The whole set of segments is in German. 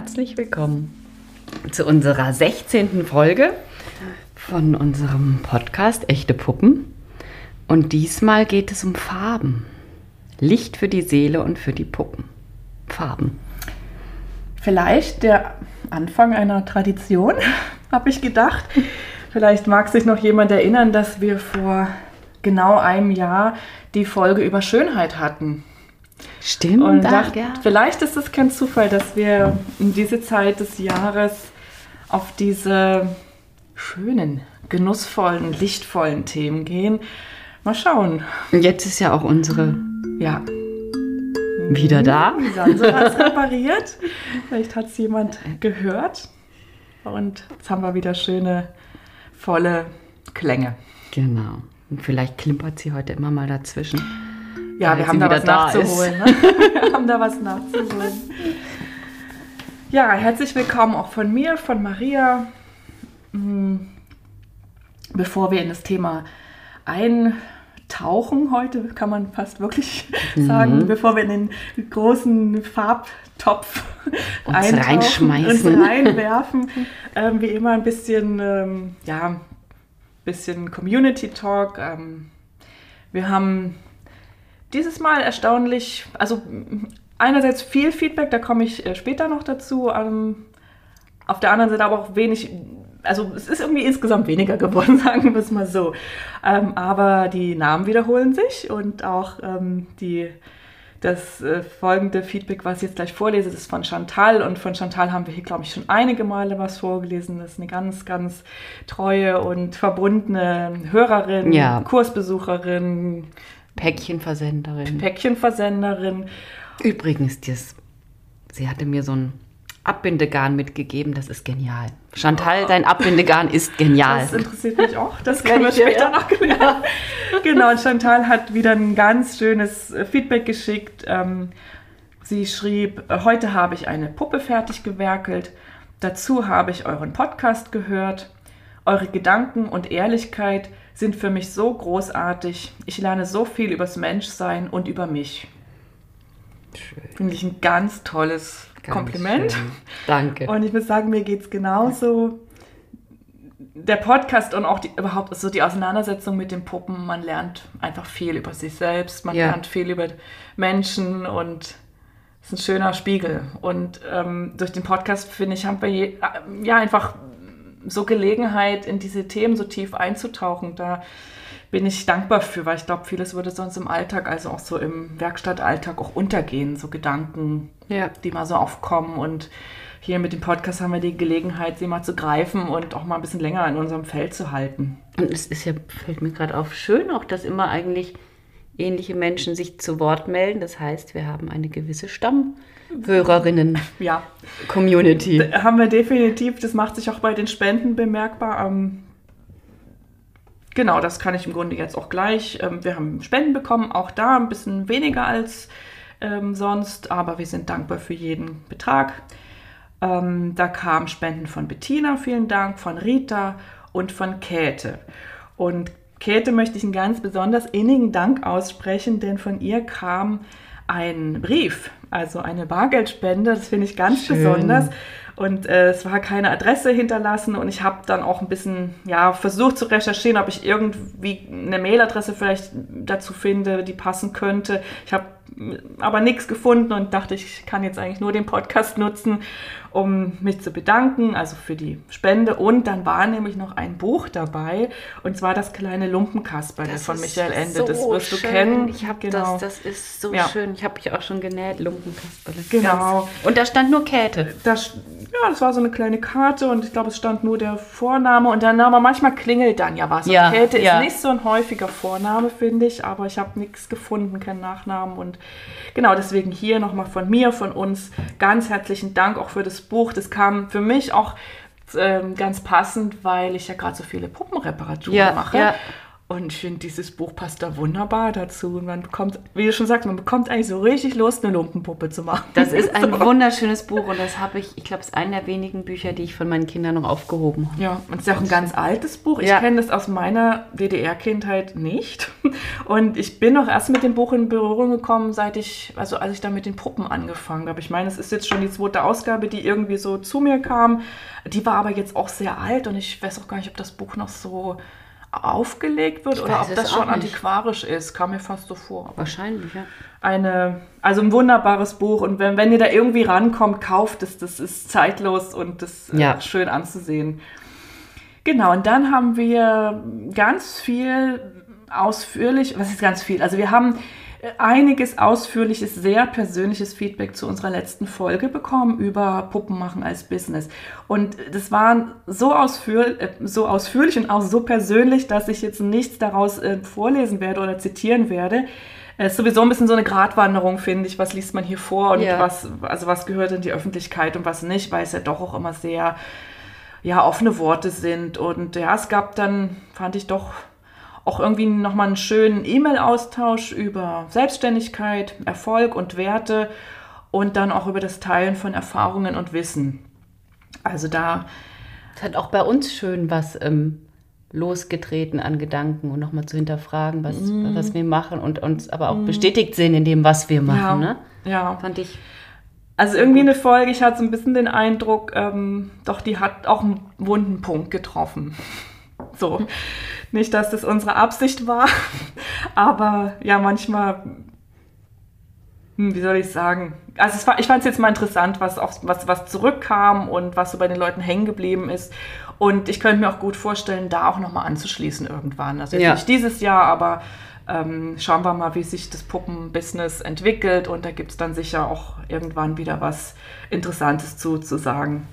herzlich willkommen zu unserer 16. Folge von unserem Podcast Echte Puppen. Und diesmal geht es um Farben. Licht für die Seele und für die Puppen. Farben. Vielleicht der Anfang einer Tradition, habe ich gedacht. Vielleicht mag sich noch jemand erinnern, dass wir vor genau einem Jahr die Folge über Schönheit hatten. Stimmt. Und dachte, ja. vielleicht ist es kein Zufall, dass wir in diese Zeit des Jahres auf diese schönen, genussvollen, lichtvollen Themen gehen. Mal schauen. Jetzt ist ja auch unsere ja. wieder da. Die Sanse hat es repariert. Vielleicht hat es jemand gehört. Und jetzt haben wir wieder schöne, volle Klänge. Genau. Und vielleicht klimpert sie heute immer mal dazwischen. Ja, wir haben da was da nachzuholen. Ne? wir haben da was nachzuholen. Ja, herzlich willkommen auch von mir, von Maria. Hm, bevor wir in das Thema eintauchen heute, kann man fast wirklich mhm. sagen, bevor wir in den großen Farbtopf uns reinschmeißen, uns reinwerfen, ähm, wie immer ein bisschen, ähm, ja, bisschen Community Talk. Ähm, wir haben dieses Mal erstaunlich, also einerseits viel Feedback, da komme ich äh, später noch dazu. Ähm, auf der anderen Seite aber auch wenig, also es ist irgendwie insgesamt weniger geworden, sagen wir es mal so. Ähm, aber die Namen wiederholen sich und auch ähm, die, das äh, folgende Feedback, was ich jetzt gleich vorlese, ist von Chantal. Und von Chantal haben wir hier, glaube ich, schon einige Male was vorgelesen. Das ist eine ganz, ganz treue und verbundene Hörerin, ja. Kursbesucherin, Päckchenversenderin. Päckchenversenderin. Übrigens, das, sie hatte mir so ein Abbindegarn mitgegeben, das ist genial. Chantal, dein Abbindegarn ist genial. Das interessiert mich auch, das, das können wir später noch klären. genau, und Chantal hat wieder ein ganz schönes äh, Feedback geschickt. Ähm, sie schrieb, heute habe ich eine Puppe fertig gewerkelt, dazu habe ich euren Podcast gehört. Eure Gedanken und Ehrlichkeit sind für mich so großartig. Ich lerne so viel übers Menschsein und über mich. Finde ich ein ganz tolles ganz Kompliment. Schön. Danke. Und ich muss sagen, mir geht es genauso. Der Podcast und auch die, überhaupt so die Auseinandersetzung mit den Puppen, man lernt einfach viel über sich selbst, man ja. lernt viel über Menschen und es ist ein schöner Spiegel. Und ähm, durch den Podcast, finde ich, haben wir je, äh, ja einfach so Gelegenheit, in diese Themen so tief einzutauchen. Da bin ich dankbar für, weil ich glaube, vieles würde sonst im Alltag, also auch so im Werkstattalltag auch untergehen, so Gedanken, ja. die mal so aufkommen. Und hier mit dem Podcast haben wir die Gelegenheit, sie mal zu greifen und auch mal ein bisschen länger in unserem Feld zu halten. Und es ist ja, fällt mir gerade auf, schön auch, dass immer eigentlich ähnliche Menschen sich zu Wort melden. Das heißt, wir haben eine gewisse Stammhörerinnen ja. Community. Da haben wir definitiv, das macht sich auch bei den Spenden bemerkbar. Ähm, genau, das kann ich im Grunde jetzt auch gleich. Ähm, wir haben Spenden bekommen, auch da ein bisschen weniger als ähm, sonst, aber wir sind dankbar für jeden Betrag. Ähm, da kamen Spenden von Bettina, vielen Dank, von Rita und von Käthe. Und Käthe möchte ich einen ganz besonders innigen Dank aussprechen, denn von ihr kam ein Brief, also eine Bargeldspende. Das finde ich ganz Schön. besonders. Und äh, es war keine Adresse hinterlassen und ich habe dann auch ein bisschen ja, versucht zu recherchieren, ob ich irgendwie eine Mailadresse vielleicht dazu finde, die passen könnte. Ich habe aber nichts gefunden und dachte, ich kann jetzt eigentlich nur den Podcast nutzen, um mich zu bedanken, also für die Spende. Und dann war nämlich noch ein Buch dabei, und zwar das kleine Lumpenkasperle von Michael Ende. So das wirst schön. du kennen. Ich habe genau. das, das ist so ja. schön. Ich habe mich auch schon genäht, Lumpenkasperle. Genau. Und da stand nur Käthe. Das, ja, das war so eine kleine Karte und ich glaube, es stand nur der Vorname und der Name. Manchmal klingelt dann ja was. Ja, Käthe ja. ist nicht so ein häufiger Vorname, finde ich, aber ich habe nichts gefunden, keinen Nachnamen und genau deswegen hier nochmal von mir, von uns ganz herzlichen Dank auch für das Buch. Das kam für mich auch ähm, ganz passend, weil ich ja gerade so viele Puppenreparaturen ja, mache. Ja. Und ich finde, dieses Buch passt da wunderbar dazu. Und man bekommt, wie du schon sagst, man bekommt eigentlich so richtig Lust, eine Lumpenpuppe zu machen. Das ist ein so. wunderschönes Buch und das habe ich, ich glaube, es ist einer der wenigen Bücher, die ich von meinen Kindern noch aufgehoben habe. Ja, und es ist auch ein ganz altes Buch. Ich ja. kenne das aus meiner DDR-Kindheit nicht. Und ich bin auch erst mit dem Buch in Berührung gekommen, seit ich, also als ich da mit den Puppen angefangen habe. Ich meine, es ist jetzt schon die zweite Ausgabe, die irgendwie so zu mir kam. Die war aber jetzt auch sehr alt und ich weiß auch gar nicht, ob das Buch noch so aufgelegt wird ich oder ob das schon antiquarisch ist. Kam mir fast so vor. Wahrscheinlich, ja. Eine, also ein wunderbares Buch und wenn, wenn ihr da irgendwie rankommt, kauft es. Das ist zeitlos und das ja. äh, schön anzusehen. Genau, und dann haben wir ganz viel ausführlich, was ist ganz viel? Also wir haben einiges ausführliches, sehr persönliches Feedback zu unserer letzten Folge bekommen über Puppenmachen als Business. Und das war so, ausführ äh, so ausführlich und auch so persönlich, dass ich jetzt nichts daraus äh, vorlesen werde oder zitieren werde. Es ist sowieso ein bisschen so eine Gratwanderung, finde ich. Was liest man hier vor und ja. was, also was gehört in die Öffentlichkeit und was nicht, weil es ja doch auch immer sehr ja, offene Worte sind. Und ja, es gab dann, fand ich doch auch irgendwie nochmal einen schönen E-Mail-Austausch über Selbstständigkeit, Erfolg und Werte und dann auch über das Teilen von Erfahrungen und Wissen. Also da. Es hat auch bei uns schön was ähm, losgetreten an Gedanken und nochmal zu hinterfragen, was, mm. was wir machen und uns aber auch mm. bestätigt sehen in dem, was wir machen. Ja, ne? ja. fand ich. Also irgendwie eine Folge, ich hatte so ein bisschen den Eindruck, ähm, doch die hat auch einen wunden Punkt getroffen. So. Nicht, dass das unsere Absicht war, aber ja, manchmal, hm, wie soll ich sagen? Also war, ich fand es jetzt mal interessant, was, auf, was, was zurückkam und was so bei den Leuten hängen geblieben ist. Und ich könnte mir auch gut vorstellen, da auch nochmal anzuschließen irgendwann. Also jetzt ja. nicht dieses Jahr, aber ähm, schauen wir mal, wie sich das Puppenbusiness entwickelt. Und da gibt es dann sicher auch irgendwann wieder was Interessantes zu, zu sagen.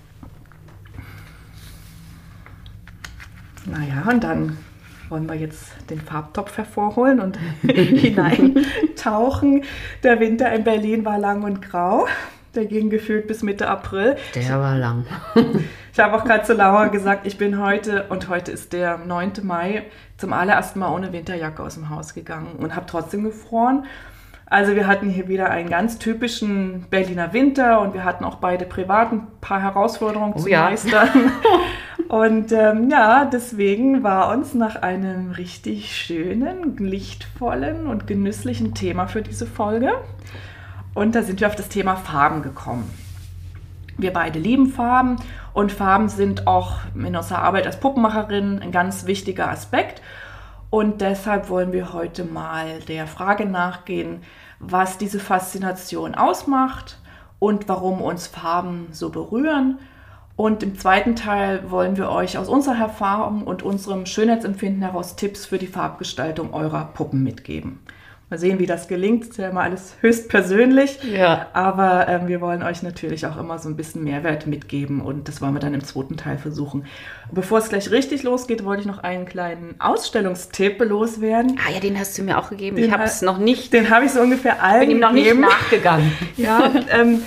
Naja, und dann wollen wir jetzt den Farbtopf hervorholen und hineintauchen. Der Winter in Berlin war lang und grau. Der ging gefühlt bis Mitte April. Der war lang. ich habe auch gerade zu Laura gesagt, ich bin heute, und heute ist der 9. Mai, zum allerersten Mal ohne Winterjacke aus dem Haus gegangen und habe trotzdem gefroren. Also wir hatten hier wieder einen ganz typischen Berliner Winter und wir hatten auch beide privat ein paar Herausforderungen oh, zu ja. meistern. Und ähm, ja, deswegen war uns nach einem richtig schönen, lichtvollen und genüsslichen Thema für diese Folge. Und da sind wir auf das Thema Farben gekommen. Wir beide lieben Farben und Farben sind auch in unserer Arbeit als Puppenmacherin ein ganz wichtiger Aspekt. Und deshalb wollen wir heute mal der Frage nachgehen, was diese Faszination ausmacht und warum uns Farben so berühren und im zweiten Teil wollen wir euch aus unserer Erfahrung und unserem Schönheitsempfinden heraus Tipps für die Farbgestaltung eurer Puppen mitgeben. Mal sehen, wie das gelingt. Das ist ja immer alles höchst persönlich. Ja. Aber ähm, wir wollen euch natürlich auch immer so ein bisschen Mehrwert mitgeben und das wollen wir dann im zweiten Teil versuchen. Bevor es gleich richtig losgeht, wollte ich noch einen kleinen Ausstellungstipp loswerden. Ah ja, den hast du mir auch gegeben. Den ich habe es noch nicht. Den habe ich so ungefähr allen Bin ihm noch gegeben. nicht nachgegangen. ja, ähm,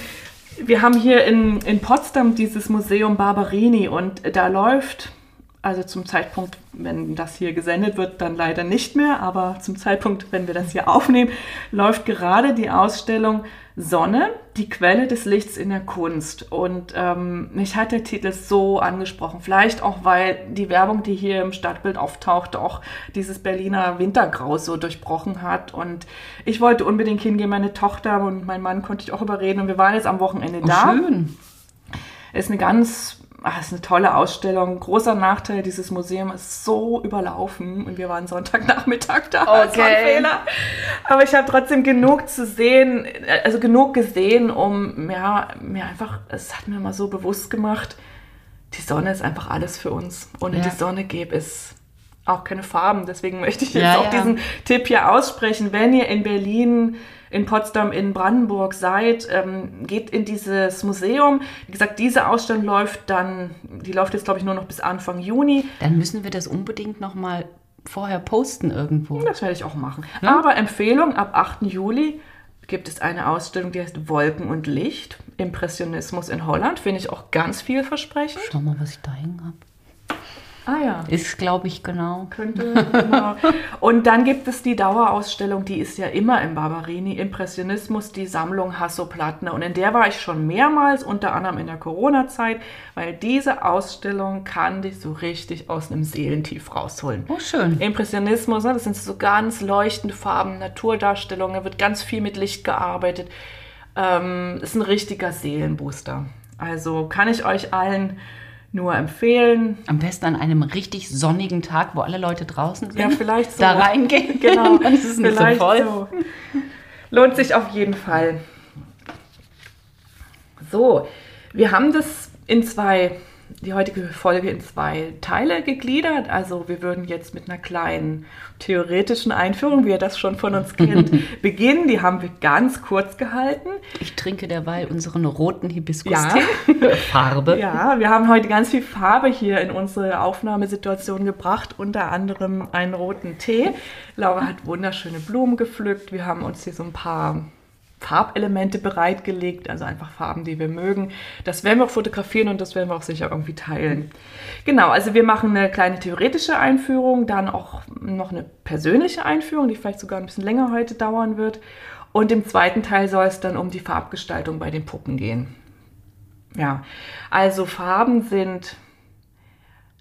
wir haben hier in, in Potsdam dieses Museum Barberini und da läuft, also zum Zeitpunkt, wenn das hier gesendet wird, dann leider nicht mehr, aber zum Zeitpunkt, wenn wir das hier aufnehmen, läuft gerade die Ausstellung Sonne, die Quelle des Lichts in der Kunst. Und ähm, mich hat der Titel so angesprochen. Vielleicht auch, weil die Werbung, die hier im Stadtbild auftaucht, auch dieses Berliner Wintergrau so durchbrochen hat. Und ich wollte unbedingt hingehen. Meine Tochter und mein Mann konnte ich auch überreden. Und wir waren jetzt am Wochenende oh, da. Schön. Ist eine ganz ach, ist eine tolle Ausstellung. Großer Nachteil, dieses Museum ist so überlaufen und wir waren Sonntagnachmittag da. Okay. Das war ein Fehler. Aber ich habe trotzdem genug zu sehen, also genug gesehen, um ja, mir einfach, es hat mir mal so bewusst gemacht, die Sonne ist einfach alles für uns. Ohne ja. die Sonne gäbe es auch keine Farben. Deswegen möchte ich jetzt ja, auch ja. diesen Tipp hier aussprechen. Wenn ihr in Berlin in Potsdam, in Brandenburg seid, ähm, geht in dieses Museum. Wie gesagt, diese Ausstellung läuft dann, die läuft jetzt, glaube ich, nur noch bis Anfang Juni. Dann müssen wir das unbedingt nochmal vorher posten irgendwo. Das werde ich auch machen. Ja? Aber Empfehlung, ab 8. Juli gibt es eine Ausstellung, die heißt Wolken und Licht, Impressionismus in Holland. Finde ich auch ganz vielversprechend. Schau mal, was ich da hängen habe. Ah ja. Ist, glaube ich, genau. Könnte, genau. Und dann gibt es die Dauerausstellung, die ist ja immer im Barberini, Impressionismus, die Sammlung Hasso-Plattner. Und in der war ich schon mehrmals, unter anderem in der Corona-Zeit, weil diese Ausstellung kann dich so richtig aus einem Seelentief rausholen. Oh, schön. Impressionismus, ne, das sind so ganz leuchtende Farben, Naturdarstellungen, da wird ganz viel mit Licht gearbeitet. Ähm, ist ein richtiger Seelenbooster. Also kann ich euch allen nur empfehlen. Am besten an einem richtig sonnigen Tag, wo alle Leute draußen sind. Ja, vielleicht so. Da reingehen. Genau. Dann ist es nicht so voll. so. Lohnt sich auf jeden Fall. So, wir haben das in zwei, die heutige Folge in zwei Teile gegliedert. Also wir würden jetzt mit einer kleinen theoretischen Einführung, wie ihr das schon von uns kennt, beginnen. Die haben wir ganz kurz gehalten. Ich trinke derweil unseren roten Ja. Hibiskus-Tee. Farbe. Ja, wir haben heute ganz viel Farbe hier in unsere Aufnahmesituation gebracht, unter anderem einen roten Tee. Laura hat wunderschöne Blumen gepflückt. Wir haben uns hier so ein paar Farbelemente bereitgelegt, also einfach Farben, die wir mögen. Das werden wir auch fotografieren und das werden wir auch sicher irgendwie teilen. Genau, also wir machen eine kleine theoretische Einführung, dann auch noch eine persönliche Einführung, die vielleicht sogar ein bisschen länger heute dauern wird. Und im zweiten Teil soll es dann um die Farbgestaltung bei den Puppen gehen. Ja, also Farben sind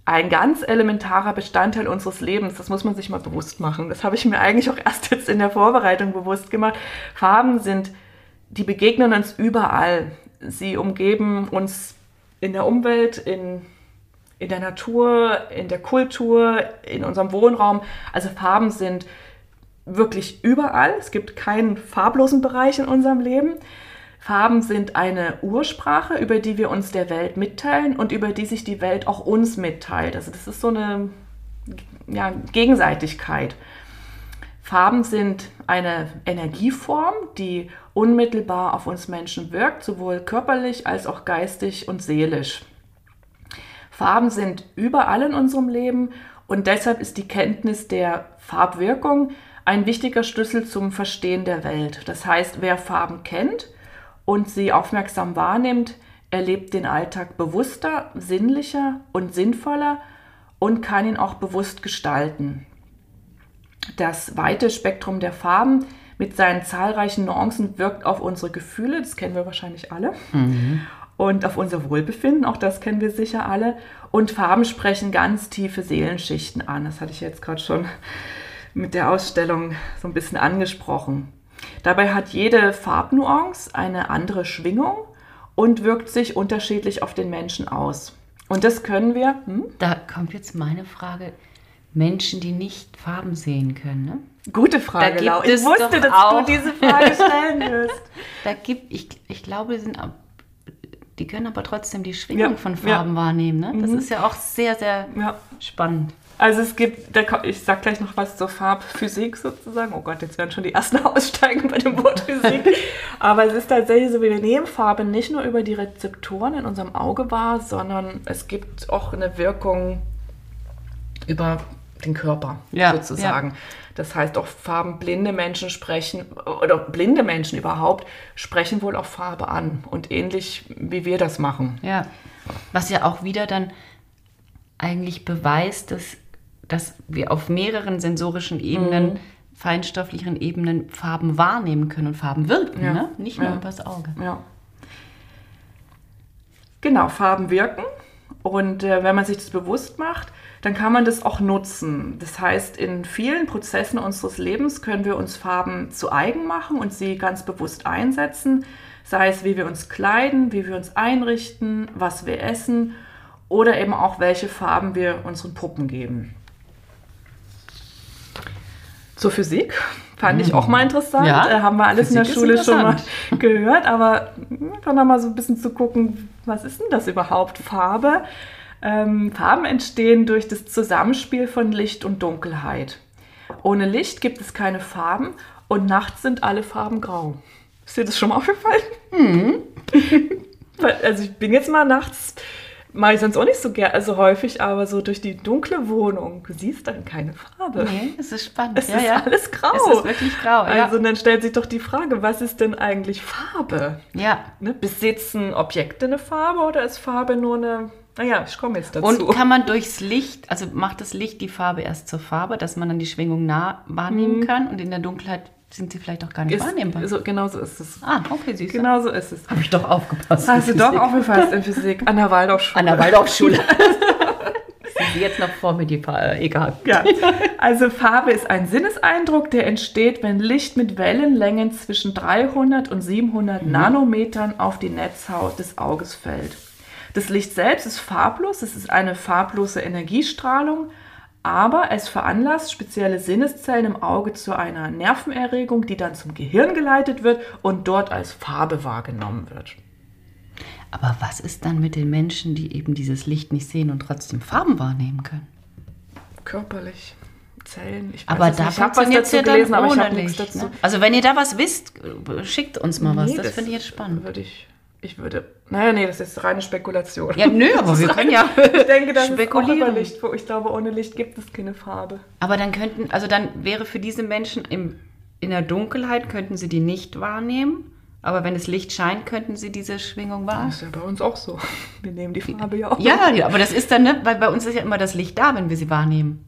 ein ganz elementarer Bestandteil unseres Lebens. Das muss man sich mal bewusst machen. Das habe ich mir eigentlich auch erst jetzt in der Vorbereitung bewusst gemacht. Farben sind, die begegnen uns überall. Sie umgeben uns in der Umwelt, in, in der Natur, in der Kultur, in unserem Wohnraum. Also Farben sind wirklich überall. Es gibt keinen farblosen Bereich in unserem Leben. Farben sind eine Ursprache, über die wir uns der Welt mitteilen und über die sich die Welt auch uns mitteilt. Also das ist so eine ja, Gegenseitigkeit. Farben sind eine Energieform, die unmittelbar auf uns Menschen wirkt, sowohl körperlich als auch geistig und seelisch. Farben sind überall in unserem Leben und deshalb ist die Kenntnis der Farbwirkung ein wichtiger Schlüssel zum Verstehen der Welt. Das heißt, wer Farben kennt und sie aufmerksam wahrnimmt, erlebt den Alltag bewusster, sinnlicher und sinnvoller und kann ihn auch bewusst gestalten. Das weite Spektrum der Farben mit seinen zahlreichen Nuancen wirkt auf unsere Gefühle, das kennen wir wahrscheinlich alle, und auf unser Wohlbefinden, auch das kennen wir sicher alle. Und Farben sprechen ganz tiefe Seelenschichten an. Das hatte ich jetzt gerade schon mit der Ausstellung so ein bisschen angesprochen. Dabei hat jede Farbnuance eine andere Schwingung und wirkt sich unterschiedlich auf den Menschen aus. Und das können wir. Hm? Da kommt jetzt meine Frage. Menschen, die nicht Farben sehen können, ne? Gute Frage, gibt Lau. Ich wusste, dass auch. du diese Frage stellen wirst. Da gibt, ich, ich glaube, die, sind, die können aber trotzdem die Schwingung Ja, von ja. Farben wahrnehmen. Ne? Das ist ja auch sehr, sehr Ja. spannend. Also es gibt, ich sag gleich noch was zur Farbphysik sozusagen. Oh Gott, jetzt werden schon die ersten aussteigen bei dem Wort Physik. Aber es ist tatsächlich so, wir nehmen Farbe nicht nur über die Rezeptoren in unserem Auge wahr, sondern es gibt auch eine Wirkung über den Körper Ja, sozusagen. Das heißt, auch farbenblinde Menschen sprechen, oder blinde Menschen überhaupt, sprechen wohl auch Farbe an. Und ähnlich wie wir das machen. Ja. Was ja auch wieder dann eigentlich beweist, dass, dass wir auf mehreren sensorischen Ebenen, Mhm. feinstofflichen Ebenen Farben wahrnehmen können und Farben wirken, Ja. ne? nicht nur Ja. übers Auge. Ja. Genau, Farben wirken. Und äh, wenn man sich das bewusst macht, dann kann man das auch nutzen. Das heißt, in vielen Prozessen unseres Lebens können wir uns Farben zu eigen machen und sie ganz bewusst einsetzen. Sei es, wie wir uns kleiden, wie wir uns einrichten, was wir essen oder eben auch, welche Farben wir unseren Puppen geben. Zur Physik fand ich auch mal interessant. Ja, Äh, haben wir alles in der Physik Schule schon mal gehört, aber einfach noch mal so ein bisschen zu gucken, was ist denn das überhaupt? Farbe. Ähm, Farben entstehen durch das Zusammenspiel von Licht und Dunkelheit. Ohne Licht gibt es keine Farben und nachts sind alle Farben grau. Ist dir das schon mal aufgefallen? Mhm. Also ich bin jetzt mal nachts, mache ich sonst auch nicht so gerne, also häufig, aber so durch die dunkle Wohnung, du siehst dann keine Farbe. Nee, es ist spannend. Es ist alles grau. Es ist wirklich grau, ja. Also dann stellt sich doch die Frage, was ist denn eigentlich Farbe? ja. Ne? Besitzen Objekte eine Farbe oder ist Farbe nur eine Naja, ich komme jetzt dazu. Und kann man durchs Licht, also macht das Licht die Farbe erst zur Farbe, dass man dann die Schwingung nah wahrnehmen kann und in der Dunkelheit sind sie vielleicht auch gar nicht ist, wahrnehmbar. so, genau so ist es. ah, okay, du. Genau so ist es. Habe ich doch aufgepasst. Hast du in doch Physik. aufgefasst in Physik an der Waldorfschule. An der Waldorfschule. Jetzt noch vor mir die Farbe? Egal. Ja, also Farbe ist ein Sinneseindruck, der entsteht, wenn Licht mit Wellenlängen zwischen 300 und 700 Nanometern auf die Netzhaut des Auges fällt. Das Licht selbst ist farblos, es ist eine farblose Energiestrahlung, aber es veranlasst spezielle Sinneszellen im Auge zu einer Nervenerregung, die dann zum Gehirn geleitet wird und dort als Farbe wahrgenommen wird. Aber was ist dann mit den Menschen, die eben dieses Licht nicht sehen und trotzdem Farben wahrnehmen können? Körperlich. Zellen. Ich weiß Aber es da nicht. ich habe was funktioniert dazu ja dann gelesen, aber ich ohne habe nichts Licht. dazu. Ne? Also wenn ihr da was wisst, schickt uns mal was. Nee, das finde ich jetzt spannend. Würde ich, ich würde. Naja, nee, das ist reine Spekulation. Ja, nö, aber wir können ja Ich denke, das ist auch spekulieren. über Licht. Ich glaube, ohne Licht gibt es keine Farbe. Aber dann könnten, also dann wäre für diese Menschen im, in der Dunkelheit, könnten sie die nicht wahrnehmen. Aber wenn das Licht scheint, könnten sie diese Schwingung Das wahrnehmen. ist ja bei uns auch so. Wir nehmen die Farbe ja auch. Ja, ja, aber das ist dann, ne, weil bei uns ist ja immer das Licht da, wenn wir sie wahrnehmen.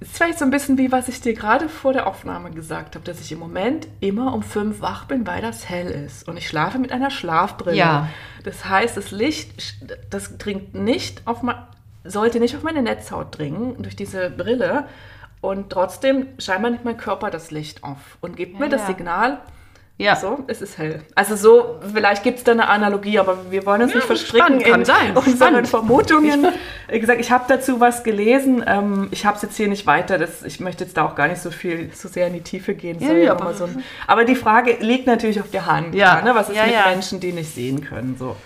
Ist vielleicht so ein bisschen wie, was ich dir gerade vor der Aufnahme gesagt habe, dass ich im Moment immer um fünf wach bin, weil das hell ist. Und ich schlafe mit einer Schlafbrille. Ja. Das heißt, das Licht, das dringt nicht auf mein, sollte nicht auf meine Netzhaut dringen durch diese Brille. Und trotzdem scheinbar nimmt mein Körper das Licht auf und gibt Ja, mir das ja. Signal, Ja. so, es ist hell. Also so, vielleicht gibt es da eine Analogie, aber wir wollen uns Ja, nicht verstricken in sein. unseren. Vermutungen. Wie gesagt, ich habe dazu was gelesen. Ähm, ich habe es jetzt hier nicht weiter. Das, ich möchte jetzt da auch gar nicht so viel, so sehr in die Tiefe gehen. Ja, ja, aber- so ein, aber die Frage liegt natürlich auf der Hand. Ja. ne? Was ist mit. Menschen, die nicht sehen können? So.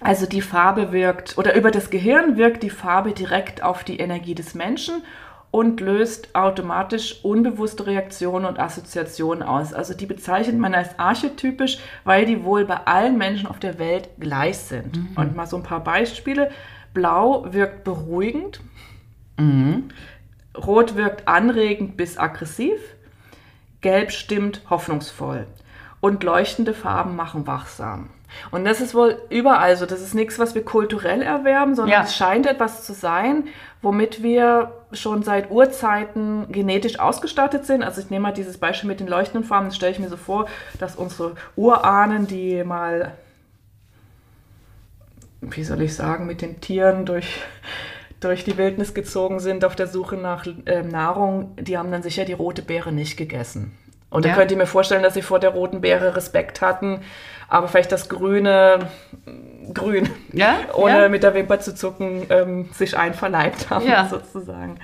Also die Farbe wirkt, oder über das Gehirn wirkt die Farbe direkt auf die Energie des Menschen und löst automatisch unbewusste Reaktionen und Assoziationen aus. Also die bezeichnet man als archetypisch, weil die wohl bei allen Menschen auf der Welt gleich sind. Und mal so ein paar Beispiele. Blau wirkt beruhigend, Rot wirkt anregend bis aggressiv, Gelb stimmt hoffnungsvoll und leuchtende Farben machen wachsam. Und das ist wohl überall so. Das ist nichts, was wir kulturell erwerben, sondern Ja. es scheint etwas zu sein, womit wir schon seit Urzeiten genetisch ausgestattet sind. Also ich nehme mal dieses Beispiel mit den leuchtenden Farben. Das stelle ich mir so vor, dass unsere Urahnen, die mal, wie soll ich sagen, mit den Tieren durch durch die Wildnis gezogen sind auf der Suche nach äh, Nahrung, die haben dann sicher die rote Beere nicht gegessen. Und Ja. da könnt ihr mir vorstellen, dass sie vor der roten Beere Respekt hatten, aber vielleicht das grüne, mm, grün, Ja, ohne ja. mit der Wimper zu zucken, ähm, sich einverleibt haben, Ja. sozusagen.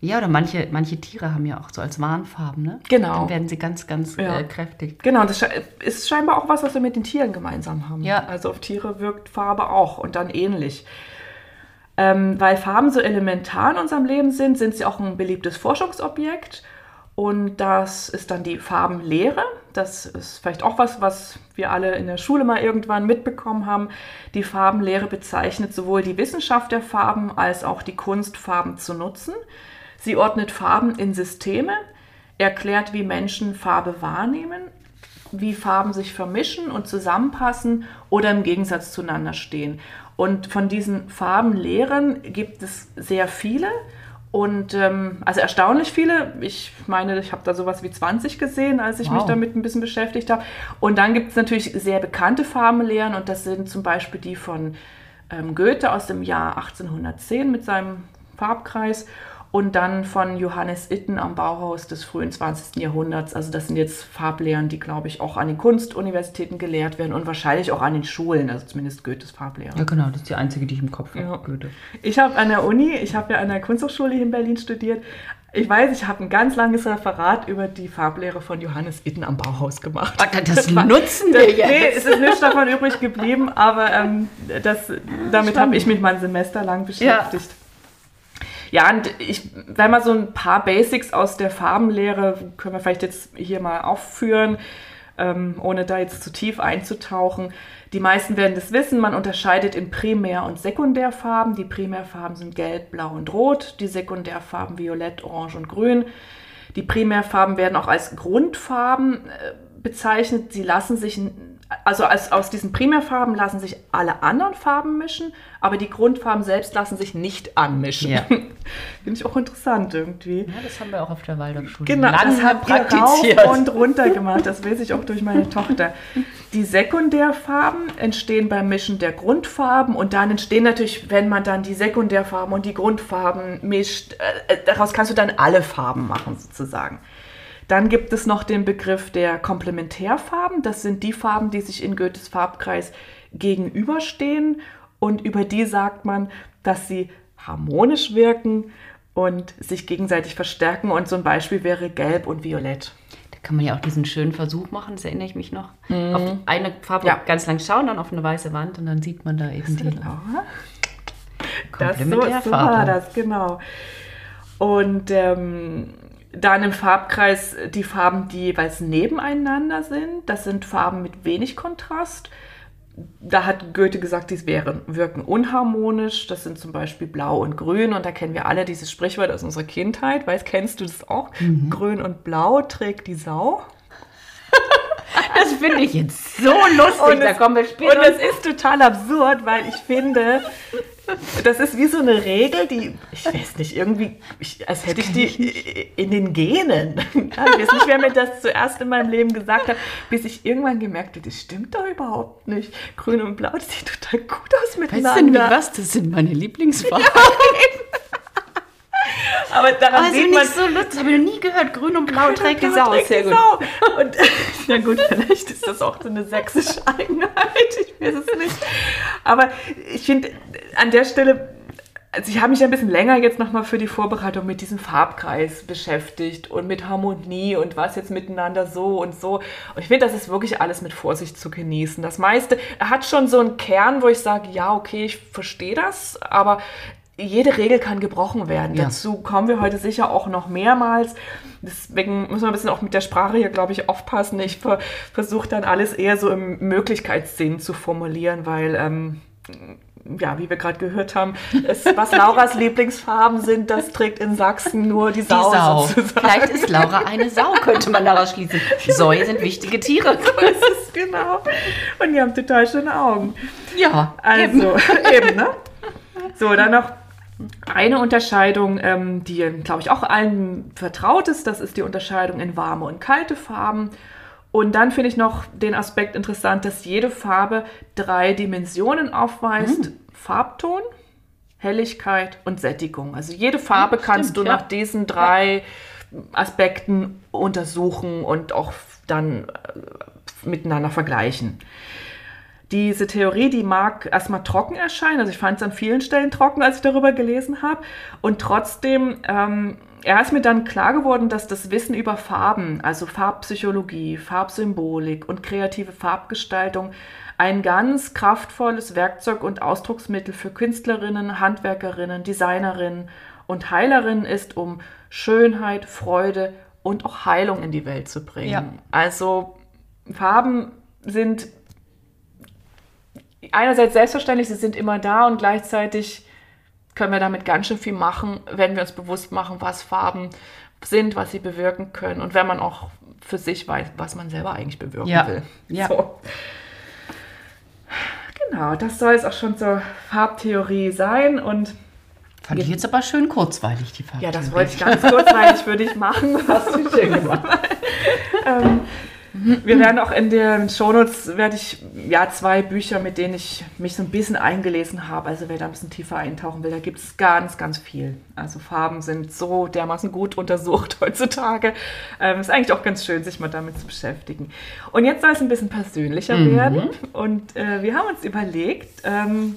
Ja, oder manche, manche Tiere haben ja auch so als Warnfarben, ne? Genau. Dann werden sie ganz, ganz Ja. äh, kräftig. Genau, und das ist scheinbar auch was, was wir mit den Tieren gemeinsam haben. Ja. Also auf Tiere wirkt Farbe auch und dann ähnlich. Ähm, weil Farben so elementar in unserem Leben sind, sind sie auch ein beliebtes Forschungsobjekt. Und das ist dann die Farbenlehre. Das ist vielleicht auch was, was wir alle in der Schule mal irgendwann mitbekommen haben. Die Farbenlehre bezeichnet sowohl die Wissenschaft der Farben als auch die Kunst, Farben zu nutzen. Sie ordnet Farben in Systeme, erklärt, wie Menschen Farbe wahrnehmen, wie Farben sich vermischen und zusammenpassen oder im Gegensatz zueinander stehen. Und von diesen Farbenlehren gibt es sehr viele und ähm, also erstaunlich viele. Ich meine, ich habe da sowas wie 20 gesehen, als ich mich Wow. damit ein bisschen beschäftigt habe. Und dann gibt es natürlich sehr bekannte Farbenlehren und das sind zum Beispiel die von ähm, Goethe aus dem Jahr 1810 mit seinem Farbkreis und dann von Johannes Itten am Bauhaus des frühen 20. Jahrhunderts. Also das sind jetzt Farblehren, die, glaube ich, auch an den Kunstuniversitäten gelehrt werden und wahrscheinlich auch an den Schulen, also zumindest Goethes Farblehre. Ja, genau, das ist die einzige, die ich im Kopf Ja. habe. Goethe. Ich habe an der Uni, ich habe ja an der Kunsthochschule hier in Berlin studiert. Ich weiß, ich habe ein ganz langes Referat über die Farblehre von Johannes Itten am Bauhaus gemacht. Ah, Das war- nutzen wir jetzt. nee, es ist nichts davon übrig geblieben, aber ähm, das, damit habe ich mich mal ein Semester lang beschäftigt. Ja, und ich, wenn wir so ein paar Basics aus der Farbenlehre, können wir vielleicht jetzt hier mal aufführen, ähm, ohne da jetzt zu tief einzutauchen. Die meisten werden das wissen, man unterscheidet in Primär- und Sekundärfarben. Die Primärfarben sind gelb, blau und rot, die Sekundärfarben violett, orange und grün. Die Primärfarben werden auch als Grundfarben äh, bezeichnet. Sie lassen sich also aus, aus diesen Primärfarben lassen sich alle anderen Farben mischen, aber die Grundfarben selbst lassen sich nicht anmischen. Ja. Finde ich auch interessant irgendwie. Ja, das haben wir auch auf der Waldorfschule Genau, das ihr praktiziert. rauf und runter gemacht. Das weiß ich auch durch meine Tochter. Die Sekundärfarben entstehen beim Mischen der Grundfarben und dann entstehen natürlich, wenn man dann die Sekundärfarben und die Grundfarben mischt, äh, daraus kannst du dann alle Farben machen sozusagen. Dann gibt es noch den Begriff der Komplementärfarben. Das sind die Farben, die sich in Goethes Farbkreis gegenüberstehen und über die sagt man, dass sie harmonisch wirken und sich gegenseitig verstärken. Und so ein Beispiel wäre Gelb und Violett. Da kann man ja auch diesen schönen Versuch machen, das erinnere ich mich noch. Auf eine Farbe Ja. ganz lang schauen, dann auf eine weiße Wand und dann sieht man da eben die Genau. Das so, so war das, genau. Und ähm, dann im Farbkreis die Farben, die jeweils nebeneinander sind. Das sind Farben mit wenig Kontrast. Da hat Goethe gesagt, die wären, wirken unharmonisch. Das sind zum Beispiel Blau und Grün. Und da kennen wir alle dieses Sprichwort aus unserer Kindheit. Weißt, kennst du das auch? Grün und Blau trägt die Sau. Das finde ich jetzt so lustig. da es- kommen wir Und das ist total absurd, weil ich finde, das ist wie so eine Regel, die, ich weiß nicht, irgendwie, ich, als hätte ich die in den Genen. Ja, ich weiß nicht, wer mir das zuerst in meinem Leben gesagt hat, bis ich irgendwann gemerkt habe, das stimmt doch überhaupt nicht. Grün und Blau, das sieht total gut aus Weißt du denn, wie miteinander. was? Das sind meine Lieblingsfarben. Aber daran Aber sieht sind man, nicht so lustig. Das habe ich noch nie gehört. Grün und Blau trägt die Sau. trägt Sehr die gut. Sau. Und na gut, vielleicht ist das auch so eine sächsische Eigenheit. Ich weiß es nicht. Aber ich finde, an der Stelle, also ich habe mich ein bisschen länger jetzt nochmal für die Vorbereitung mit diesem Farbkreis beschäftigt und mit Harmonie und was jetzt miteinander so und so. Und ich finde, das ist wirklich alles mit Vorsicht zu genießen. Das meiste hat schon so einen Kern, wo ich sage, ja, okay, ich verstehe das, aber jede Regel kann gebrochen werden. Ja. Dazu kommen wir heute sicher auch noch mehrmals. Deswegen müssen wir ein bisschen auch mit der Sprache hier, glaube ich, aufpassen. Ich ver versuche dann alles eher so im Möglichkeitssinn zu formulieren, weil, ähm, ja, wie wir gerade gehört haben, es, was Lauras Lieblingsfarben sind, das trägt in Sachsen nur die Die Sau, Sau. sozusagen. Vielleicht ist Laura eine Sau, könnte man daraus schließen. Säue sind wichtige Tiere. Das ist genau. Und die haben total schöne Augen. Ja, Also, eben, ne? So, dann noch eine Unterscheidung, ähm, die, glaube ich, auch allen vertraut ist. Das ist die Unterscheidung in warme und kalte Farben. Und dann finde ich noch den Aspekt interessant, dass jede Farbe drei Dimensionen aufweist. Farbton, Helligkeit und Sättigung. Also jede Farbe kannst stimmt, du ja. nach diesen drei Aspekten untersuchen und auch dann äh, miteinander vergleichen. Diese Theorie, die mag erstmal trocken erscheinen. Also ich fand es an vielen Stellen trocken, als ich darüber gelesen habe. Und trotzdem, ähm, er ist mir dann klar geworden, dass das Wissen über Farben, also Farbpsychologie, Farbsymbolik und kreative Farbgestaltung ein ganz kraftvolles Werkzeug und Ausdrucksmittel für Künstlerinnen, Handwerkerinnen, Designerinnen und Heilerinnen ist, um Schönheit, Freude und auch Heilung in die Welt zu bringen. Ja. Also Farben sind einerseits selbstverständlich, sie sind immer da und gleichzeitig können wir damit ganz schön viel machen, wenn wir uns bewusst machen, was Farben sind, was sie bewirken können und wenn man auch für sich weiß, was man selber eigentlich bewirken Ja. will. Ja. So. Genau, das soll es auch schon zur Farbtheorie sein und Fand ich jetzt aber schön kurzweilig, die Farbe. ja, das wollte ich ganz kurzweilig für dich machen. Hast du schön gemacht. ähm, wir werden auch in den Shownotes werde ich ja zwei Bücher, mit denen ich mich so ein bisschen eingelesen habe. Also wer da ein bisschen tiefer eintauchen will, da gibt es ganz, ganz viel. Also Farben sind so dermaßen gut untersucht heutzutage. Ähm, ist eigentlich auch ganz schön, sich mal damit zu beschäftigen. Und jetzt soll es ein bisschen persönlicher werden. Und äh, wir haben uns überlegt, ähm,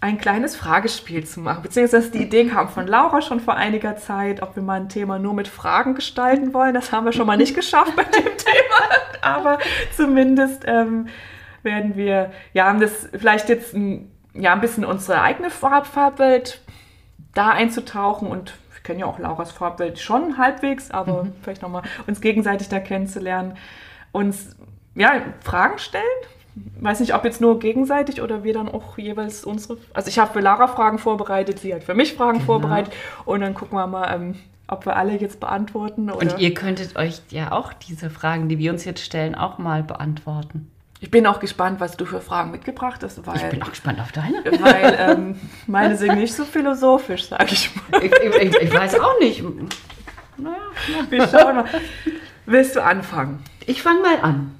ein kleines Fragespiel zu machen. Beziehungsweise die Idee kam von Laura schon vor einiger Zeit, ob wir mal ein Thema nur mit Fragen gestalten wollen. Das haben wir schon mal nicht geschafft bei dem Thema. Aber zumindest ähm, werden wir, ja, haben das vielleicht jetzt ein, ja, ein bisschen unsere eigene Farb Farbwelt da einzutauchen und wir kennen ja auch Lauras Farbwelt schon halbwegs, aber vielleicht nochmal uns gegenseitig da kennenzulernen, uns ja, Fragen stellen. Weiß nicht, ob jetzt nur gegenseitig oder wir dann auch jeweils unsere. Also ich habe für Lara Fragen vorbereitet, sie hat für mich Fragen vorbereitet und dann gucken wir mal, ähm, ob wir alle jetzt beantworten. Oder Und ihr könntet euch ja auch diese Fragen, die wir uns jetzt stellen, auch mal beantworten. Ich bin auch gespannt, was du für Fragen mitgebracht hast, weil, Ich bin auch gespannt auf deine. weil ähm, meine sind nicht so philosophisch, sag ich mal. Ich, ich, ich weiß auch nicht. Naja, Wir schauen mal. Willst du anfangen? ich fange mal an.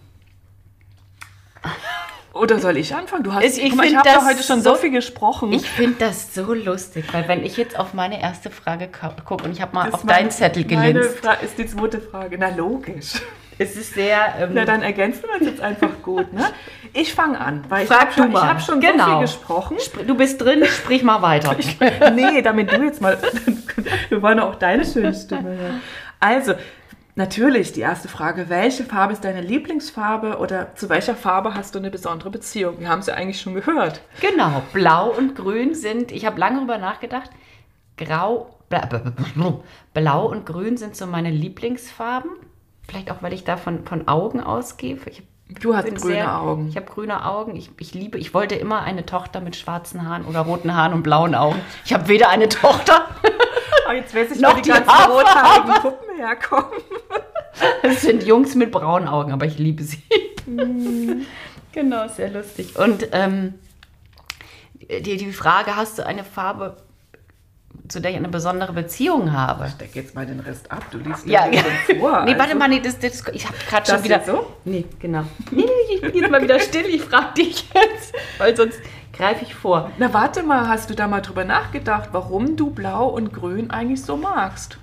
Oder soll ich anfangen? Du hast, Ich- ich ich habe da heute schon so so- viel gesprochen. Ich finde das so lustig, weil wenn ich jetzt auf meine erste Frage gucke und ich habe mal Das auf meine- deinen Zettel Meine gelinst. Fra ist die zweite Frage. Na, logisch. Es ist sehr. Ähm, Na, dann ergänzen wir uns jetzt einfach gut, ne? Ich fange an, weil ich Frag habe schon, ich hab schon so Genau. viel gesprochen. spr- du bist drin, sprich mal weiter. nee, damit du jetzt mal. Wir wollen auch deine schöne Stimme hören. Also, natürlich die erste Frage: Welche Farbe ist deine Lieblingsfarbe oder zu welcher Farbe hast du eine besondere Beziehung? Wir haben es ja eigentlich schon gehört. Genau, blau und grün sind, ich habe lange darüber nachgedacht, grau, bla, bla, bla, bla, blau und grün sind so meine Lieblingsfarben. Vielleicht auch, weil ich da von, von Augen ausgehe. Ich Du hast grüne sehr- Augen. Ich habe grüne Augen. Ich, ich liebe, ich wollte immer eine Tochter mit schwarzen Haaren oder roten Haaren und blauen Augen. Ich habe weder eine Tochter, Ah, jetzt weiß ich, Noch wo die die ganzen Haarfarbe. rothaarigen Puppen herkommen. es sind Jungs mit braunen Augen, aber ich liebe sie. genau, sehr lustig. Und ähm, die, die Frage, hast du eine Farbe, zu der ich eine besondere Beziehung habe? Steck jetzt mal den Rest ab. Du liest Ja, ja, vor. Nee, warte also. mal, nee, das, das, ich habe gerade schon wieder. so? Nee, genau. Nee, nee, ich bin jetzt mal wieder still, ich frage dich jetzt, weil sonst greife ich vor. Na, warte mal, hast du da mal drüber nachgedacht, warum du Blau und Grün eigentlich so magst?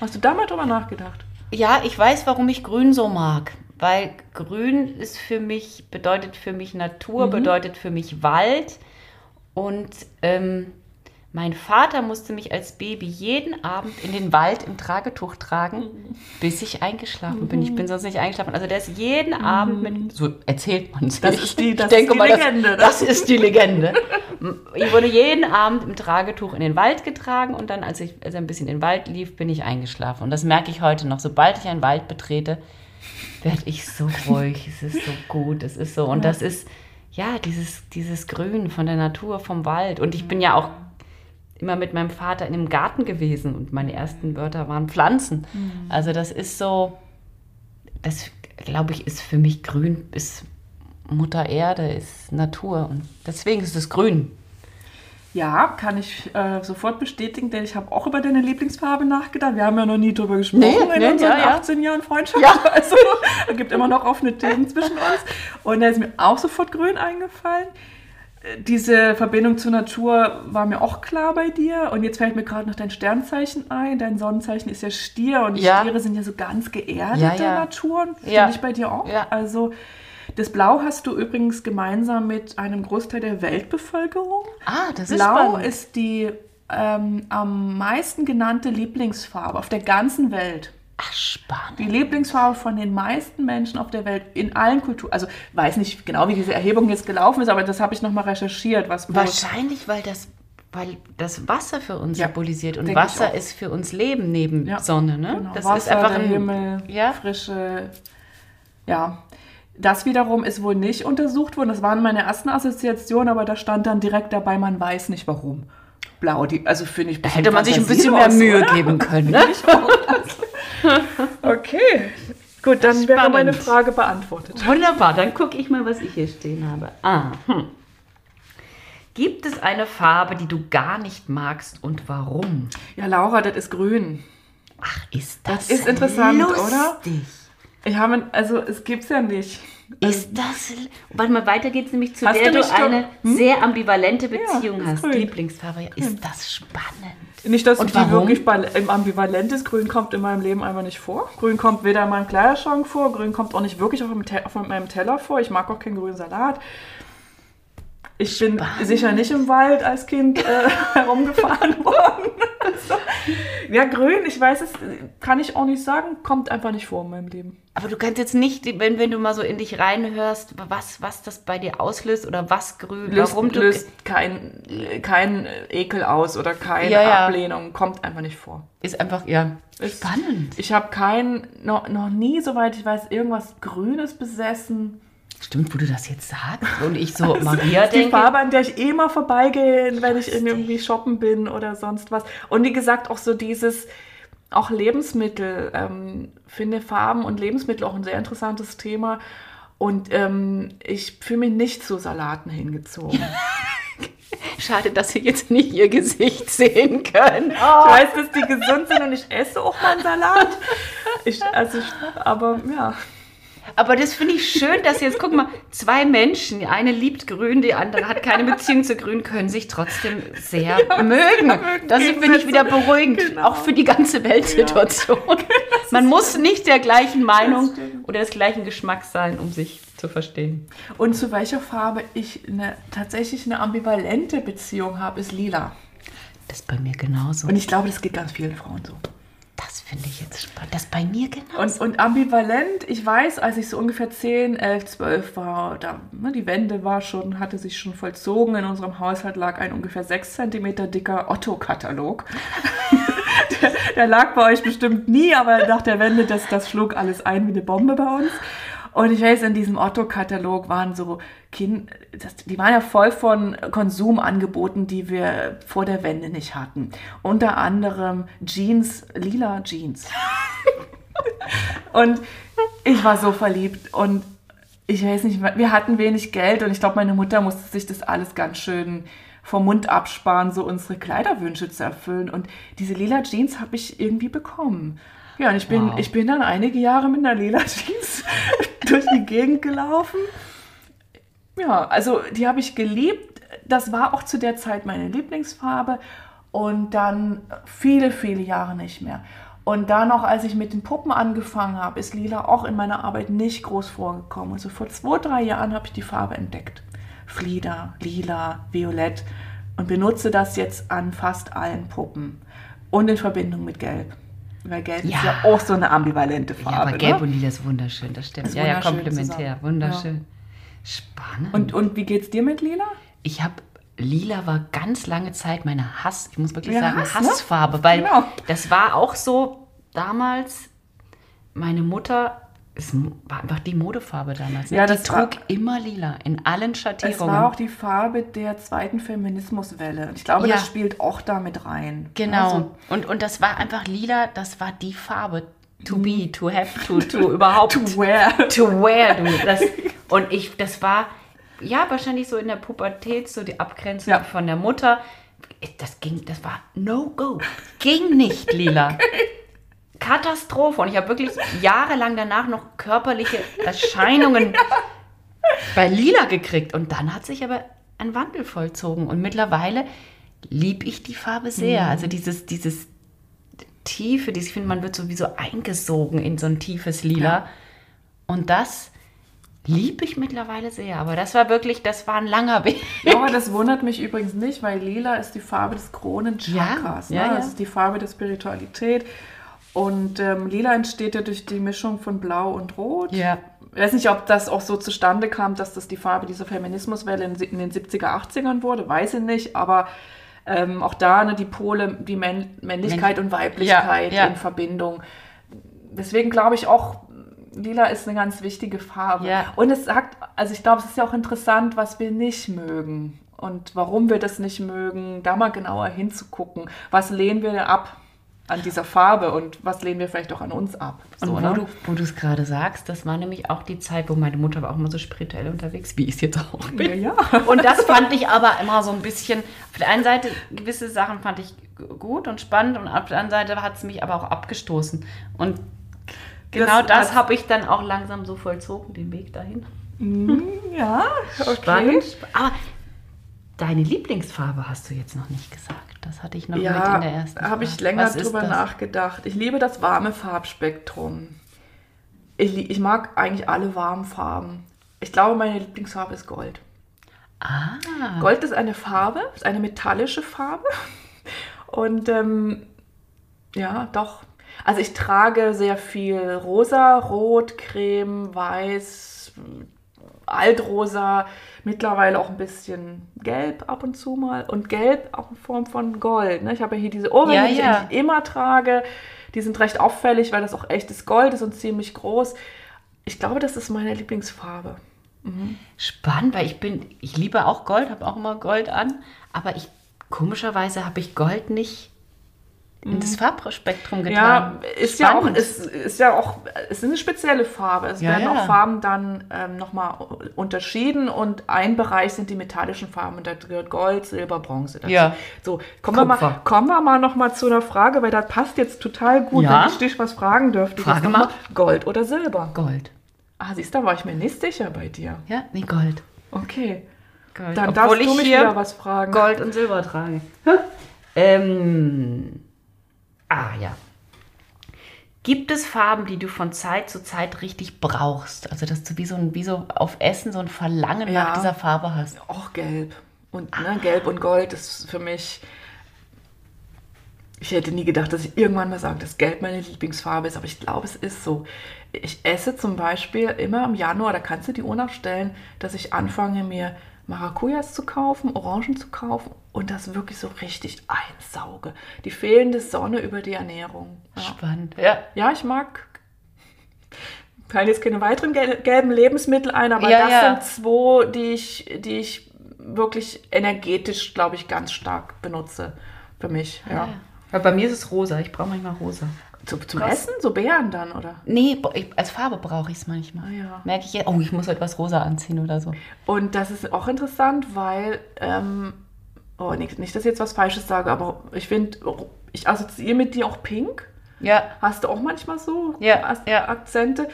Hast du da mal drüber nachgedacht? Ja, ich weiß, warum ich Grün so mag. Weil Grün ist für mich, bedeutet für mich Natur, bedeutet für mich Wald. Und ähm, mein Vater musste mich als Baby jeden Abend in den Wald im Tragetuch tragen, bis ich eingeschlafen bin. Ich bin sonst nicht eingeschlafen. Also der ist jeden Abend mit, so erzählt man sich. Das ist die- das ist die mal, Legende? Das, das ist die Legende. Ich wurde jeden Abend im Tragetuch in den Wald getragen und dann, als, ich, als er ein bisschen in den Wald lief, bin ich eingeschlafen. Und das merke ich heute noch. Sobald ich einen Wald betrete, werde ich so ruhig. es ist so gut. Es ist so. Und das ist, ja, dieses, dieses Grün von der Natur, vom Wald. Und ich bin ja auch immer mit meinem Vater in dem Garten gewesen und meine ersten Wörter waren Pflanzen. Also das ist so, das glaube ich, ist für mich grün, ist Mutter Erde, ist Natur und deswegen ist es grün. Ja, kann ich äh, sofort bestätigen, denn ich habe auch über deine Lieblingsfarbe nachgedacht. Wir haben ja noch nie drüber gesprochen Nee, in nee, unseren ja, ja. 18 Jahren Freundschaft. Ja. Also, es gibt immer noch offene Themen zwischen uns. Und da ist mir auch sofort grün eingefallen. Diese Verbindung zur Natur war mir auch klar bei dir. Und jetzt fällt mir gerade noch dein Sternzeichen ein. Dein Sonnenzeichen ist ja Stier und die Ja. Stiere sind ja so ganz geerdete Ja, ja. Naturen. Ja. Finde ich bei dir auch. Ja. Also das Blau hast du übrigens gemeinsam mit einem Großteil der Weltbevölkerung. Ah, das ist Blau ist die ähm, am meisten genannte Lieblingsfarbe auf der ganzen Welt. Ach, spannend. Die Lieblingsfarbe von den meisten Menschen auf der Welt in allen Kulturen. Also weiß nicht genau, wie diese Erhebung jetzt gelaufen ist, aber das habe ich nochmal recherchiert, was Wahrscheinlich, weil das, weil das Wasser für uns Ja, symbolisiert und Wasser ist für uns Leben neben Ja, Sonne. Ne? Genau, Das Wasser, ist einfach ein Himmel, Ja. frische. Ja, das wiederum ist wohl nicht untersucht worden. Das waren meine ersten Assoziationen, aber da stand dann direkt dabei, man weiß nicht warum. Blau, die, also finde ich. Da hätte man sich ein bisschen mehr Mühe geben können. Ne? Okay, gut, dann wäre Spannend. meine Frage beantwortet. Wunderbar, dann gucke ich mal, was ich hier stehen habe. Ah, hm. Gibt es eine Farbe, die du gar nicht magst und warum? Ja, Laura, das ist grün. Ach, ist das, Das ist interessant, lustig. oder? Ich habe, also es gibt's ja nicht. Ist das. Warte mal, weiter geht's nämlich zu Hast der du du eine Hm? sehr ambivalente Beziehung ist hast. grün. Lieblingsfarbe. Ja, Ist das spannend. Nicht, dass Und die warum? wirklich im ambivalent ist. Grün kommt in meinem Leben einfach nicht vor. Grün kommt weder in meinem Kleiderschrank vor, Grün kommt auch nicht wirklich auf meinem Teller vor. Ich mag auch keinen grünen Salat. Ich bin Spannend. sicher nicht im Wald als Kind äh, herumgefahren worden. Also, ja, grün, ich weiß es, kann ich auch nicht sagen, kommt einfach nicht vor in meinem Leben. Aber du kannst jetzt nicht, wenn, wenn du mal so in dich reinhörst, was, was das bei dir auslöst oder was grün, Löst, warum du. löst kein, kein Ekel aus oder keine Ja, ja. Ablehnung, kommt einfach nicht vor. Ist einfach, ja. Ist- spannend. Ich habe kein, noch, noch nie, soweit ich weiß, irgendwas Grünes besessen. Stimmt, wo du das jetzt sagst und ich so Maria Das ist die denke. Farbe, an der ich eh mal vorbeigehe, wenn ich irgendwie shoppen bin oder sonst was. Und wie gesagt, auch so dieses, auch Lebensmittel, ähm, finde Farben und Lebensmittel auch ein sehr interessantes Thema. Und ähm, ich fühle mich nicht zu Salaten hingezogen. Schade, dass Sie jetzt nicht Ihr Gesicht sehen können. Ich weiß, dass die gesund sind und ich esse auch mal einen Salat. Ich, also, ich, aber ja. Aber das finde ich schön, dass jetzt, guck mal, zwei Menschen, die eine liebt Grün, die andere hat keine Beziehung zu Grün, können sich trotzdem sehr mögen. mögen Das finde ich wieder beruhigend, Genau. auch für die ganze Weltsituation. Man muss nicht der gleichen Meinung oder des gleichen Geschmacks sein, um sich zu verstehen. Und zu welcher Farbe ich eine, tatsächlich eine ambivalente Beziehung habe, ist lila. Das ist bei mir genauso. Und ich glaube, das geht ganz vielen Frauen so. Das finde ich jetzt spannend. Das bei mir genauso. Und, und ambivalent, ich weiß, als ich so ungefähr 10, 11, 12 war, da, ne, die Wende war schon, hatte sich schon vollzogen. In unserem Haushalt lag ein ungefähr 6 cm dicker Otto-Katalog. der, der lag bei euch bestimmt nie, aber nach der Wende, das, das schlug alles ein wie eine Bombe bei uns. Und ich weiß, in diesem Otto-Katalog waren so kind, das, die waren ja voll von Konsumangeboten, die wir vor der Wende nicht hatten. Unter anderem Jeans, lila Jeans. Und ich war so verliebt und ich weiß nicht, wir hatten wenig Geld und ich glaube, meine Mutter musste sich das alles ganz schön vom Mund absparen, so unsere Kleiderwünsche zu erfüllen. Und diese lila Jeans habe ich irgendwie bekommen. Ja, und ich bin, Wow. ich bin dann einige Jahre mit einer lila Jeans durch die Gegend gelaufen. Ja, also die habe ich geliebt. Das war auch zu der Zeit meine Lieblingsfarbe. Und dann viele, viele Jahre nicht mehr. Und dann noch, als ich mit den Puppen angefangen habe, ist lila auch in meiner Arbeit nicht groß vorgekommen. Also vor zwei, drei Jahren habe ich die Farbe entdeckt. Flieder, lila, violett. Und benutze das jetzt an fast allen Puppen. Und in Verbindung mit Gelb. Weil Gelb ist Ja. ja auch so eine ambivalente Farbe. ja, aber Gelb ne? und Lila ist wunderschön, das stimmt. Ist ja, ja, komplementär. zusammen. Wunderschön. Spannend. Und, und wie geht's dir mit lila? Ich habe Lila war ganz lange Zeit meine Hass, ich muss wirklich Ja, sagen, Hass, ne? Hassfarbe, weil Genau. das war auch so damals, meine Mutter, es war einfach die Modefarbe damals. Ne? Ja, die das war- trug immer lila in allen Es Schattierungen. war auch die Farbe der zweiten Feminismuswelle. Ich glaube, Ja. das spielt auch damit rein. genau. Also, und, und das war einfach lila, das war die Farbe. To be, to have, to, to überhaupt. to wear. to wear, du. Das, und ich, das war, ja, wahrscheinlich so in der Pubertät, so die Abgrenzung Ja. von der Mutter. Das ging, das war No-Go. Ging nicht, Lila. Katastrophe. Und ich habe wirklich jahrelang danach noch körperliche Erscheinungen bei Lila gekriegt. Und dann hat sich aber ein Wandel vollzogen. Und mittlerweile liebe ich die Farbe sehr. Mhm. Also dieses, dieses Tiefe, dieses, ich finde, man wird sowieso eingesogen in so ein tiefes Lila. Ja. Und das liebe ich mittlerweile sehr. Aber das war wirklich, das war ein langer Weg. Aber das wundert mich übrigens nicht, weil lila ist die Farbe des Kronenchakras. Ja, ja, ne? ja. Das ist die Farbe der Spiritualität. Und ähm, lila entsteht ja durch die Mischung von Blau und Rot. Ja. Ich weiß nicht, ob das auch so zustande kam, dass das die Farbe dieser Feminismuswelle in, in den 70er, 80ern wurde, weiß ich nicht, aber ähm, auch da ne, die Pole, die Männ Männlichkeit und Weiblichkeit Ja, ja. in Verbindung. Deswegen glaube ich auch, lila ist eine ganz wichtige Farbe. Ja. Und es sagt, also ich glaube, es ist ja auch interessant, was wir nicht mögen und warum wir das nicht mögen, da mal genauer hinzugucken. Was lehnen wir denn ab an dieser Farbe und was lehnen wir vielleicht auch an uns ab? Und So, wo ne? du es gerade sagst, das war nämlich auch die Zeit, wo meine Mutter war auch immer so spirituell unterwegs, wie ich es jetzt auch bin. Ja, ja. Und das fand ich aber immer so ein bisschen, auf der einen Seite, gewisse Sachen fand ich gut und spannend und auf der anderen Seite hat es mich aber auch abgestoßen. Und genau Das das, habe ich dann auch langsam so vollzogen, den Weg dahin. Ja, okay. Spannend. Aber deine Lieblingsfarbe hast du jetzt noch nicht gesagt. Das hatte ich noch mit in der Ja, ersten habe ich länger Was drüber nachgedacht. Ich liebe das warme Farbspektrum. Ich, ich mag eigentlich alle warmen Farben. Ich glaube, meine Lieblingsfarbe ist Gold. Ah, Gold ist eine Farbe, ist eine metallische Farbe. Und ähm, ja, doch. Also ich trage sehr viel rosa, rot, creme, weiß, altrosa, mittlerweile auch ein bisschen gelb ab und zu mal. Und gelb auch in Form von Gold. Ne? Ich habe ja hier diese Ohrringe, Ja, die ich eigentlich immer trage. Die sind recht auffällig, weil das auch echtes Gold ist und ziemlich groß. Ich glaube, das ist meine Lieblingsfarbe. spannend, weil ich bin, ich liebe auch Gold, habe auch immer Gold an, aber ich, komischerweise habe ich Gold nicht in das Farbspektrum Mhm. Ja, ist ja, auch, ist, ist ja auch, es ist eine spezielle Farbe. Es Ja, werden ja. auch Farben dann ähm, nochmal unterschieden und ein Bereich sind die metallischen Farben und da gehört Gold, Silber, Bronze dazu. Ja. So, kommen wir, mal, Kupfer. kommen wir mal nochmal zu einer Frage, weil das passt jetzt total gut, Ja. wenn ich dich was fragen dürfte. Frage mal. Gold oder Silber? Gold. Ah, siehst du, da war ich mir nicht sicher bei dir. Ja, nee, Gold. Okay, Gold. dann Obwohl darfst ich du mich wieder was fragen. Gold und Silber trage. ähm, ah ja. Gibt es Farben, die du von Zeit zu Zeit richtig brauchst? Also, dass du wie so, ein, wie so auf Essen so ein Verlangen Ja. nach dieser Farbe hast. Auch gelb. Und ne, gelb und gold ist für mich. Ich hätte nie gedacht, dass ich irgendwann mal sage, dass Gelb meine Lieblingsfarbe ist, aber ich glaube, es ist so. Ich esse zum Beispiel immer im Januar, da kannst du die Uhr nachstellen, dass ich anfange, mir Maracujas zu kaufen, Orangen zu kaufen und das wirklich so richtig einsauge. Die fehlende Sonne über die Ernährung. Ja. Spannend. Ja. Ja, ich mag. fallen jetzt keine weiteren gel gelben Lebensmittel ein, aber Ja, das ja. sind zwei, die ich, die ich wirklich energetisch, glaube ich, ganz stark benutze. Für mich, ja. Aber bei mir ist es rosa. Ich brauche manchmal rosa. Zu, zum. Essen? So Beeren dann, oder? Nee, ich, als Farbe brauche ich es manchmal. Ah, ja. Merke ich jetzt, oh, ich muss heute was rosa anziehen oder so. Und das ist auch interessant, weil, ähm, oh, nicht, nicht, dass ich jetzt was Falsches sage, aber ich finde, ich assoziiere mit dir auch Pink. Ja, Hast du auch manchmal so ja. Akzente?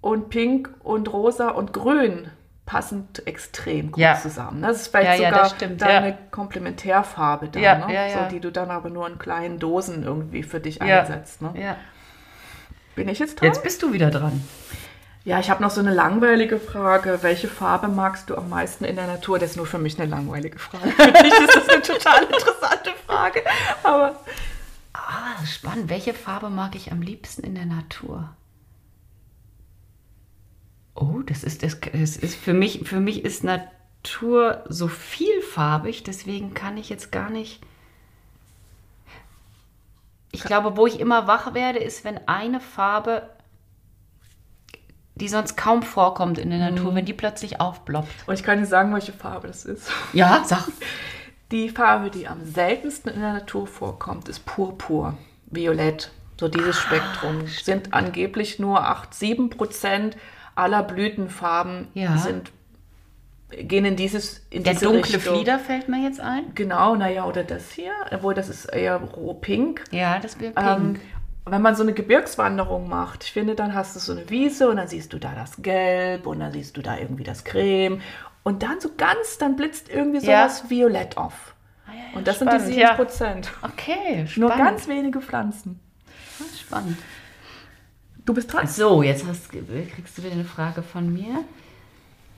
Und Pink und Rosa und Grün passen extrem gut Ja. zusammen. Das ist vielleicht Ja, ja, sogar das stimmt, deine ja. Komplementärfarbe da, Ja, ne? ja, ja. So, die du dann aber nur in kleinen Dosen irgendwie für dich Ja. einsetzt. Ne? ja. Bin ich jetzt dran? Jetzt bist du wieder dran. Ja, ich habe noch so eine langweilige Frage. Welche Farbe magst du am meisten in der Natur? Das ist nur für mich eine langweilige Frage. Für dich ist das eine total interessante Frage. Aber Ah, spannend. Welche Farbe mag ich am liebsten in der Natur? Oh, das ist, das, das ist für mich, für mich ist Natur so vielfarbig, deswegen kann ich jetzt gar nicht. Ich glaube, wo ich immer wach werde, ist, wenn eine Farbe, die sonst kaum vorkommt in der Natur, wenn die plötzlich aufploppt. und ich kann dir sagen, welche Farbe das ist. Ja, sag. Die Farbe, die am seltensten in der Natur vorkommt, ist Purpur, Violett. So dieses Ah, Spektrum. Sind angeblich nur 8, 7 Prozent aller Blütenfarben Ja. sind, gehen in dieses in Der diese dunkle Richtung. Flieder fällt mir jetzt ein. Genau, naja, oder das hier, obwohl das ist eher roh pink. Ja, das wäre pink. Ähm, wenn man so eine Gebirgswanderung macht, ich finde, dann hast du so eine Wiese und dann siehst du da das Gelb und dann siehst du da irgendwie das Creme und dann so ganz, dann blitzt irgendwie Ja. sowas Violett auf. Ah, ja, ja, Und das spannend, sind die ja. 7 Prozent. Okay, spannend. Nur ganz wenige Pflanzen. spannend. Du bist dran. So, jetzt hast, kriegst du wieder eine Frage von mir.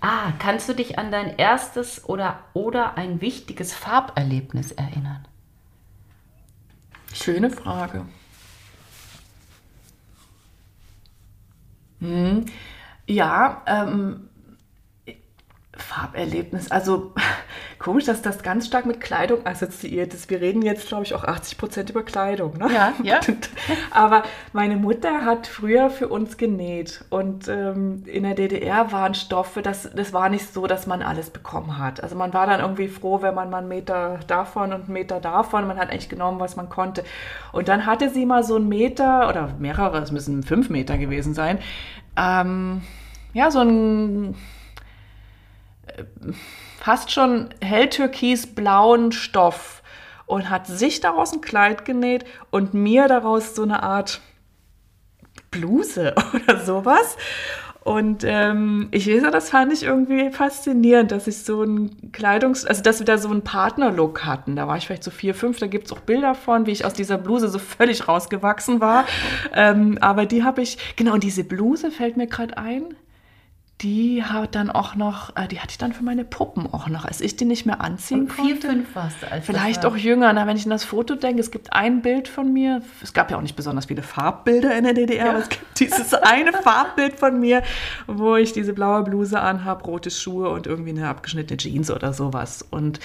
Ah, kannst du dich an dein erstes oder, oder ein wichtiges Farberlebnis erinnern? Schöne Frage. Hm. Ja, ähm, Farberlebnis. Also komisch, dass das ganz stark mit Kleidung assoziiert ist. Wir reden jetzt, glaube ich, auch 80 Prozent über Kleidung. Ne? Ja, ja. Aber meine Mutter hat früher für uns genäht. Und ähm, in der DDR waren Stoffe, das, das war nicht so, dass man alles bekommen hat. Also man war dann irgendwie froh, wenn man mal einen Meter davon und einen Meter davon. Man hat eigentlich genommen, was man konnte. Und dann hatte sie mal so einen Meter oder mehrere, es müssen fünf Meter gewesen sein. Ähm, ja, so ein fast schon helltürkisblauen Stoff und hat sich daraus ein Kleid genäht und mir daraus so eine Art Bluse oder sowas. Und ähm, ich weiß, das fand ich irgendwie faszinierend, dass ich so ein Kleidungs-, also dass wir da so einen Partnerlook hatten. Da war ich vielleicht so vier, fünf, da gibt es auch Bilder von, wie ich aus dieser Bluse so völlig rausgewachsen war. Ähm, aber die habe ich, genau, und diese Bluse fällt mir gerade ein die hat dann auch noch, äh, die hatte ich dann für meine Puppen auch noch, als ich die nicht mehr anziehen vier, konnte. fünf warst du. Als Vielleicht auch jünger. Na, wenn ich an das Foto denke, es gibt ein Bild von mir. Es gab ja auch nicht besonders viele Farbbilder in der DDR, aber es gibt dieses eine Farbbild von mir, wo ich diese blaue Bluse anhabe, rote Schuhe und irgendwie eine abgeschnittene Jeans oder sowas. Und,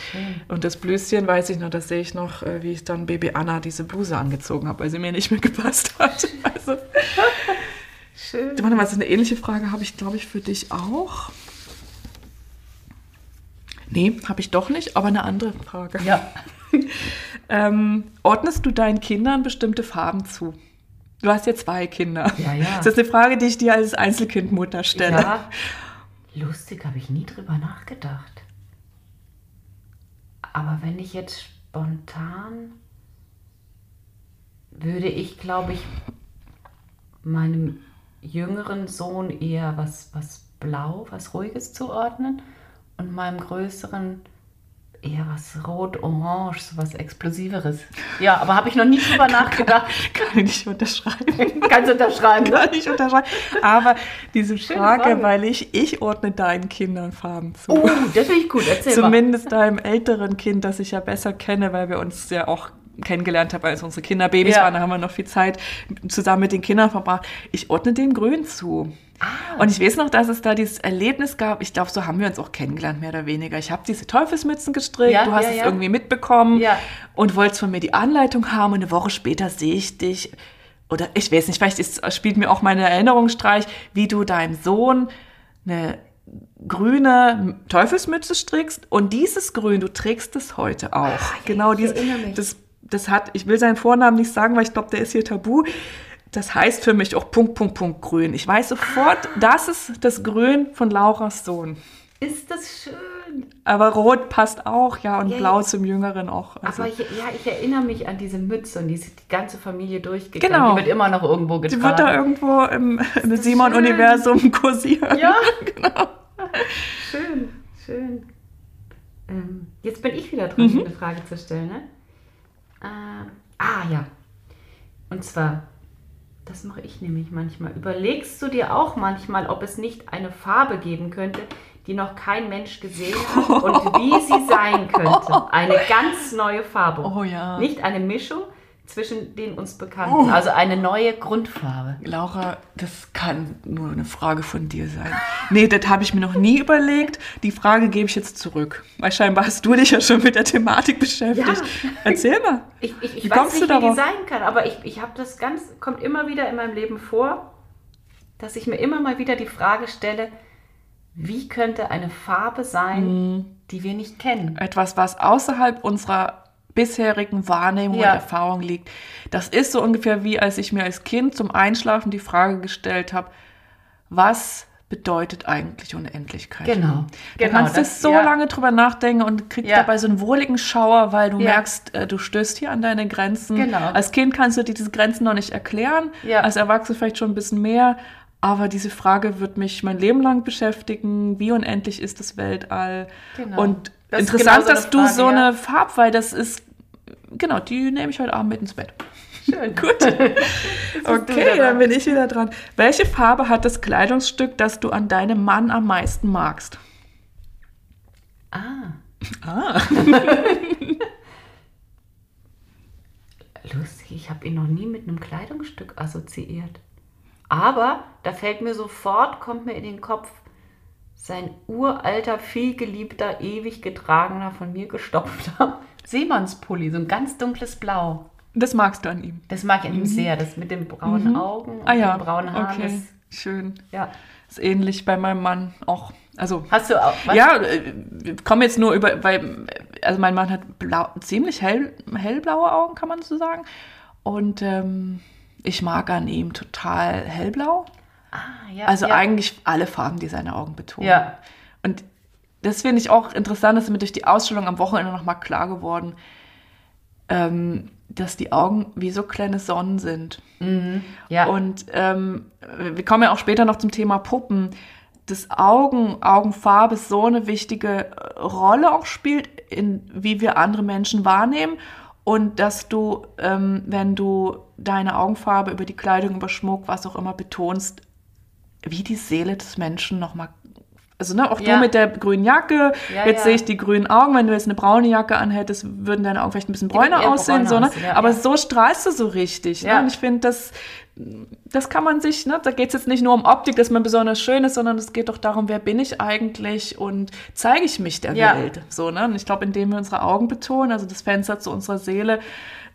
und das Blüschen weiß ich noch, das sehe ich noch, äh, wie ich dann Baby Anna diese Bluse angezogen habe, weil sie mir nicht mehr gepasst hat. Also, Schön. Warte mal, so eine ähnliche Frage habe ich, glaube ich, für dich auch. Nee, habe ich doch nicht, aber eine andere Frage. Ja. Ähm, ordnest du deinen Kindern bestimmte Farben zu? Du hast ja zwei Kinder. Ja, ja. Das ist eine Frage, die ich dir als Einzelkindmutter stelle. Ja, lustig, habe ich nie drüber nachgedacht. Aber wenn ich jetzt spontan würde ich, glaube ich, meinem jüngeren Sohn eher was, was Blau, was Ruhiges zuordnen und meinem größeren eher was Rot-Orange, so was Explosiveres. Ja, aber habe ich noch nie drüber nachgedacht. Kann ich nicht unterschreiben. Kannst unterschreiben? Kann ich unterschreiben. Aber diese Frage, Frage. weil ich, ich ordne deinen Kindern Farben zu. Oh, das finde ich gut. Erzähl mal. Zumindest deinem älteren Kind, das ich ja besser kenne, weil wir uns ja auch kennengelernt haben, als unsere Kinder Babys Ja. waren. Da haben wir noch viel Zeit zusammen mit den Kindern verbracht. Ich ordne dem Grün zu. Und ich weiß noch, dass es da dieses Erlebnis gab. Ich glaube, so haben wir uns auch kennengelernt, mehr oder weniger. Ich habe diese Teufelsmützen gestrickt. Ja, du hast ja, es ja. irgendwie mitbekommen Ja. und wolltest von mir die Anleitung haben. Und eine Woche später sehe ich dich. Oder ich weiß nicht, vielleicht ist, spielt mir auch meine Erinnerungsstreich, wie du deinem Sohn eine grüne Teufelsmütze strickst und dieses Grün, du trägst es heute auch. genau ich dieses, erinnere mich. das, das hat, ich will seinen Vornamen nicht sagen, weil ich glaube, der ist hier tabu. Das heißt für mich auch Punkt, Punkt, Punkt Grün. Ich weiß sofort, das ist das Grün von Lauras Sohn. Ist das schön. Aber Rot passt auch, ja, und Ja, Blau ja. zum Jüngeren auch. Also, Aber ich, ja, ich erinnere mich an diese Mütze und die ist die ganze Familie durchgegangen. Genau. Die wird immer noch irgendwo die getragen. wird da irgendwo im, im Simon-Universum kursieren. Ja. genau. Schön, schön. Ähm, jetzt bin ich wieder dran, eine Frage zu stellen, ne? Äh, ah, ja. Und zwar, das mache ich nämlich manchmal. Überlegst du dir auch manchmal, ob es nicht eine Farbe geben könnte, die noch kein Mensch gesehen hat und wie sie sein könnte? Eine ganz neue Farbe. Oh ja. Nicht eine Mischung zwischen den uns Bekannten, also eine neue Grundfarbe. Laura, das kann nur eine Frage von dir sein. Nee, das habe ich mir noch nie überlegt. Die Frage gebe ich jetzt zurück. Weil scheinbar hast du dich ja schon mit der Thematik beschäftigt. Ja. Erzähl mal. Ich, ich, ich Wie weiß nicht, du wie die darauf? sein kann, aber ich, ich habe das ganz, kommt immer wieder in meinem Leben vor, dass ich mir immer mal wieder die Frage stelle, wie könnte eine Farbe sein, Mhm. die wir nicht kennen? Etwas, was außerhalb unserer bisherigen Wahrnehmung Ja. und Erfahrung liegt. Das ist so ungefähr wie, als ich mir als Kind zum Einschlafen die Frage gestellt habe, was bedeutet eigentlich Unendlichkeit? Genau. Du Genau, kannst das- so ja. lange drüber nachdenken und kriegst Ja. dabei so einen wohligen Schauer, weil du Ja. merkst, äh, du stößt hier an deine Grenzen. Genau. Als Kind kannst du dir diese Grenzen noch nicht erklären, als Erwachsene vielleicht schon ein bisschen mehr. Aber diese Frage wird mich mein Leben lang beschäftigen. Wie unendlich ist das Weltall? Genau. Und Das ist interessant, genau so dass du Frage, so ja. eine Farbwahl, das ist, genau, die nehme ich heute Abend mit ins Bett. Schön. Gut. Okay, dann bin ich wieder dran. Welche Farbe hat das Kleidungsstück, das du an deinem Mann am meisten magst? Ah, Ah. lustig, ich habe ihn noch nie mit einem Kleidungsstück assoziiert. Aber da fällt mir sofort, kommt mir in den Kopf, sein uralter, vielgeliebter, ewig getragener, von mir gestopfter Seemannspulli, so ein ganz dunkles Blau. Das magst du an ihm. Das mag ich an ihm sehr, das mit den braunen Augen und Ah ja, den braunen Haaren. okay, schön. Das, ja. Ist ähnlich bei meinem Mann auch. Also Hast du auch, was? ja, äh, wir kommen jetzt nur über, weil also mein Mann hat blau, ziemlich hell, hellblaue Augen, kann man so sagen. Und ähm, ich mag an ihm total hellblau. Ah, ja, Also ja. eigentlich alle Farben, die seine Augen betonen. Ja. Und das finde ich auch interessant, das ist mir durch die Ausstellung am Wochenende nochmal klar geworden, ähm, dass die Augen wie so kleine Sonnen sind. ja. Und ähm, wir kommen ja auch später noch zum Thema Puppen. Das Augen, Augenfarbe so eine wichtige äh, Rolle auch spielt, in wie wir andere Menschen wahrnehmen. Und dass du, ähm, wenn du deine Augenfarbe über die Kleidung, über Schmuck, was auch immer betonst, wie die Seele des Menschen nochmal. Also ne, auch Ja. du mit der grünen Jacke, Ja, jetzt ja. sehe ich die grünen Augen, wenn du jetzt eine braune Jacke anhättest, würden deine Augen vielleicht ein bisschen bräuner aussehen, so, ne? aber so strahlst du so richtig. Ja. Ne? Und ich finde, das, das kann man sich, ne? da geht es jetzt nicht nur um Optik, dass man besonders schön ist, sondern es geht doch darum, wer bin ich eigentlich und zeige ich mich der. Welt. So, ne? Und ich glaube, indem wir unsere Augen betonen, also das Fenster zu unserer Seele,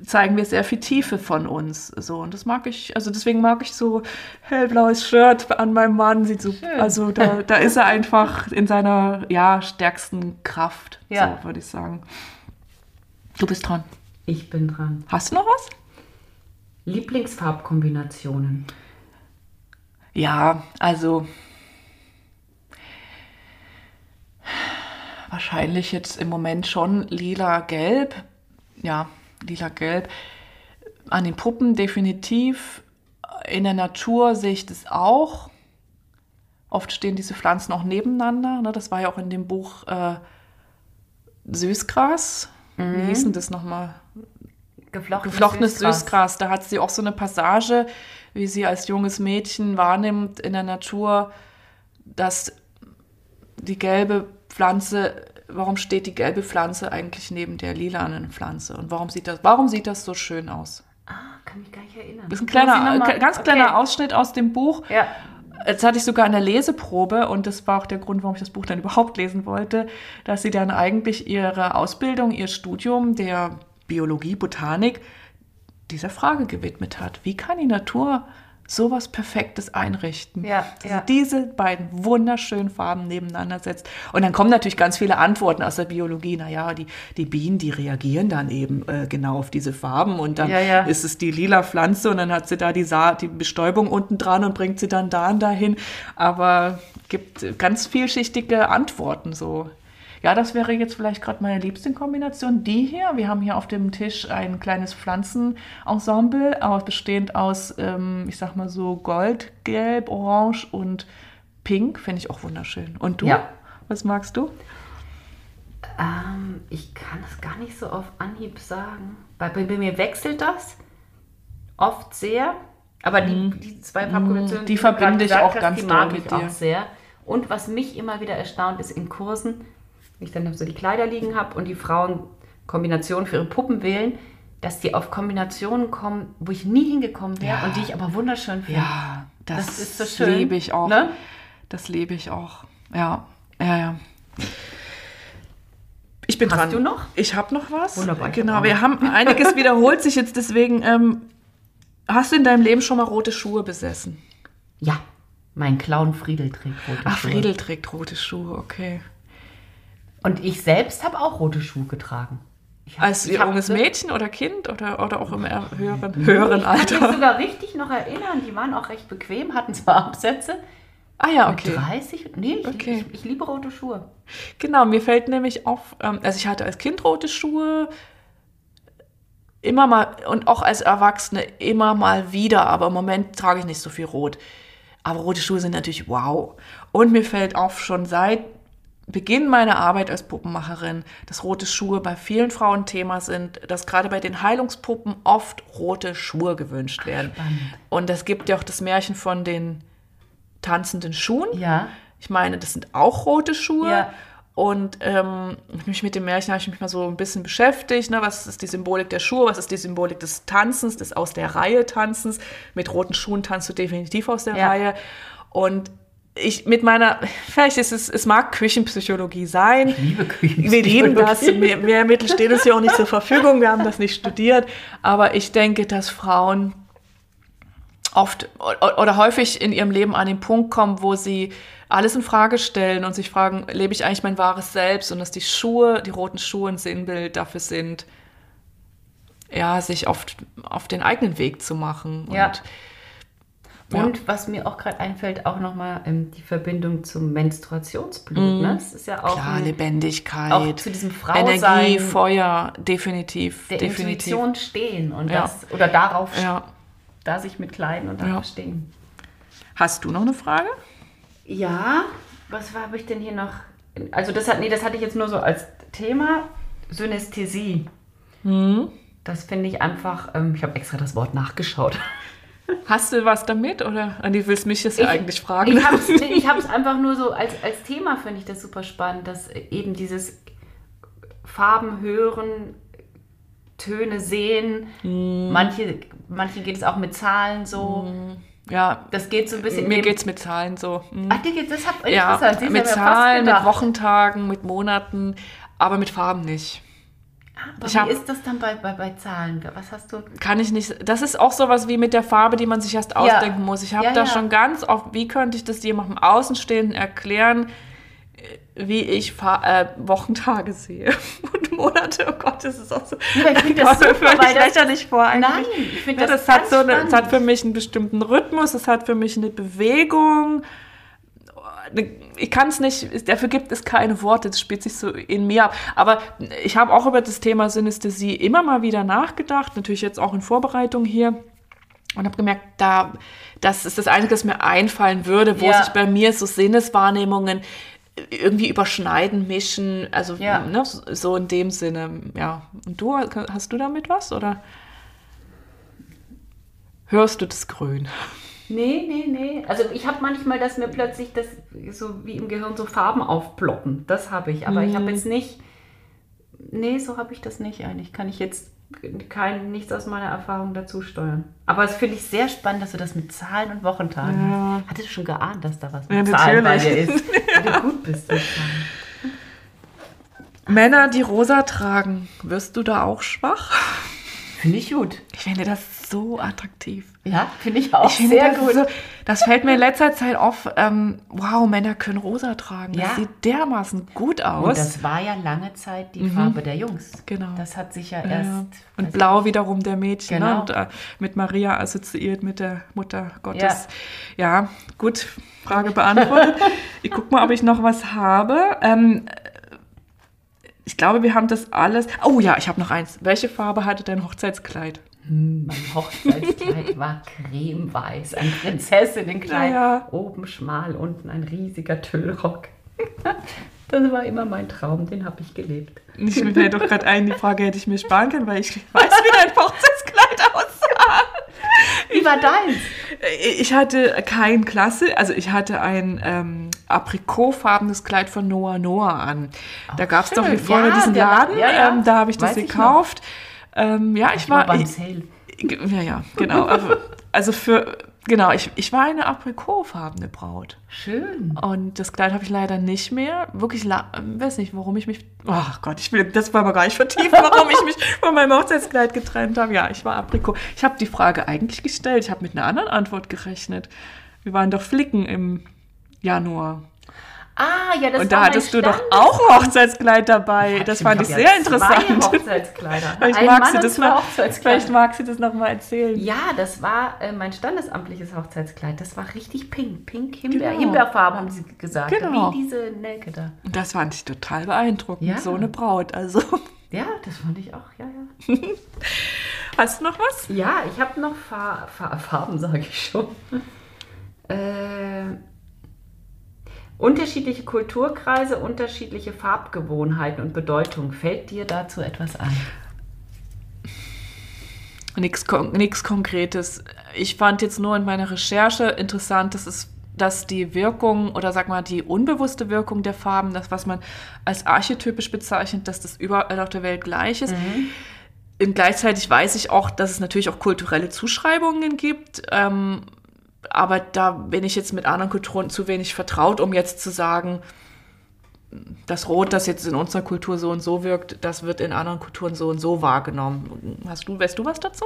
zeigen wir sehr viel Tiefe von uns. So, und das mag ich, also deswegen mag ich so hellblaues Shirt an meinem Mann, sieht so, Schön. also da, da ist er einfach in seiner, ja, stärksten Kraft, Ja. so würde ich sagen. Du bist dran. Ich bin dran. Hast du noch was? Lieblingsfarbkombinationen. Ja, also wahrscheinlich jetzt im Moment schon lila-gelb. Ja, lila-gelb. An den Puppen definitiv. In der Natur sehe ich das auch. Oft stehen diese Pflanzen auch nebeneinander. Ne? Das war ja auch in dem Buch äh, Süßgras. Wie hieß denn das nochmal? Geflochtenes, Geflochtenes Süßgras. Da hat sie auch so eine Passage, wie sie als junges Mädchen wahrnimmt in der Natur, dass die gelbe Pflanze, warum steht die gelbe Pflanze eigentlich neben der lilanen Pflanze? Und warum sieht das, warum sieht das so schön aus? Ah, kann mich gar nicht erinnern. Das ist ein kleiner, äh, ganz okay. kleiner Ausschnitt aus dem Buch. Ja. Jetzt hatte ich sogar eine Leseprobe und das war auch der Grund, warum ich das Buch dann überhaupt lesen wollte, dass sie dann eigentlich ihre Ausbildung, ihr Studium der Biologie, Botanik dieser Frage gewidmet hat. Wie kann die Natur sowas Perfektes einrichten? Ja, dass ja. diese beiden wunderschönen Farben nebeneinander setzt. Und dann kommen natürlich ganz viele Antworten aus der Biologie. Naja, die, die Bienen, die reagieren dann eben äh, genau auf diese Farben und dann Ja, ja. ist es die lila Pflanze und dann hat sie da die, Sa die Bestäubung unten dran und bringt sie dann da und dahin. Aber gibt ganz vielschichtige Antworten so. Ja, das wäre jetzt vielleicht gerade meine liebste Kombination. Die hier, wir haben hier auf dem Tisch ein kleines Pflanzenensemble, aus- bestehend aus, ähm, ich sag mal so, Gold, Gelb, Orange und Pink. Finde ich auch wunderschön. Und du? Ja. Was magst du? Ähm, ich kann es gar nicht so auf Anhieb sagen. Bei, bei mir wechselt das oft sehr. Aber die, die zwei Farbkombinationen, Mhm. Die verbinde ich auch ganz mag mit auch dir. sehr. Und was mich immer wieder erstaunt ist in Kursen, wenn ich dann so die Kleider liegen habe und die Frauen Kombinationen für ihre Puppen wählen, dass die auf Kombinationen kommen, wo ich nie hingekommen wäre Ja. und die ich aber wunderschön finde. Ja, das, Das ist so schön, liebe ich auch. ne? Das liebe ich auch. Ja, ja, ja. Ich bin Hast dran. du noch? Ich habe noch was. Wunderbar, Genau, wir haben einiges wiederholt sich jetzt deswegen. Ähm, hast du in deinem Leben schon mal rote Schuhe besessen? Ja, mein Clown Friedel trägt rote Ach, Schuhe. Friedel trägt rote Schuhe, okay. Und ich selbst habe auch rote Schuhe getragen. Ich hab- Als ich junges so- Mädchen oder Kind oder, oder auch im höheren, Ich höheren kann mich Alter? sogar richtig noch erinnern. Die waren auch recht bequem, hatten zwar Absätze. Ah ja, Mit okay. 30? Nee, ich, Okay. ich, ich liebe rote Schuhe. Genau, mir fällt nämlich auf, ähm, also ich hatte als Kind rote Schuhe, immer mal und auch als Erwachsene immer mal wieder, aber im Moment trage ich nicht so viel rot. Aber rote Schuhe sind natürlich wow. Und mir fällt auf, schon seit Beginn meiner Arbeit als Puppenmacherin, dass rote Schuhe bei vielen Frauen Thema sind, dass gerade bei den Heilungspuppen oft rote Schuhe gewünscht werden. spannend. Und es gibt ja auch das Märchen von den tanzenden Schuhen. Ja. Ich meine, das sind auch rote Schuhe. Ja. Und ähm, mich mit dem Märchen habe ich mich mal so ein bisschen beschäftigt. Ne? Was ist die Symbolik der Schuhe? Was ist die Symbolik des Tanzens, des aus der Reihe Tanzens? Mit roten Schuhen tanzt du definitiv aus der Ja. Reihe. Und ich mit meiner, vielleicht ist es, es mag Küchenpsychologie sein. Liebe Küchen. Wir lieben das. Mehr, mehr Mittel stehen uns ja auch nicht zur Verfügung. Wir haben das nicht studiert. Aber ich denke, dass Frauen oft oder häufig in ihrem Leben an den Punkt kommen, wo sie alles in Frage stellen und sich fragen, lebe ich eigentlich mein wahres Selbst? Und dass die Schuhe, die roten Schuhe ein Sinnbild dafür sind, ja, sich auf, auf den eigenen Weg zu machen. Ja. Und Ja. Und was mir auch gerade einfällt, auch nochmal ähm, die Verbindung zum Menstruationsblut. Ne? Das ist ja auch klar, ein, Lebendigkeit, auch zu diesem Frausein Energie, Feuer, definitiv. der definitiv. Intuition stehen und Ja. das oder darauf Ja. da sich mit kleiden und darauf stehen. Hast du noch eine Frage? Ja, was habe ich denn hier noch? Also das hat, nee, das hatte ich jetzt nur so als Thema Synästhesie. Hm? Das finde ich einfach, ähm, ich habe extra das Wort nachgeschaut. Hast du was damit oder Andi willst mich das ja eigentlich fragen? Ich habe es nee, einfach nur so als, als Thema, finde ich das super spannend, dass eben dieses Farben hören, Töne sehen, Hm. manche, manche geht es auch mit Zahlen so. ja, Das geht so ein bisschen. mir geht es mit Zahlen so. Hm. Ach, dir geht das hat Ja, mit Zahlen, mit. Wochentagen, mit Monaten, aber mit Farben nicht. Aber ich wie hab- ist das dann bei, bei, bei Zahlen? Was hast du? Kann ich nicht. Das ist auch sowas wie mit der Farbe, die man sich erst ausdenken muss. Ich habe Ja, da ja. schon ganz oft, wie könnte ich das jemandem Außenstehenden erklären? wie ich äh, Wochentage sehe und Monate. Oh Gott, das ist auch so. Ja, ich finde das super, völlig weil das- lächerlich vor. eigentlich. Nein, ich finde Ja, das, das, hat so eine, das hat für mich einen bestimmten Rhythmus, es hat für mich eine Bewegung. Ich kann es nicht, dafür gibt es keine Worte, das spielt sich so in mir ab. Aber ich habe auch über das Thema Synästhesie immer mal wieder nachgedacht, natürlich jetzt auch in Vorbereitung hier. Und habe gemerkt, da, das ist das Einzige, das mir einfallen würde, wo Ja. sich bei mir so Sinneswahrnehmungen irgendwie überschneiden, mischen, also Ja. ne, so- so in dem Sinne, ja. Und du, hast du damit was oder hörst du das Grün? Nee, nee, nee. Also ich habe manchmal, dass mir plötzlich das so wie im Gehirn so Farben aufploppen. Das habe ich. Aber ich habe jetzt nicht. Nee, so habe ich das nicht eigentlich. Kann ich jetzt kein, nichts aus meiner Erfahrung dazu steuern. Aber es finde ich sehr spannend, dass du das mit Zahlen und Wochentagen Ja. hast. Hattest du schon geahnt, dass da was Ja, mit Zahlen bei dir ist? Wie du gut bist Zahlen. Männer, die rosa tragen, wirst du da auch schwach? Finde ich gut. Ich finde das so attraktiv. Ja, finde ich auch Ich finde sehr das gut. So, das fällt mir in letzter Zeit auf. Ähm, wow, Männer können rosa tragen. Das Ja. sieht dermaßen gut Und aus. das war ja lange Zeit die Farbe der Jungs. Genau. Das hat sich ja Ja, erst. ja. Und blau wiederum der Mädchen. Genau. Ne? Und, äh, mit Maria assoziiert, mit der Mutter Gottes. Ja, gut, Frage beantwortet. ich gucke mal, ob ich noch was habe. Ähm, ich glaube, wir haben das alles. Oh ja, ich habe noch eins. Welche Farbe hatte dein Hochzeitskleid? Hm, Mein Hochzeitskleid war cremeweiß, ein Prinzessinnenkleid. Ja. Oben schmal, unten ein riesiger Tüllrock. Das war immer mein Traum, den habe ich gelebt. Ich mir fällt doch gerade ein, die Frage hätte ich mir sparen können, weil ich weiß, wie dein Hochzeitskleid aussah. Wie war deins? Ich hatte kein Klasse, also ich hatte ein ähm, aprikotfarbenes Kleid von Noah Noah an. da gab es doch hier vorne Ja, diesen Laden, ja, ja. Ähm, da habe ich das Weiß ich gekauft. Ähm, ja, ich, Ich war war, beim ich, Sale. ja, ja, genau. Also, also für, genau, ich, ich war eine aprikotfarbene Braut. Schön. Und das Kleid habe ich leider nicht mehr. Wirklich, la- weiß nicht, warum ich mich. Ach Gott, ich will das wollen wir gar nicht vertiefen, warum ich mich von meinem Hochzeitskleid getrennt habe. Ja, ich war Aprikot. Ich habe die Frage eigentlich gestellt. Ich habe mit einer anderen Antwort gerechnet. Wir waren doch Flicken im Januar. Ah, ja, das Und da hattest du doch auch ein Hochzeitskleid dabei. Ja, das fand ich sehr ja interessant. Zwei Hochzeitskleider. Vielleicht Ein magst, Mann du und das vielleicht magst du das noch mal erzählen. Ja, das war äh, mein standesamtliches Hochzeitskleid. Das war richtig pink. Pink, Himbeer. Genau. Himbeerfarben haben sie gesagt. Genau. Wie diese Nelke da. Und das fand ich total beeindruckend. Ja. So eine Braut. Also, Ja, das fand ich auch. Ja, ja. hast du noch was? Ja, ich habe noch Fa Fa Farben, sage ich schon. Äh, unterschiedliche Kulturkreise, unterschiedliche Farbgewohnheiten und Bedeutung. Fällt dir dazu etwas ein? Nichts kon Konkretes. Ich fand jetzt nur in meiner Recherche interessant, dass es dass die Wirkung oder sag mal die unbewusste Wirkung der Farben, das was man als archetypisch bezeichnet, dass das überall auf der Welt gleich ist. Und gleichzeitig weiß ich auch, dass es natürlich auch kulturelle Zuschreibungen gibt. Ähm, aber da bin ich jetzt mit anderen Kulturen zu wenig vertraut, um jetzt zu sagen, das Rot, das jetzt in unserer Kultur so und so wirkt, das wird in anderen Kulturen so und so wahrgenommen. Hast du, weißt du was dazu?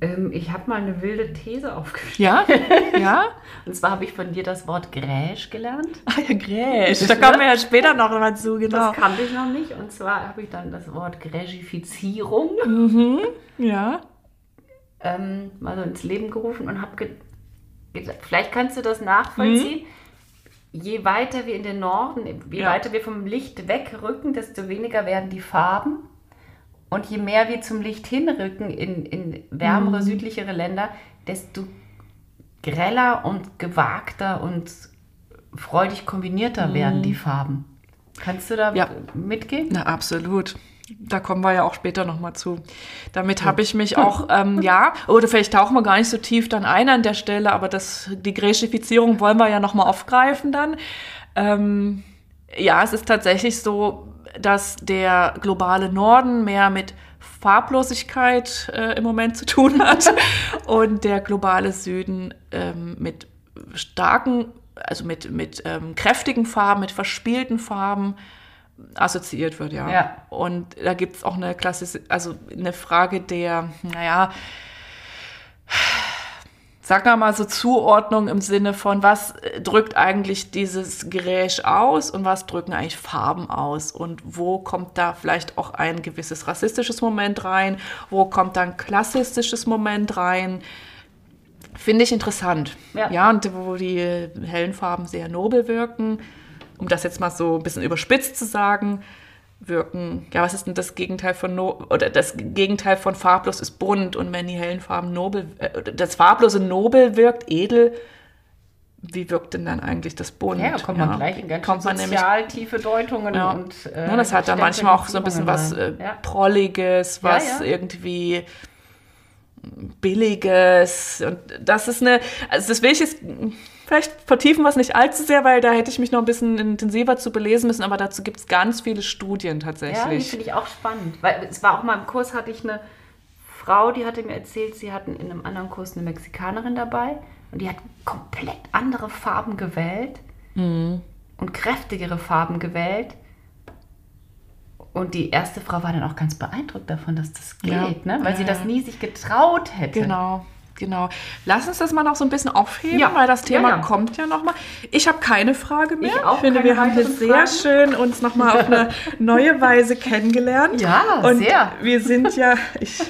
Ähm, ich habe mal eine wilde These aufgestellt. Ja? Ja? Und zwar habe ich von dir das Wort Gräsch gelernt. Ah ja, Gräsch. Da kommen wir ja später noch mal zu, genau. Das kannte ich noch nicht. Und zwar habe ich dann das Wort Gräschifizierung Ja. Ähm, mal so ins Leben gerufen und habe ge gesagt, vielleicht kannst du das nachvollziehen. Je weiter wir in den Norden, je Ja. weiter wir vom Licht wegrücken, desto weniger werden die Farben. Und je mehr wir zum Licht hinrücken in, in wärmere, südlichere Länder, desto greller und gewagter und freudig kombinierter werden die Farben. Kannst du da Ja. mitgehen? Na, absolut. Da kommen wir ja auch später noch mal zu. Damit habe ich mich auch, ähm, ja, oder vielleicht tauchen wir gar nicht so tief dann ein an der Stelle, aber das, die Gräschifizierung wollen wir ja noch mal aufgreifen dann. Ähm, ja, es ist tatsächlich so, dass der globale Norden mehr mit Farblosigkeit äh, im Moment zu tun hat und der globale Süden ähm, mit starken, also mit, mit ähm, kräftigen Farben, mit verspielten Farben assoziiert wird, ja. Ja. Und da gibt es auch eine klassische, also eine Frage der, naja, Sag mal so Zuordnung im Sinne von, was drückt eigentlich dieses Geräusch aus und was drücken eigentlich Farben aus und wo kommt da vielleicht auch ein gewisses rassistisches Moment rein, wo kommt da ein klassistisches Moment rein. Finde ich interessant. Ja. ja, und wo die hellen Farben sehr nobel wirken, um das jetzt mal so ein bisschen überspitzt zu sagen, wirken. Ja, was ist denn das Gegenteil von no oder das Gegenteil von farblos ist bunt und wenn die hellen Farben nobel äh, das farblose nobel wirkt edel, wie wirkt denn dann eigentlich das bunt? Ja, da kommt man gleich in ganz kommt man nämlich sozial tiefe Deutungen ja. und äh, ja, das hat dann manchmal auch so ein bisschen was äh. Prolliges, Ja, was ja. irgendwie Billiges. Und das ist eine, also das will ich jetzt vielleicht vertiefen wir es nicht allzu sehr, weil da hätte ich mich noch ein bisschen intensiver zu belesen müssen, aber dazu gibt es ganz viele Studien Ja, die tatsächlich. finde ich auch spannend. Weil es war auch mal im Kurs, hatte ich eine Frau, die hatte mir erzählt, sie hatten in einem anderen Kurs eine Mexikanerin dabei und die hat komplett andere Farben gewählt Mhm. und kräftigere Farben gewählt. Und die erste Frau war dann auch ganz beeindruckt davon, dass das geht, Ja. ne? weil Ja, sie das nie sich getraut hätte. Genau. Genau. Lass uns das mal noch so ein bisschen aufheben, Ja. weil das Thema Ja, ja. kommt ja noch mal. Ich habe keine Frage mehr. Ich auch Ich finde, wir haben hier sehr schön uns noch mal auf eine neue Weise kennengelernt. Ja, Und sehr. wir sind ja, ich,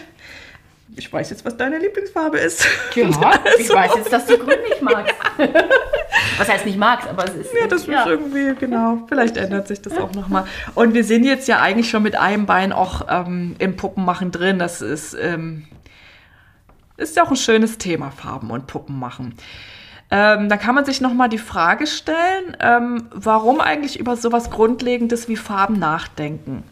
ich weiß jetzt, was deine Lieblingsfarbe ist. Ja, ich weiß jetzt, dass du grün nicht magst. Was heißt nicht magst, aber es ist. Ja, das ist irgendwie, genau. Vielleicht ändert sich das auch nochmal. Und wir sind jetzt ja eigentlich schon mit einem Bein auch ähm, im Puppenmachen drin. Das ist, ähm, ist ja auch ein schönes Thema, Farben und Puppenmachen. Ähm, da kann man sich nochmal die Frage stellen, ähm, warum eigentlich über sowas Grundlegendes wie Farben nachdenken.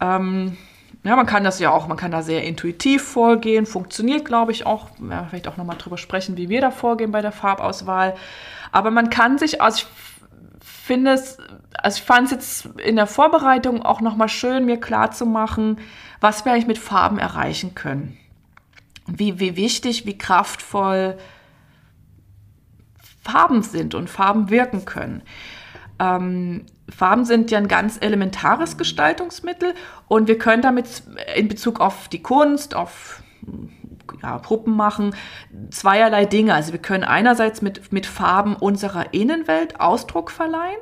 Ähm, ja, man kann das ja auch, man kann da sehr intuitiv vorgehen, funktioniert, glaube ich, auch. Ja, vielleicht auch nochmal drüber sprechen, wie wir da vorgehen bei der Farbauswahl. Aber man kann sich, also ich finde es, also ich fand es jetzt in der Vorbereitung auch nochmal schön, mir klarzumachen, was wir eigentlich mit Farben erreichen können. Wie, wie wichtig, wie kraftvoll Farben sind und Farben wirken können. Ähm, Farben sind ja ein ganz elementares Gestaltungsmittel und wir können damit in Bezug auf die Kunst, auf ja, Puppen machen, zweierlei Dinge. Also wir können einerseits mit, mit Farben unserer Innenwelt Ausdruck verleihen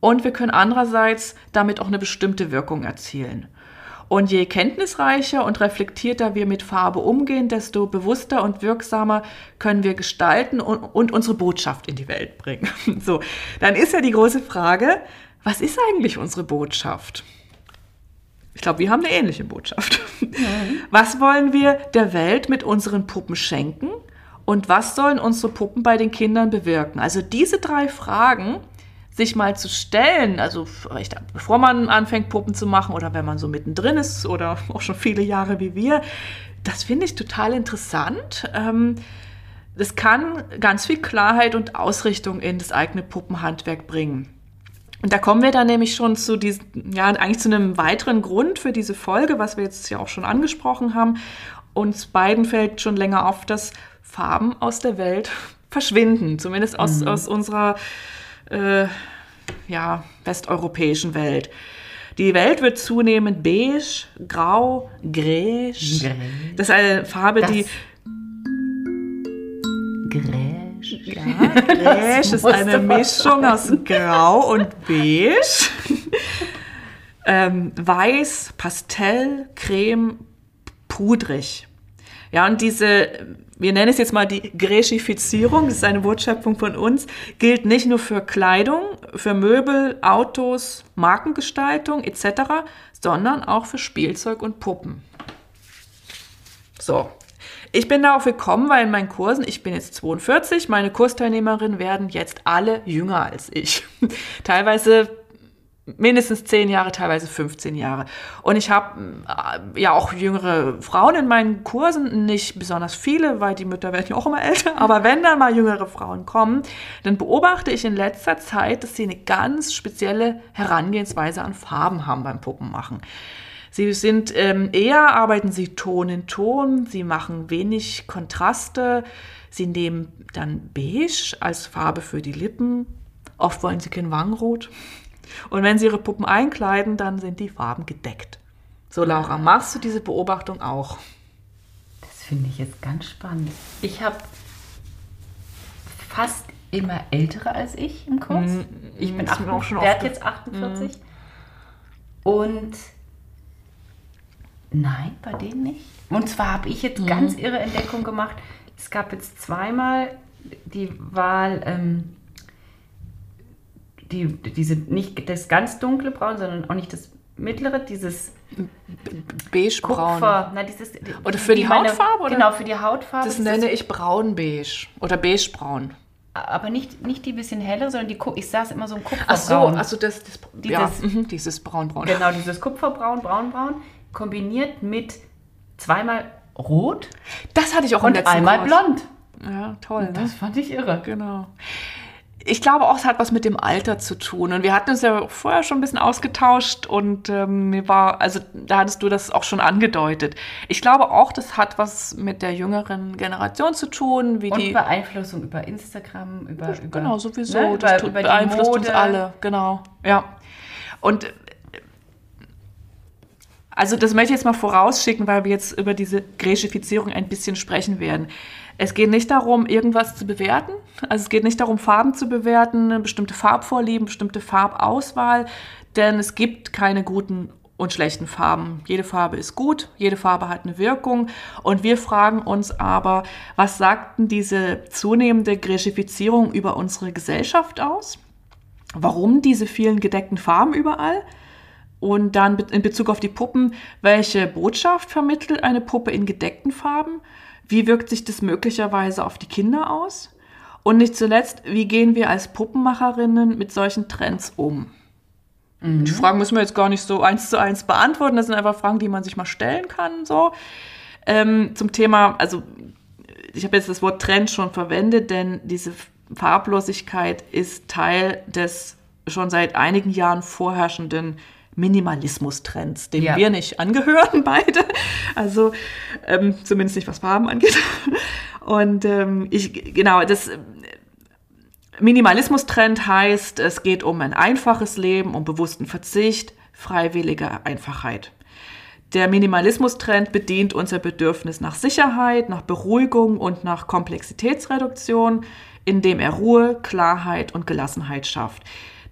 und wir können andererseits damit auch eine bestimmte Wirkung erzielen. Und je kenntnisreicher und reflektierter wir mit Farbe umgehen, desto bewusster und wirksamer können wir gestalten und, und unsere Botschaft in die Welt bringen. So, dann ist ja die große Frage, was ist eigentlich unsere Botschaft? Ich glaube, wir haben eine ähnliche Botschaft. Was wollen wir der Welt mit unseren Puppen schenken? Und was sollen unsere Puppen bei den Kindern bewirken? Also diese drei Fragen sich mal zu stellen, also vielleicht bevor man anfängt, Puppen zu machen oder wenn man so mittendrin ist oder auch schon viele Jahre wie wir, das finde ich total interessant. Ähm, das kann ganz viel Klarheit und Ausrichtung in das eigene Puppenhandwerk bringen. Und da kommen wir dann nämlich schon zu diesem, ja, eigentlich zu einem weiteren Grund für diese Folge, was wir jetzt ja auch schon angesprochen haben. Uns beiden fällt schon länger auf, dass Farben aus der Welt verschwinden, zumindest aus, aus unserer äh, ja, westeuropäischen Welt. Die Welt wird zunehmend beige, grau, gräsch. Gräsch. Das ist eine Farbe, Das die Gräsch. Ja, Beige ist eine Mischung aus Grau und Beige. ähm, Weiß, Pastell, Creme, pudrig. Ja, und diese, wir nennen es jetzt mal die Gräschifizierung, das ist eine Wortschöpfung von uns, gilt nicht nur für Kleidung, für Möbel, Autos, Markengestaltung etc., sondern auch für Spielzeug und Puppen. So. Ich bin darauf gekommen, weil in meinen Kursen, ich bin jetzt 42, meine Kursteilnehmerinnen werden jetzt alle jünger als ich. Teilweise mindestens 10 Jahre, teilweise 15 Jahre. Und ich habe äh, ja auch jüngere Frauen in meinen Kursen, nicht besonders viele, weil die Mütter werden ja auch immer älter, aber wenn dann mal jüngere Frauen kommen, dann beobachte ich in letzter Zeit, dass sie eine ganz spezielle Herangehensweise an Farben haben beim Puppenmachen. Sie sind ähm, eher, arbeiten sie Ton in Ton, sie machen wenig Kontraste, sie nehmen dann Beige als Farbe für die Lippen, oft wollen sie kein Wangenrot. Und wenn sie ihre Puppen einkleiden, dann sind die Farben gedeckt. So, Laura, machst du diese Beobachtung auch? Das finde ich jetzt ganz spannend. Ich habe fast immer ältere als ich im Kurs. Mhm. Ich bin Das ist mir auch 48, schon werd aufge- jetzt 48. Und nein, bei denen nicht. Und zwar habe ich jetzt ganz irre Entdeckung gemacht. Es gab jetzt zweimal die Wahl, ähm, die, diese, nicht das ganz dunkle Braun, sondern auch nicht das mittlere, dieses Beigebraun. Dieses, Oder für die Hautfarbe, oder? Genau, für die Hautfarbe. Das nenne ich braunbeige oder beigebraun. aber nicht, nicht die bisschen hellere, sondern die, ich saß immer so ein Kupferbraun. Ach so, also das, das ja, Dieses- mhm, dieses braunbraun. Genau, dieses Kupferbraun, braun-braun, kombiniert mit zweimal rot Das hatte ich auch und einmal Kurs. blond. Ja, toll, ne? Das fand ich irre. Genau. Ich glaube auch, es hat was mit dem Alter zu tun. Und wir hatten uns ja vorher schon ein bisschen ausgetauscht und ähm, mir war, also da hattest du das auch schon angedeutet. Ich glaube auch, das hat was mit der jüngeren Generation zu tun, wie Und die. Beeinflussung über Instagram, über, über Genau, sowieso. ne, das über, über die beeinflusst uns Mode. alle. Genau. Ja. Und also das möchte ich jetzt mal vorausschicken, weil wir jetzt über diese Gräschifizierung ein bisschen sprechen werden. Es geht nicht darum, irgendwas zu bewerten. Also es geht nicht darum, Farben zu bewerten, bestimmte Farbvorlieben, bestimmte Farbauswahl, denn es gibt keine guten und schlechten Farben. Jede Farbe ist gut, jede Farbe hat eine Wirkung. Und wir fragen uns aber, was sagt denn diese zunehmende Gräschifizierung über unsere Gesellschaft aus? Warum diese vielen gedeckten Farben überall? Und dann in Bezug auf die Puppen, welche Botschaft vermittelt eine Puppe in gedeckten Farben? Wie wirkt sich das möglicherweise auf die Kinder aus? Und nicht zuletzt, wie gehen wir als Puppenmacherinnen mit solchen Trends um? Die Fragen müssen wir jetzt gar nicht so eins zu eins beantworten. Das sind einfach Fragen, die man sich mal stellen kann. So ähm, zum Thema, also ich habe jetzt das Wort Trend schon verwendet, denn diese Farblosigkeit ist Teil des schon seit einigen Jahren vorherrschenden Minimalismus-Trends, dem Ja. wir nicht angehören, beide. Also ähm, zumindest nicht, was Farben angeht. Und ähm, ich, genau, das Minimalismus-Trend heißt, es geht um ein einfaches Leben, um bewussten Verzicht, freiwillige Einfachheit. Der Minimalismus-Trend bedient unser Bedürfnis nach Sicherheit, nach Beruhigung und nach Komplexitätsreduktion, indem er Ruhe, Klarheit und Gelassenheit schafft.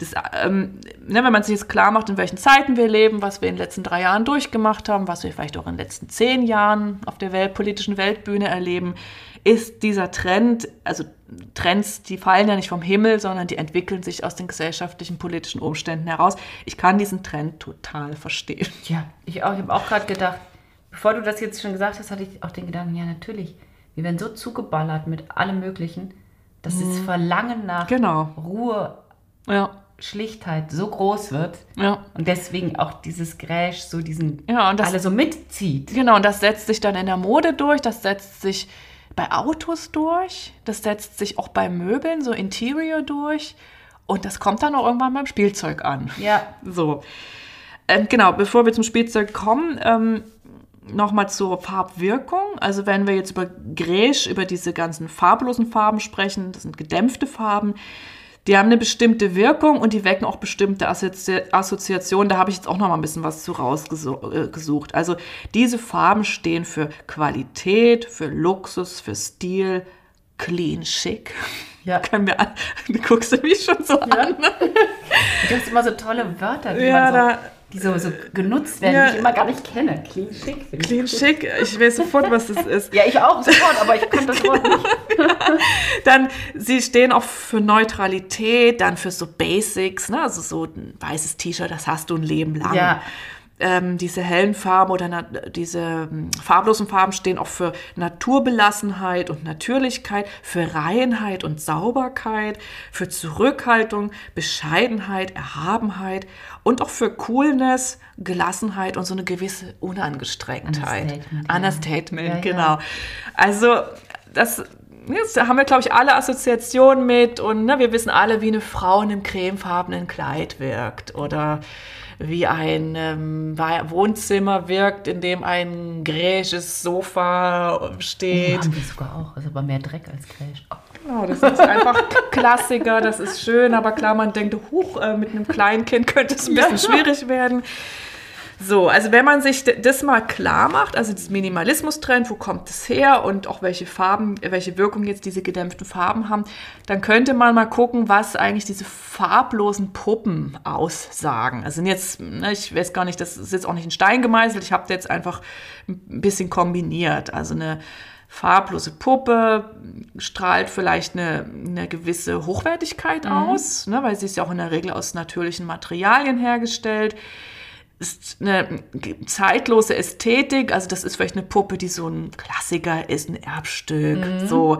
Das, ähm, ne, wenn man sich jetzt klar macht, in welchen Zeiten wir leben, was wir in den letzten drei Jahren durchgemacht haben, was wir vielleicht auch in den letzten zehn Jahren auf der Welt, politischen Weltbühne erleben, ist dieser Trend, also Trends, die fallen ja nicht vom Himmel, sondern die entwickeln sich aus den gesellschaftlichen, politischen Umständen heraus. Ich kann diesen Trend total verstehen. Ja, ich auch. Ich habe auch gerade gedacht, bevor du das jetzt schon gesagt hast, hatte ich auch den Gedanken, ja, natürlich. Wir werden so zugeballert mit allem Möglichen, dass das Verlangen nach Genau. Ruhe, Ja, Schlichtheit so groß wird ja. und deswegen auch dieses Gräsch so diesen Ja, und das- alle so mitzieht. Genau, und das setzt sich dann in der Mode durch, das setzt sich bei Autos durch, das setzt sich auch bei Möbeln, so Interior durch und das kommt dann auch irgendwann beim Spielzeug an. Ja, So. Ähm, genau, bevor wir zum Spielzeug kommen, ähm, nochmal zur Farbwirkung. Also wenn wir jetzt über Gräsch, über diese ganzen farblosen Farben sprechen, das sind gedämpfte Farben, die haben eine bestimmte Wirkung und die wecken auch bestimmte Assozi Assoziationen. Da habe ich jetzt auch noch mal ein bisschen was zu rausgesucht. Also diese Farben stehen für Qualität, für Luxus, für Stil, clean, schick. Ja. Können wir an. Du guckst du mich schon so an. du hast immer so tolle Wörter, die, Ja, man so, da- die so, so genutzt werden, Ja. die ich immer gar nicht kenne. Clean ich Clean, gut. schick. Ich weiß sofort, was das ist. Ja, ich auch sofort, aber ich kann das Wort nicht. Dann, sie stehen auch für Neutralität, dann für so Basics, ne? also so ein weißes T-Shirt, das hast du ein Leben lang. Ja. Ähm, diese hellen Farben oder na, diese ähm, farblosen Farben stehen auch für Naturbelassenheit und Natürlichkeit, für Reinheit und Sauberkeit, für Zurückhaltung, Bescheidenheit, Erhabenheit und auch für Coolness, Gelassenheit und so eine gewisse Unangestrengtheit. Understatement. Understatement, ja. genau. Also, das Jetzt haben wir, glaube ich, alle Assoziationen mit und ne, wir wissen alle, wie eine Frau in einem cremefarbenen Kleid wirkt oder wie ein ähm, Wohnzimmer wirkt, in dem ein gräsches Sofa steht. haben wir sogar auch. Ist aber mehr Dreck als Crash. Oh. Genau, das ist einfach Klassiker, das ist schön, aber klar, man denkt, huch, äh, mit einem kleinen Kind könnte es ein bisschen schwierig werden. So, also wenn man sich das mal klar macht, also das Minimalismus-Trend, wo kommt es her und auch welche Farben, welche Wirkung jetzt diese gedämpften Farben haben, dann könnte man mal gucken, was eigentlich diese farblosen Puppen aussagen. Also jetzt, ne, ich weiß gar nicht, das ist jetzt auch nicht in Stein gemeißelt, ich habe jetzt einfach ein bisschen kombiniert. Also eine farblose Puppe strahlt vielleicht eine, eine gewisse Hochwertigkeit mhm. aus, ne, weil sie ist ja auch in der Regel aus natürlichen Materialien hergestellt ist eine zeitlose Ästhetik. Also das ist vielleicht eine Puppe, die so ein Klassiker ist, ein Erbstück, mhm. so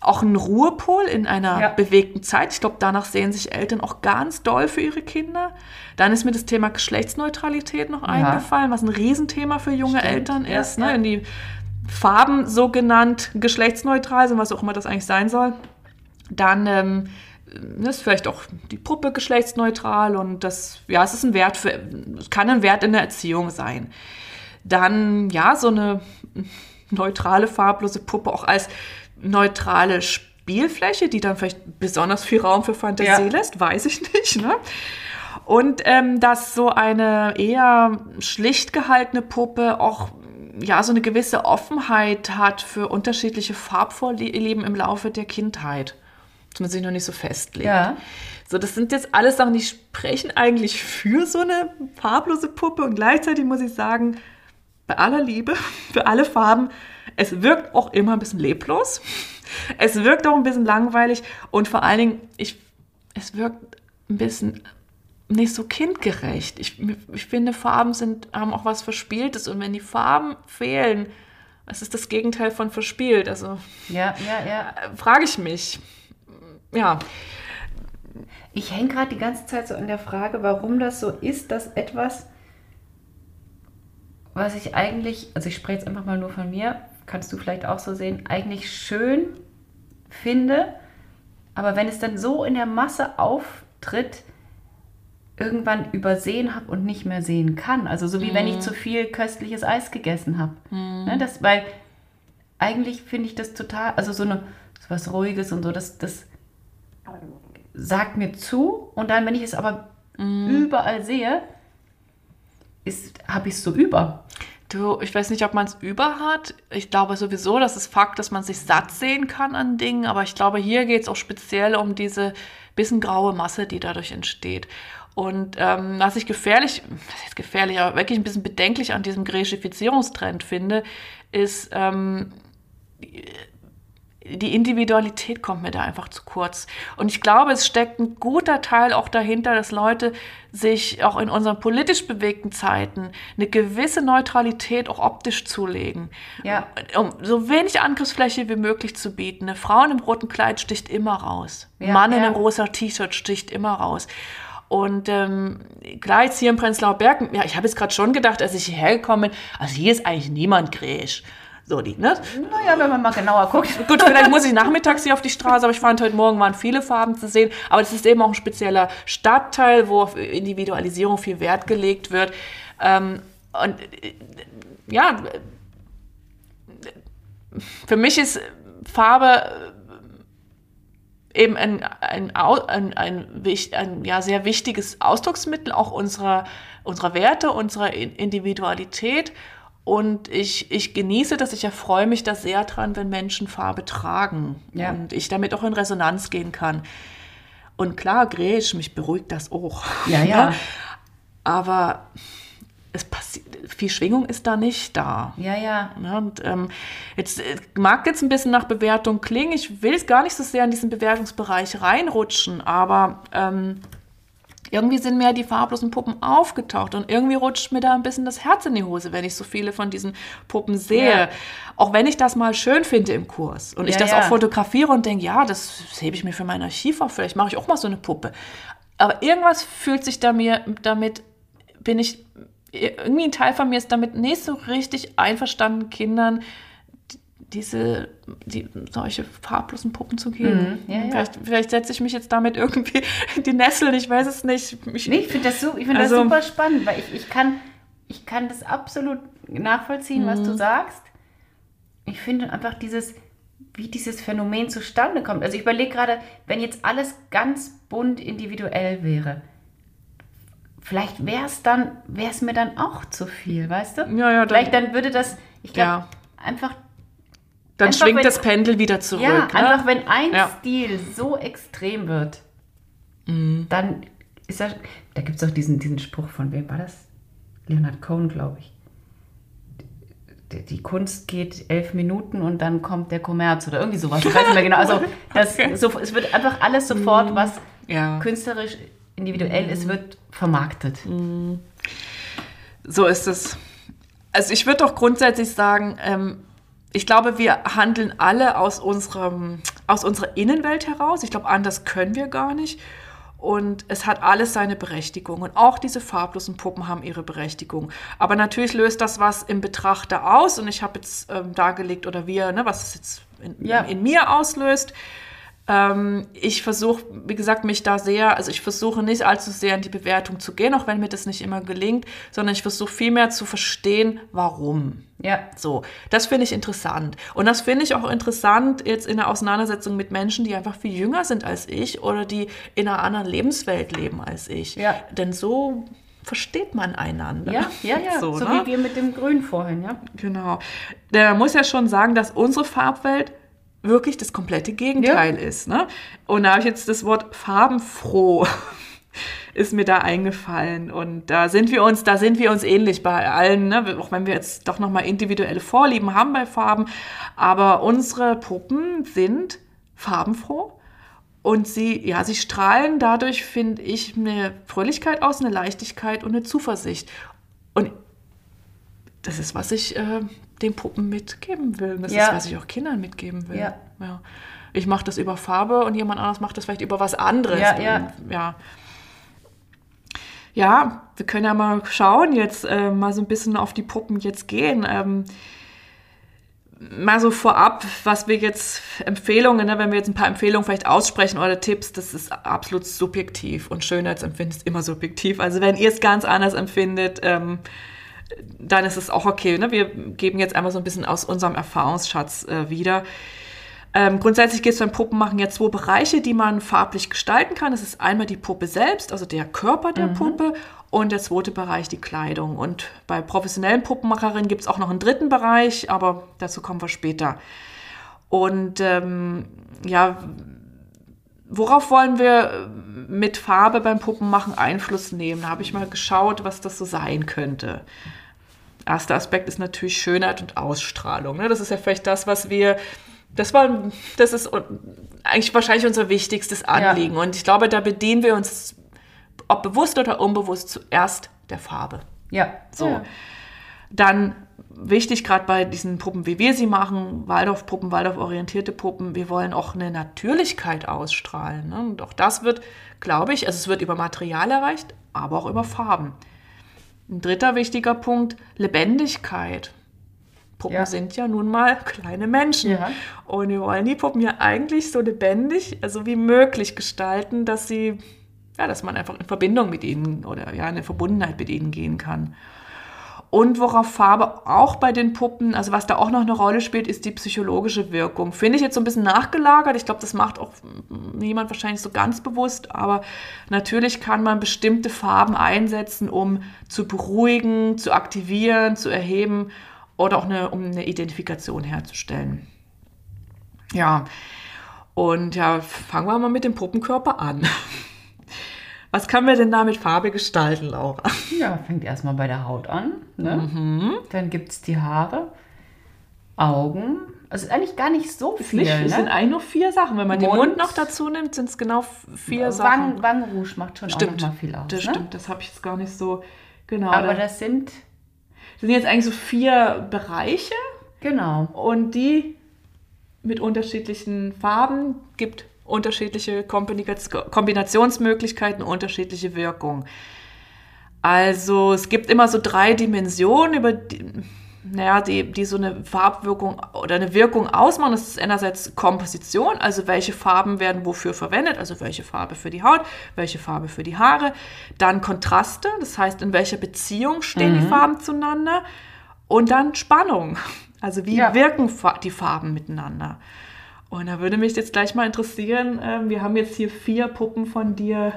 auch ein Ruhepol in einer ja. bewegten Zeit. Ich glaube, danach sehen sich Eltern auch ganz doll für ihre Kinder. Dann ist mir das Thema Geschlechtsneutralität noch ja. eingefallen, was ein Riesenthema für junge Stimmt. Eltern ist. Ja, ne? Die Farben so genannt geschlechtsneutral sind, was auch immer das eigentlich sein soll. Dann ähm, ist vielleicht auch die Puppe geschlechtsneutral und das, ja, es ist ein Wert für, kann ein Wert in der Erziehung sein. Dann, ja, so eine neutrale, farblose Puppe auch als neutrale Spielfläche, die dann vielleicht besonders viel Raum für Fantasie ja. lässt, weiß ich nicht. Ne? Und ähm, dass so eine eher schlicht gehaltene Puppe auch ja so eine gewisse Offenheit hat für unterschiedliche Farbvorlieben im Laufe der Kindheit dass man sich noch nicht so festlegt. Ja. So, das sind jetzt alles Sachen, die sprechen eigentlich für so eine farblose Puppe und gleichzeitig muss ich sagen, bei aller Liebe, für alle Farben, es wirkt auch immer ein bisschen leblos. Es wirkt auch ein bisschen langweilig und vor allen Dingen, ich, es wirkt ein bisschen nicht so kindgerecht. Ich, ich finde, Farben sind, haben auch was Verspieltes und wenn die Farben fehlen, was ist das Gegenteil von verspielt? Also, ja, ja, ja. Äh, frage ich mich ja. Ich hänge gerade die ganze Zeit so an der Frage, warum das so ist, dass etwas, was ich eigentlich, also ich spreche jetzt einfach mal nur von mir, kannst du vielleicht auch so sehen, eigentlich schön finde, aber wenn es dann so in der Masse auftritt, irgendwann übersehen habe und nicht mehr sehen kann. Also so wie mm. wenn ich mhm. zu viel köstliches Eis gegessen habe. Mm. Ne, das, weil eigentlich finde ich das total, also so eine so was Ruhiges und so, das, das sagt mir zu und dann, wenn ich es aber mhm. überall sehe, habe ich es so über. Du, ich weiß nicht, ob man es über hat. Ich glaube sowieso, das ist Fakt, dass man sich satt sehen kann an Dingen, aber ich glaube, hier geht es auch speziell um diese bisschen graue Masse, die dadurch entsteht. Und ähm, was ich gefährlich, was ist gefährlich, aber wirklich ein bisschen bedenklich an diesem Gräschifizierungstrend finde, ist, ähm, die Individualität kommt mir da einfach zu kurz. Und ich glaube, es steckt ein guter Teil auch dahinter, dass Leute sich auch in unseren politisch bewegten Zeiten eine gewisse Neutralität auch optisch zulegen. Ja. Um so wenig Angriffsfläche wie möglich zu bieten. Eine Frau in einem roten Kleid sticht immer raus. Ja, Mann in einem rosa T-Shirt sticht immer raus. Und ähm, klar, jetzt hier in Prenzlauer Berg, ja, ich habe jetzt gerade schon gedacht, als ich hierher gekommen bin, also hier ist eigentlich niemand gräsch. So die, ne? Naja, wenn man mal genauer guckt. Gut, vielleicht muss ich nachmittags hier auf die Straße, aber ich fand heute Morgen waren viele Farben zu sehen. Aber es ist eben auch ein spezieller Stadtteil, wo auf Individualisierung viel Wert gelegt wird. Ähm, und ja, für mich ist Farbe eben ein, ein, ein, ein, ein, ja, sehr wichtiges Ausdrucksmittel auch unserer, unserer Werte, unserer Individualität. Und ich, ich genieße das, ich erfreue mich da sehr dran, wenn Menschen Farbe tragen ja. und ich damit auch in Resonanz gehen kann. Und klar, Gräsch, mich beruhigt das auch. Ja, ja. Aber es passiert, viel Schwingung ist da nicht da. Ja, ja. Und ähm, jetzt mag jetzt ein bisschen nach Bewertung klingen. Ich will es gar nicht so sehr in diesen Bewertungsbereich reinrutschen, aber ähm, irgendwie sind mir die farblosen Puppen aufgetaucht und irgendwie rutscht mir da ein bisschen das Herz in die Hose, wenn ich so viele von diesen Puppen sehe. Ja. Auch wenn ich das mal schön finde im Kurs und ja, ich das auch fotografiere und denke, ja, das, das hebe ich mir für mein Archiv auf, vielleicht mache ich auch mal so eine Puppe. Aber irgendwas fühlt sich da mir damit, bin ich, irgendwie ein Teil von mir ist damit nicht so richtig einverstanden, Kindern diese, die, solche farblosen Puppen zu geben. Mhm, ja, ja. Vielleicht, vielleicht setze ich mich jetzt damit irgendwie in die Nessel, ich weiß es nicht. Ich, nee, ich finde das, so, find also, das super spannend, weil ich, ich, kann, ich kann das absolut nachvollziehen, was du mhm. sagst. Ich finde einfach dieses, wie dieses Phänomen zustande kommt. Also ich überlege gerade, wenn jetzt alles ganz bunt individuell wäre, vielleicht wäre es dann, wäre es mir dann auch zu viel, weißt du? Ja, ja, dann- Vielleicht dann würde das, ich glaube, Ja. einfach, Dann Einfach, schwingt wenn- das Pendel wieder zurück. ja, ne? einfach wenn ein Ja. Stil so extrem wird, Mhm. dann ist das, da gibt es auch diesen, diesen Spruch von, wem war das? Leonard Cohen, glaube ich. Die, die Kunst geht elf Minuten und dann kommt der Kommerz oder irgendwie sowas. Ich weiß nicht mehr genau. Also das, so, es wird einfach alles sofort, was Ja. künstlerisch individuell ist, wird vermarktet. So ist es. Also ich würde doch grundsätzlich sagen, ähm, ich glaube, wir handeln alle aus, unserem, aus unserer Innenwelt heraus. Ich glaube, anders können wir gar nicht. Und es hat alles seine Berechtigung. Und auch diese farblosen Puppen haben ihre Berechtigung. Aber natürlich löst das was im Betrachter aus. Und ich habe jetzt ähm, dargelegt, oder wir, ne, was es jetzt in, Ja. in mir auslöst. Ähm, ich versuche, wie gesagt, mich da sehr, also ich versuche nicht allzu sehr in die Bewertung zu gehen, auch wenn mir das nicht immer gelingt, sondern ich versuche vielmehr zu verstehen, warum. Ja. So, das finde ich interessant. Und das finde ich auch interessant jetzt in der Auseinandersetzung mit Menschen, die einfach viel jünger sind als ich oder die in einer anderen Lebenswelt leben als ich. Ja. Denn so versteht man einander. Ja, ja, ja. So, So, ne? wie wir mit dem Grün vorhin, ja. Genau. Der muss ja schon sagen, dass unsere Farbwelt wirklich das komplette Gegenteil ist. Ne? Und da habe ich jetzt das Wort farbenfroh ist mir da eingefallen und da sind wir uns, da sind wir uns ähnlich bei allen, ne? auch wenn wir jetzt doch nochmal individuelle Vorlieben haben bei Farben, aber unsere Puppen sind farbenfroh und sie, ja, sie strahlen dadurch, finde ich, eine Fröhlichkeit aus, eine Leichtigkeit und eine Zuversicht. Und das ist, was ich äh, den Puppen mitgeben will. Das Ja. ist, was ich auch Kindern mitgeben will. Ja. Ich mache das über Farbe und jemand anderes macht das vielleicht über was anderes. Ja, ja. ja. Ja, wir können ja mal schauen, jetzt äh, mal so ein bisschen auf die Puppen jetzt gehen. Ähm, mal so vorab, was wir jetzt Empfehlungen, ne, wenn wir jetzt ein paar Empfehlungen vielleicht aussprechen oder Tipps, das ist absolut subjektiv und Schönheitsempfinden ist immer subjektiv. Also wenn ihr es ganz anders empfindet, ähm, dann ist es auch okay. Ne? Wir geben jetzt einmal so ein bisschen aus unserem Erfahrungsschatz äh, wieder. Ähm, grundsätzlich geht es beim Puppenmachen ja zwei Bereiche, die man farblich gestalten kann. Das ist einmal die Puppe selbst, also der Körper der Puppe, und der zweite Bereich die Kleidung. Und bei professionellen Puppenmacherinnen gibt es auch noch einen dritten Bereich, aber dazu kommen wir später. Und ähm, ja, worauf wollen wir mit Farbe beim Puppenmachen Einfluss nehmen? Da habe ich mal geschaut, was das so sein könnte. Erster Aspekt ist natürlich Schönheit und Ausstrahlung. Ne? Das ist ja vielleicht das, was wir, das war, das ist eigentlich wahrscheinlich unser wichtigstes Anliegen. Und ich glaube, da bedienen wir uns, ob bewusst oder unbewusst, zuerst der Farbe. Ja. So. Ja. Dann wichtig, gerade bei diesen Puppen, wie wir sie machen, Waldorf-Puppen, Waldorf-orientierte Puppen, wir wollen auch eine Natürlichkeit ausstrahlen. Ne? Und auch das wird, glaube ich, also es wird über Material erreicht, aber auch über Farben. Ein dritter wichtiger Punkt, Lebendigkeit. Puppen Ja. sind ja nun mal kleine Menschen. Ja. Und wir wollen die Puppen ja eigentlich so lebendig, also wie möglich gestalten, dass sie, ja, dass man einfach in Verbindung mit ihnen oder ja, eine Verbundenheit mit ihnen gehen kann. Und worauf Farbe auch bei den Puppen, also was da auch noch eine Rolle spielt, ist die psychologische Wirkung. Finde ich jetzt so ein bisschen nachgelagert. Ich glaube, das macht auch niemand wahrscheinlich so ganz bewusst. Aber natürlich kann man bestimmte Farben einsetzen, um zu beruhigen, zu aktivieren, zu erheben oder auch eine, um eine Identifikation herzustellen. Ja, und ja, fangen wir mal mit dem Puppenkörper an. Was können wir denn da mit Farbe gestalten, Laura? Ja, fängt erstmal bei der Haut an. Ne? Mhm. Dann gibt es die Haare, Augen. Also eigentlich gar nicht so viel. Nicht, es sind ne? eigentlich nur vier Sachen. Wenn man den Mund. Mund noch dazu nimmt, sind es genau vier Sachen. Wangen, Wangenrouge macht schon Stimmt, auch noch mal viel aus. das ne? stimmt. Das habe ich jetzt gar nicht so genau. Aber da das sind, sind jetzt eigentlich so vier Bereiche genau. und die mit unterschiedlichen Farben gibt unterschiedliche Kombinations- Kombinationsmöglichkeiten, unterschiedliche Wirkung. Also es gibt immer so drei Dimensionen, über die, naja, die, die so eine Farbwirkung oder eine Wirkung ausmachen. Das ist einerseits Komposition, also welche Farben werden wofür verwendet, also welche Farbe für die Haut, welche Farbe für die Haare. Dann Kontraste, das heißt, in welcher Beziehung stehen die Farben zueinander. Und dann Spannung, also wie Ja. wirken die Farben miteinander. Und da würde mich jetzt gleich mal interessieren, ähm, wir haben jetzt hier vier Puppen von dir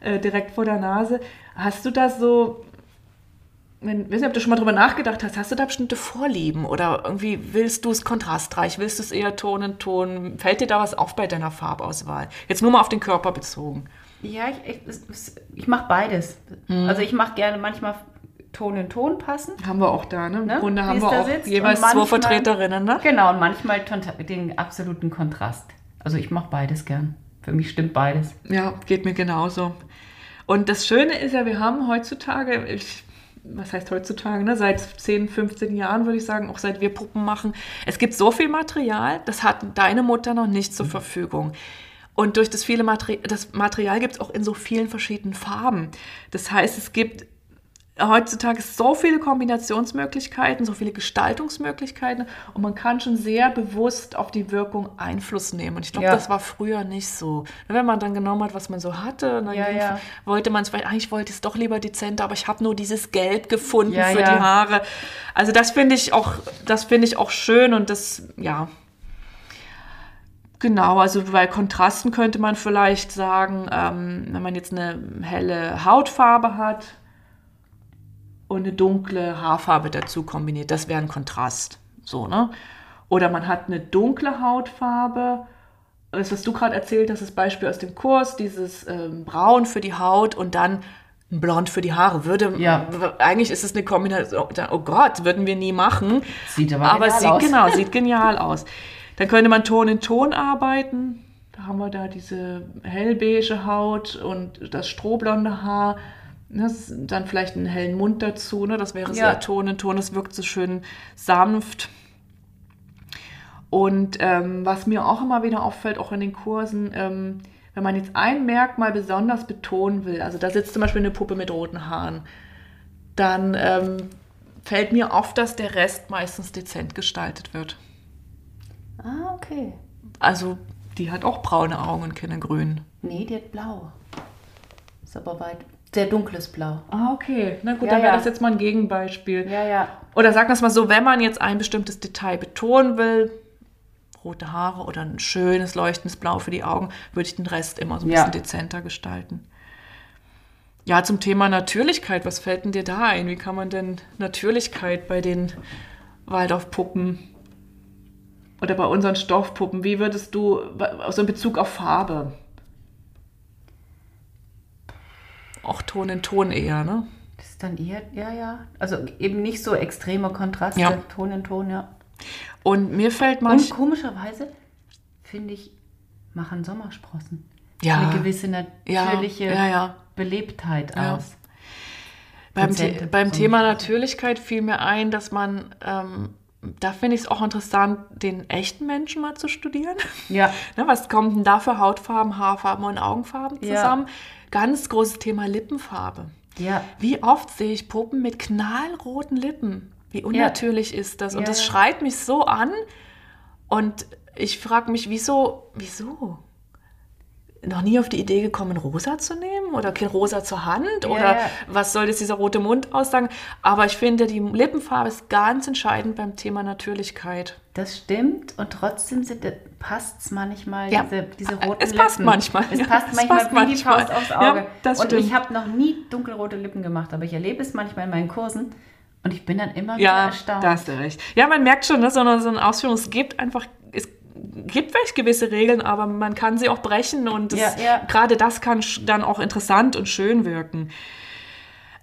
äh, direkt vor der Nase. Hast du da so, ich weiß nicht, ob du schon mal drüber nachgedacht hast, hast du da bestimmte Vorlieben oder irgendwie willst du es kontrastreich, willst du es eher Ton in Ton? Fällt dir da was auf bei deiner Farbauswahl? Jetzt nur mal auf den Körper bezogen. Ja, ich, ich, ich mache beides. Mhm. Also ich mache gerne manchmal Ton in Ton passen. Haben wir auch da, ne? Im Ne? Grunde haben wir auch sitzt. jeweils Und zwei manchmal- Vertreterinnen, ne? Genau, und manchmal den absoluten Kontrast. Also ich mache beides gern. Für mich stimmt beides. Ja, geht mir genauso. Und das Schöne ist ja, wir haben heutzutage, ich, was heißt heutzutage, ne? seit 10, 15 Jahren würde ich sagen, auch seit wir Puppen machen, es gibt so viel Material, das hat deine Mutter noch nicht zur Verfügung. Und durch das viele Materi das Material gibt es auch in so vielen verschiedenen Farben. Das heißt, es gibt heutzutage so viele Kombinationsmöglichkeiten, so viele Gestaltungsmöglichkeiten und man kann schon sehr bewusst auf die Wirkung Einfluss nehmen. Und ich glaube, Ja. das war früher nicht so. Wenn man dann genommen hat, was man so hatte, dann Ja, ja. wollte man es, vielleicht, eigentlich wollte ich es doch lieber dezenter, aber ich habe nur dieses Gelb gefunden für die Haare. Also das finde ich auch, das finde ich auch schön und das, ja. Genau, also bei Kontrasten könnte man vielleicht sagen, ähm, wenn man jetzt eine helle Hautfarbe hat und eine dunkle Haarfarbe dazu kombiniert, das wäre ein Kontrast. So, ne? Oder man hat eine dunkle Hautfarbe, das, was du gerade erzählt hast, das Beispiel aus dem Kurs, dieses ähm, Braun für die Haut und dann ein Blond für die Haare. Würde, Ja. eigentlich ist es eine Kombination, oh Gott, würden wir nie machen. Sieht aber Aber genial sieht, aus. genau, sieht genial aus. Dann könnte man Ton in Ton arbeiten. Da haben wir da diese hellbeige Haut und das strohblonde Haar. Das, dann vielleicht einen hellen Mund dazu. Ne? Das wäre Ja. sehr Ton in Ton. Das wirkt so schön sanft. Und ähm, was mir auch immer wieder auffällt, auch in den Kursen, ähm, wenn man jetzt ein Merkmal besonders betonen will, also da sitzt zum Beispiel eine Puppe mit roten Haaren, dann ähm, fällt mir auf, dass der Rest meistens dezent gestaltet wird. Ah, okay. Also die hat auch braune Augen und keine grünen. Nee, die hat blau. Ist aber weit. Sehr dunkles Blau. Ah, okay. Na gut, Ja, dann wäre ja. das jetzt mal ein Gegenbeispiel. Ja, ja. Oder sagen wir es mal so, wenn man jetzt ein bestimmtes Detail betonen will, rote Haare oder ein schönes leuchtendes Blau für die Augen, würde ich den Rest immer so ein Ja. bisschen dezenter gestalten. Ja, zum Thema Natürlichkeit, was fällt denn dir da ein? Wie kann man denn Natürlichkeit bei den Waldorfpuppen oder bei unseren Stoffpuppen, wie würdest du, also in Bezug auf Farbe? Auch Ton in Ton eher, ne? Das ist dann eher, ja, ja. Also eben nicht so extreme Kontraste, Ja. Ton in Ton, ja. Und mir fällt Und manch... komischerweise, finde ich, machen Sommersprossen Ja. eine gewisse natürliche ja. Belebtheit aus. Beim, The beim. Thema Natürlichkeit fiel mir ein, dass man, ähm, da finde ich es auch interessant, den echten Menschen mal zu studieren. Ja. ne, was kommt denn da für Hautfarben, Haarfarben und Augenfarben Ja. Ganz großes Thema Lippenfarbe. Ja. Wie oft sehe ich Puppen mit knallroten Lippen? Wie unnatürlich ist das? Und Ja, das ja. schreit mich so an. Und ich frage mich, wieso, wieso? Noch nie auf die Idee gekommen, rosa zu nehmen oder kein rosa zur Hand Ja, oder ja. was soll jetzt dieser rote Mund aussagen? Aber ich finde, die Lippenfarbe ist ganz entscheidend beim Thema Natürlichkeit. Das stimmt und trotzdem passt es manchmal, Ja. diese, diese roten Es passt Lippen. manchmal, Es ja, passt es manchmal passt wie die manchmal. Faust aufs Ja, Auge. das und stimmt. ich habe noch nie dunkelrote Lippen gemacht, aber ich erlebe es manchmal in meinen Kursen und ich bin dann immer wieder Ja, erstaunt. da hast du recht. Ja, man merkt schon, ne, so, eine, so eine Ausführung, es gibt einfach, es gibt vielleicht gewisse Regeln, aber man kann sie auch brechen und Ja, ja. gerade das kann dann auch interessant und schön wirken.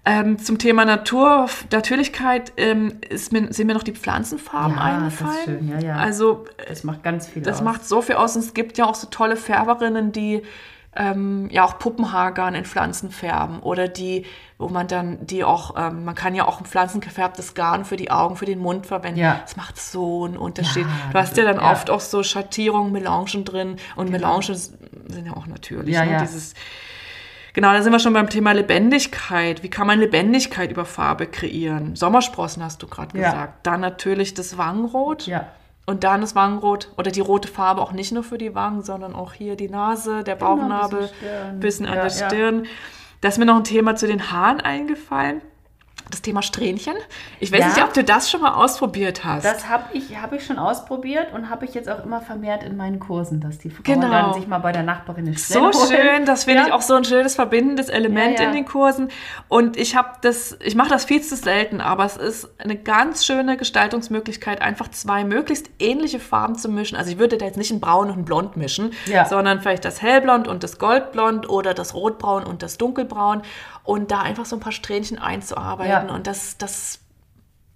Ähm, zum Thema Natur, Natürlichkeit ähm, mir, sind mir noch die Pflanzenfarben Ja, das ist eingefallen. schön, ja, ja. Also Das macht ganz viel das aus. macht so viel aus. Und es gibt ja auch so tolle Färberinnen, die ähm, ja auch Puppenhaargarn in Pflanzen färben oder die, wo man dann die auch, ähm, man kann ja auch ein pflanzengefärbtes Garn für die Augen, für den Mund verwenden. Ja. Das macht so einen Unterschied. Ja, du hast ja dann ja. oft auch so Schattierungen, Melangen drin und Melangen sind ja auch natürlich. Ja, ne? ja. Dieses, Genau, da sind wir schon beim Thema Lebendigkeit. Wie kann man Lebendigkeit über Farbe kreieren? Sommersprossen hast du gerade Ja. gesagt. Dann natürlich das Wangenrot. Ja. Und dann das Wangenrot oder die rote Farbe auch nicht nur für die Wangen, sondern auch hier die Nase, der Genau, Bauchnabel, bisschen Stirn. bisschen an Ja, der ja. Stirn. Da ist mir noch ein Thema zu den Haaren eingefallen. Das Thema Strähnchen. Ich weiß Ja. nicht, ob du das schon mal ausprobiert hast. Das habe ich, hab ich schon ausprobiert und habe ich jetzt auch immer vermehrt in meinen Kursen, dass die Frauen Genau. dann sich mal bei der Nachbarin eine so holen. schön, das finde Ja. ich auch so ein schönes verbindendes Element Ja, in den Kursen. Und ich habe das, ich mache das viel zu selten, aber es ist eine ganz schöne Gestaltungsmöglichkeit, einfach zwei möglichst ähnliche Farben zu mischen. Also ich würde da jetzt nicht ein Braun und ein Blond mischen, sondern vielleicht das Hellblond und das Goldblond oder das Rotbraun und das Dunkelbraun und da einfach so ein paar Strähnchen einzuarbeiten. Ja. Und das, das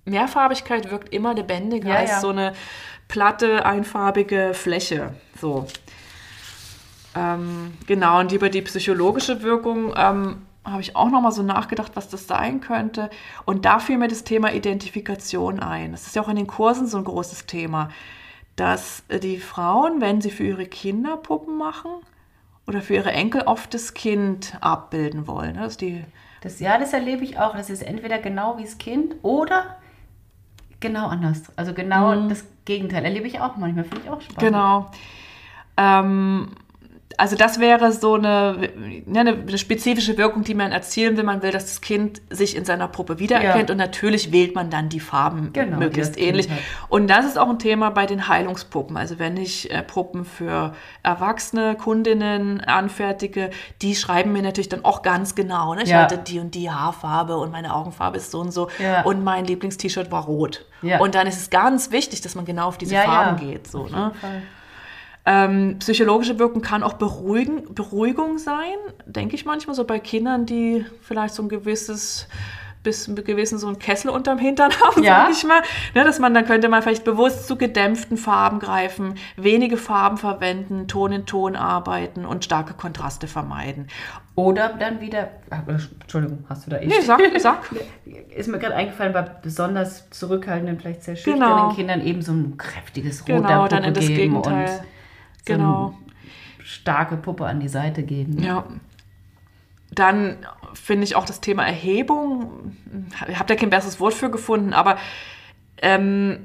Mehrfarbigkeit wirkt immer lebendiger Ja, als ja. so eine platte, einfarbige Fläche. So. Ähm, genau, und über die psychologische Wirkung ähm, habe ich auch noch mal so nachgedacht, was das sein könnte. Und da fiel mir das Thema Identifikation ein. Das ist ja auch in den Kursen so ein großes Thema, dass äh, die Frauen, wenn sie für ihre Kinder Puppen machen oder für ihre Enkel, oft das Kind abbilden wollen. ne? Das ist die Das, ja, das erlebe ich auch. Das ist entweder genau wie das Kind oder genau anders. Also genau das Gegenteil erlebe ich auch manchmal. Finde ich auch spannend. Genau. Ähm, also das wäre so eine, ja, eine, spezifische Wirkung, die man erzielen will. Man will, dass das Kind sich in seiner Puppe wiedererkennt Ja. und natürlich wählt man dann die Farben Genau, möglichst ähnlich. Hat. Und das ist auch ein Thema bei den Heilungspuppen. Also wenn ich äh, Puppen für erwachsene Kundinnen anfertige, die schreiben mir natürlich dann auch ganz genau. Ne? Ich Ja. hatte die und die Haarfarbe und meine Augenfarbe ist so und so Ja. und mein Lieblingst-T-Shirt war rot. Ja. Und dann ist es ganz wichtig, dass man genau auf diese Farben geht. So, Auf ne? jeden Fall. Ähm, psychologische Wirkung kann auch beruhigen, Beruhigung sein, denke ich manchmal, so bei Kindern, die vielleicht so ein gewisses bis ein gewissen so einen Kessel unterm Hintern haben, Ja. sag ich mal. Ne, dass man, dann könnte man vielleicht bewusst zu gedämpften Farben greifen, wenige Farben verwenden, Ton in Ton arbeiten und starke Kontraste vermeiden. Oder dann wieder, Entschuldigung, hast du da eh Nee, sag, sag. Ist mir gerade eingefallen, bei besonders zurückhaltenden, vielleicht sehr schüchternen Genau. Kindern eben so ein kräftiges Rot Genau, dann in das Gegenteil. und Genau. starke Puppe an die Seite geben. Ja. Dann finde ich auch das Thema Erhebung, ich habe da kein besseres Wort für gefunden, aber ähm,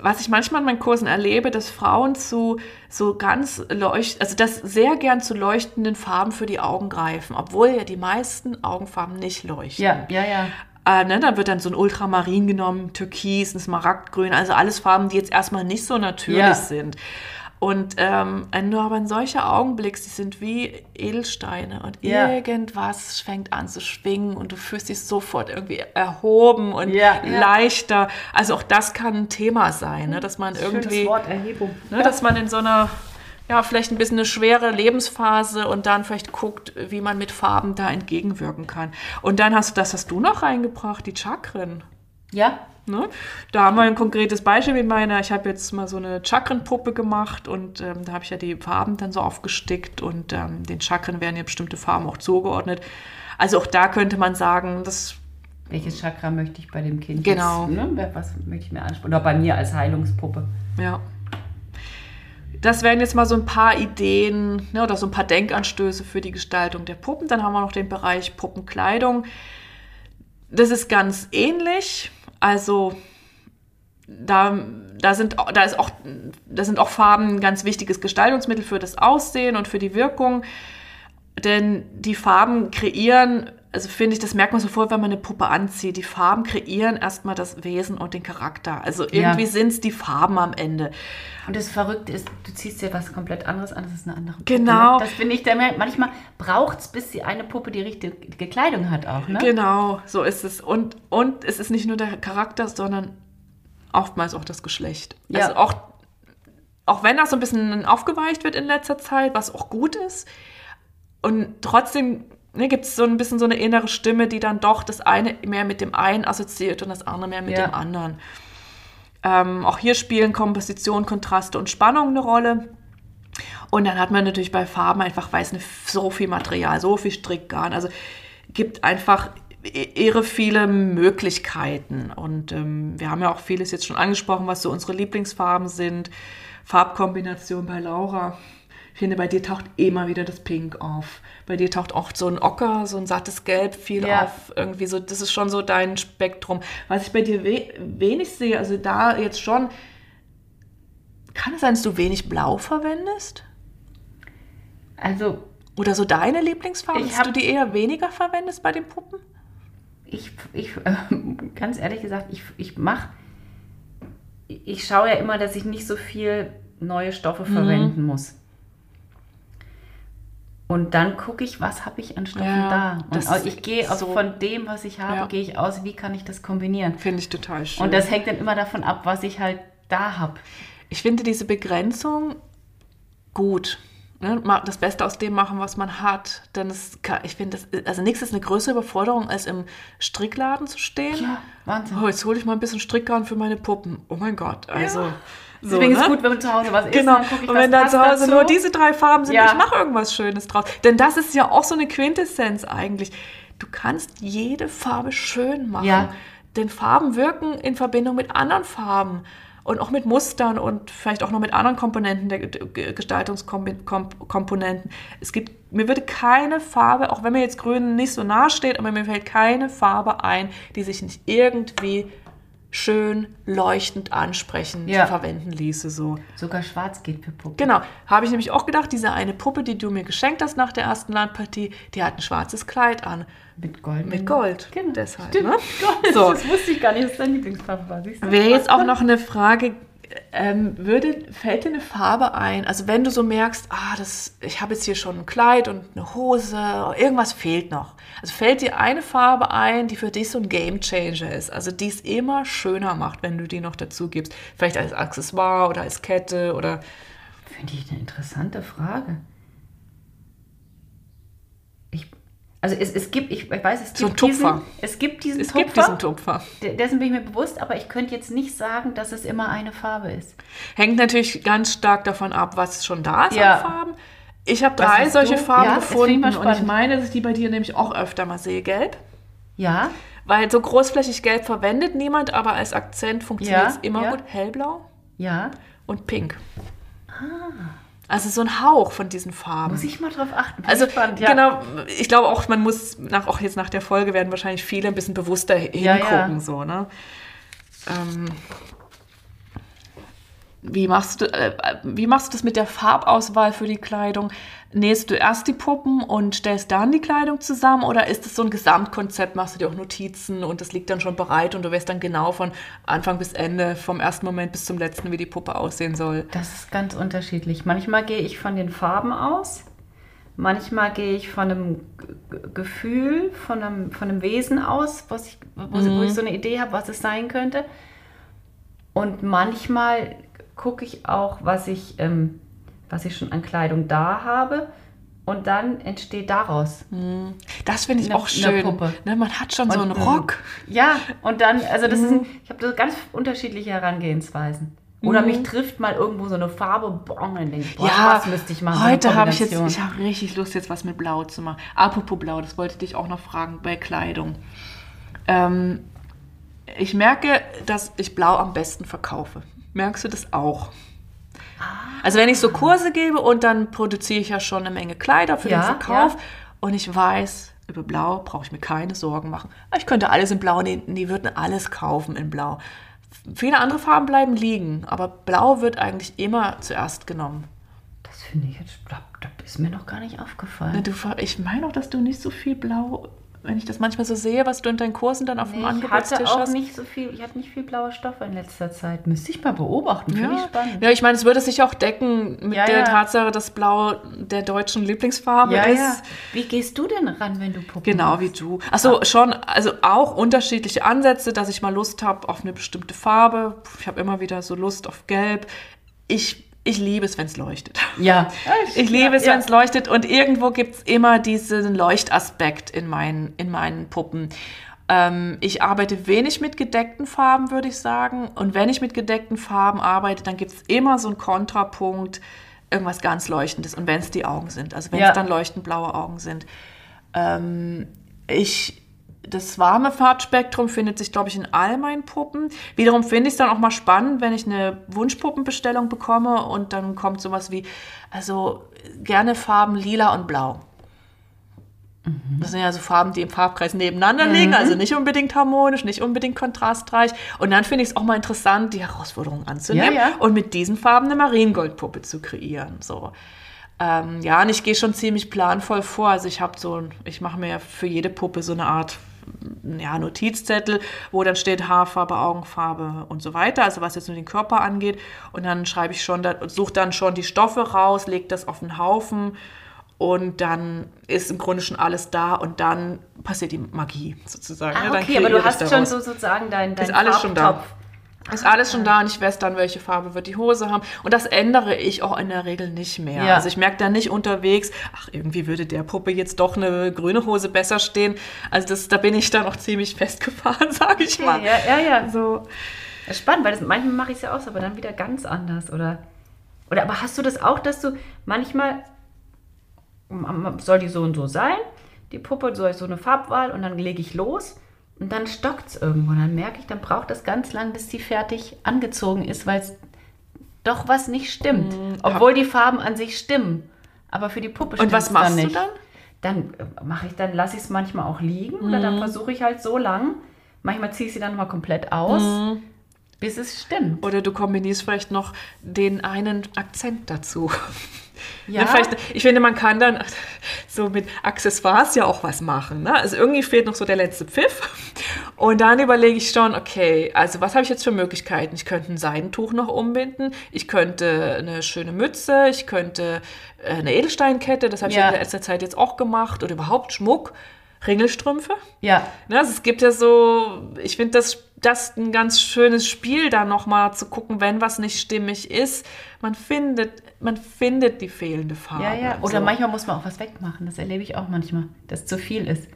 was ich manchmal in meinen Kursen erlebe, dass Frauen zu so ganz leucht, also das sehr gern zu leuchtenden Farben für die Augen greifen, obwohl ja die meisten Augenfarben nicht leuchten. Ja, ja, ja. Äh, ne, da wird dann so ein Ultramarin genommen, Türkis, ein Smaragdgrün, also alles Farben, die jetzt erstmal nicht so natürlich Ja. sind. Und ähm, du aber in solche Augen blickst, die sind wie Edelsteine und Ja. irgendwas fängt an zu schwingen und du fühlst dich sofort irgendwie erhoben und Ja, leichter. Also auch das kann ein Thema sein, ne, dass man Schönes irgendwie, Wort, Erhebung. ne, dass man in so einer ja, vielleicht ein bisschen eine schwere Lebensphase und dann vielleicht guckt, wie man mit Farben da entgegenwirken kann. Und dann hast du, das hast du noch reingebracht, die Chakren. Ja, Ne? Da haben wir ein konkretes Beispiel mit meiner, ich habe jetzt mal so eine Chakrenpuppe gemacht und ähm, da habe ich ja die Farben dann so aufgestickt und ähm, den Chakren werden ja bestimmte Farben auch zugeordnet. Also auch da könnte man sagen, das welches Chakra möchte ich bei dem Kind Genau. jetzt, ne? was möchte ich mir ansprechen? Oder bei mir als Heilungspuppe. Ja. Das wären jetzt mal so ein paar Ideen ne, oder so ein paar Denkanstöße für die Gestaltung der Puppen. Dann haben wir noch den Bereich Puppenkleidung. Das ist ganz ähnlich. Also da, da, sind, da, ist auch, da sind auch Farben ein ganz wichtiges Gestaltungsmittel für das Aussehen und für die Wirkung. Denn die Farben kreieren, also finde ich, das merkt man sofort, wenn man eine Puppe anzieht. Die Farben kreieren erstmal das Wesen und den Charakter. Also irgendwie Ja. sind es die Farben am Ende. Und das Verrückte ist, du ziehst dir was komplett anderes an, das ist eine andere Puppe. Genau. Ne? Das finde ich, manchmal braucht es, bis die eine Puppe die richtige Kleidung hat auch. Ne? Genau, so ist es. Und, und es ist nicht nur der Charakter, sondern oftmals auch das Geschlecht. Ja. Also auch, auch wenn das so ein bisschen aufgeweicht wird in letzter Zeit, was auch gut ist. Und trotzdem ne, gibt es so ein bisschen so eine innere Stimme, die dann doch das eine mehr mit dem einen assoziiert und das andere mehr mit Ja. dem anderen. Ähm, auch hier spielen Komposition, Kontraste und Spannung eine Rolle. Und dann hat man natürlich bei Farben einfach, weiß nicht, so viel Material, so viel Strickgarn. Also gibt einfach irre viele Möglichkeiten. Und ähm, wir haben ja auch vieles jetzt schon angesprochen, was so unsere Lieblingsfarben sind. Farbkombination bei Laura. Ich finde, bei dir taucht immer wieder das Pink auf. Bei dir taucht auch so ein Ocker, so ein sattes Gelb viel Ja. auf. Irgendwie so, das ist schon so dein Spektrum. Was ich bei dir we wenig sehe, also da jetzt schon, kann es sein, dass du wenig Blau verwendest? Also Oder so deine Lieblingsfarben, Ich dass hab- du die eher weniger verwendest bei den Puppen? ich, ich äh, ganz ehrlich gesagt, ich, ich mache, ich schaue ja immer, dass ich nicht so viel neue Stoffe Mhm. verwenden muss. Und dann gucke ich, was habe ich an Stoffen Ja, da. Und ich gehe aus, so- von dem, was ich habe, Ja. gehe ich aus, wie kann ich das kombinieren. Finde ich total schön. Und das hängt dann immer davon ab, was ich halt da habe. ich finde diese Begrenzung gut. Ne? Das Beste aus dem machen, was man hat. Denn es kann, ich finde, das- also nichts ist eine größere Überforderung, als im Strickladen zu stehen. Ja, Wahnsinn. Oh, jetzt hole ich mal ein bisschen Strickgarn für meine Puppen. Oh mein Gott. Also, so, Deswegen ist ne? es gut, wenn man zu Hause was isst. Genau. ich, und wenn dann passt zu Hause dazu. nur diese drei Farben sind, Ja. ich mache irgendwas Schönes draus. Denn das ist ja auch so eine Quintessenz eigentlich. Du kannst jede Farbe schön machen. Ja. Denn Farben wirken in Verbindung mit anderen Farben und auch mit Mustern und vielleicht auch noch mit anderen Komponenten der Ge- Gestaltungskomponenten. Es gibt, mir würde keine Farbe, auch wenn mir jetzt Grün nicht so nahe steht, aber mir fällt keine Farbe ein, die sich nicht irgendwie schön leuchtend ansprechend Ja. verwenden ließe. So. Sogar schwarz geht für Puppen. Genau, habe ich nämlich auch gedacht, diese eine Puppe, die du mir geschenkt hast nach der ersten Landpartie, die hat ein schwarzes Kleid an. Mit Gold. Mit Gold. Genau. Deshalb, Stimmt. ne? Gold. So. Das wusste ich gar nicht, dass dein Lieblingsfarbe war. Wäre jetzt auch noch eine Frage, ähm, würde, fällt dir eine Farbe ein? Also wenn du so merkst, ah, das, ich habe jetzt hier schon ein Kleid und eine Hose, irgendwas fehlt noch. Also fällt dir eine Farbe ein, die für dich so ein Game Changer ist, also die es immer schöner macht, wenn du die noch dazu gibst. Vielleicht als Accessoire oder als Kette oder Finde ich eine interessante Frage. Ich, also es, es gibt, ich weiß, es gibt So diesen, es gibt diesen es Tupfer, gibt diesen Tupfer. de- dessen bin ich mir bewusst, aber ich könnte jetzt nicht sagen, dass es immer eine Farbe ist. Hängt natürlich ganz stark davon ab, was schon da ist Ja. an Farben. Ich habe drei solche du? Farben Ja, ich gefunden mal und ich meine, dass ich die bei dir nämlich auch öfter mal sehe. Gelb. Ja, Weil so großflächig gelb verwendet niemand, aber als Akzent funktioniert es Ja, immer gut. Hellblau ja. und pink. Also so ein Hauch von diesen Farben. Muss ich mal drauf achten. Also gespannt, ja. genau, ich glaube auch, man muss nach, auch jetzt nach der Folge werden wahrscheinlich viele ein bisschen bewusster Ja, hingucken, ja. so ne. Ähm, wie machst du äh, wie machst du das mit der Farbauswahl für die Kleidung? Nähst du erst die Puppen und stellst dann die Kleidung zusammen oder ist es so ein Gesamtkonzept? Machst du dir auch Notizen und das liegt dann schon bereit und du weißt dann genau von Anfang bis Ende, vom ersten Moment bis zum letzten, wie die Puppe aussehen soll? Das ist ganz unterschiedlich. Manchmal gehe ich von den Farben aus, manchmal gehe ich von einem Gefühl, von einem, von einem Wesen aus, was ich, wo, wo ich so eine Idee habe, was es sein könnte. Und manchmal gucke ich auch, was ich, ähm, was ich schon an Kleidung da habe. Und dann entsteht daraus. Das finde ich Eine- auch schön. Ne, man hat schon so Und, einen ähm, Rock. Ja, und dann, also das ist ein, ich habe ganz unterschiedliche Herangehensweisen. Oder mich trifft mal irgendwo so eine Farbe, boah, dann denke ich, boah, was müsste ich machen? so Heute habe ich jetzt, ich habe richtig Lust, jetzt was mit Blau zu machen. Apropos Blau, das wollte ich dich auch noch fragen bei Kleidung. Ähm, ich merke, dass ich Blau am besten verkaufe. Merkst du das auch? Also wenn ich so Kurse gebe und dann produziere ich ja schon eine Menge Kleider für Ja, den Verkauf ja. und ich weiß, über Blau brauche ich mir keine Sorgen machen. Ich könnte alles in Blau nehmen, die würden alles kaufen in Blau. Viele andere Farben bleiben liegen, aber Blau wird eigentlich immer zuerst genommen. Das finde ich jetzt, da, da ist mir noch gar nicht aufgefallen. Na, Du, ich meine auch, dass du nicht so viel Blau, wenn ich das manchmal so sehe, was du in deinen Kursen dann auf dem Nee, ich hatte Angebotstisch auch hast. nicht so viel, ich hatte nicht viel blaue Stoffe in letzter Zeit. Müsste ich mal beobachten, finde ich Ja. spannend. ja, ich meine, es würde sich auch decken mit Ja, der ja. Tatsache, dass Blau der deutschen Lieblingsfarbe Ja, ist. ja. Wie gehst du denn ran, wenn du Puppen Genau wie du. Achso, schon, also auch unterschiedliche Ansätze, dass ich mal Lust habe auf eine bestimmte Farbe. Ich habe immer wieder so Lust auf Gelb. Ich, ich liebe es, wenn es leuchtet. Ja. Ich liebe es, ja. wenn es leuchtet und irgendwo gibt es immer diesen Leuchtaspekt in meinen, in meinen Puppen. Ähm, ich arbeite wenig mit gedeckten Farben, würde ich sagen. Und wenn ich mit gedeckten Farben arbeite, dann gibt es immer so einen Kontrapunkt, irgendwas ganz Leuchtendes. Und wenn es die Augen sind, also wenn es Ja. dann leuchtend blaue Augen sind. Ähm, ich, das warme Farbspektrum findet sich, glaube ich, in all meinen Puppen. Wiederum finde ich es dann auch mal spannend, wenn ich eine Wunschpuppenbestellung bekomme und dann kommt sowas wie, also gerne Farben lila und blau. Das sind ja so Farben, die im Farbkreis nebeneinander liegen, also nicht unbedingt harmonisch, nicht unbedingt kontrastreich. Und dann finde ich es auch mal interessant, die Herausforderung anzunehmen Ja, ja. und mit diesen Farben eine Mariengoldpuppe zu kreieren. So. Ähm, ja, und ich gehe schon ziemlich planvoll vor. Also ich habe so, ich mache mir ja für jede Puppe so eine Art ja, Notizzettel, wo dann steht Haarfarbe, Augenfarbe und so weiter, also was jetzt nur den Körper angeht. Und dann schreibe ich schon, suche dann schon die Stoffe raus, lege das auf den Haufen und dann ist im Grunde schon alles da und dann passiert die Magie sozusagen. Ah, okay, aber du hast schon so sozusagen dein, dein ist alles schon da. Ist alles schon da und ich weiß dann, welche Farbe wird die Hose haben. Und das ändere ich auch in der Regel nicht mehr. Ja. Also ich merke dann nicht unterwegs, ach, irgendwie würde der Puppe jetzt doch eine grüne Hose besser stehen. Also das, da bin ich dann auch ziemlich festgefahren, sage ich okay, mal. Ja, ja, ja. So. Spannend, weil das, manchmal mache ich es ja auch, aber dann wieder ganz anders. Oder, oder aber hast du das auch, dass du manchmal soll die so und so sein, die Puppe soll so eine Farbwahl und dann lege ich los und dann stockt es irgendwo. Dann merke ich, dann braucht es ganz lang, bis die fertig angezogen ist, weil es doch was nicht stimmt. Mhm. Obwohl die Farben an sich stimmen. Aber für die Puppe stimmt es dann nicht. Und was machst du dann? Dann äh, mache ich, dann lasse ich es manchmal auch liegen mhm. oder dann mhm. versuche ich halt so lang. Manchmal ziehe ich sie dann mal komplett aus. Mhm. Bis es stimmt. Oder du kombinierst vielleicht noch den einen Akzent dazu. Ja. Ne, ich finde, man kann dann so mit Accessoires ja auch was machen. Ne? Also irgendwie fehlt noch so der letzte Pfiff. Und dann überlege ich schon, okay, also was habe ich jetzt für Möglichkeiten? Ich könnte ein Seidentuch noch umbinden, ich könnte eine schöne Mütze, ich könnte äh, eine Edelsteinkette, das habe ich ja. in letzter Zeit jetzt auch gemacht, oder überhaupt Schmuck. Ringelstrümpfe. Ja. Ne, also es gibt ja so, ich finde das, das ein ganz schönes Spiel, da nochmal zu gucken, wenn was nicht stimmig ist. Man findet, man findet die fehlende Farbe. Ja, ja. Oder so. manchmal muss man auch was wegmachen. Das erlebe ich auch manchmal, dass zu viel ist.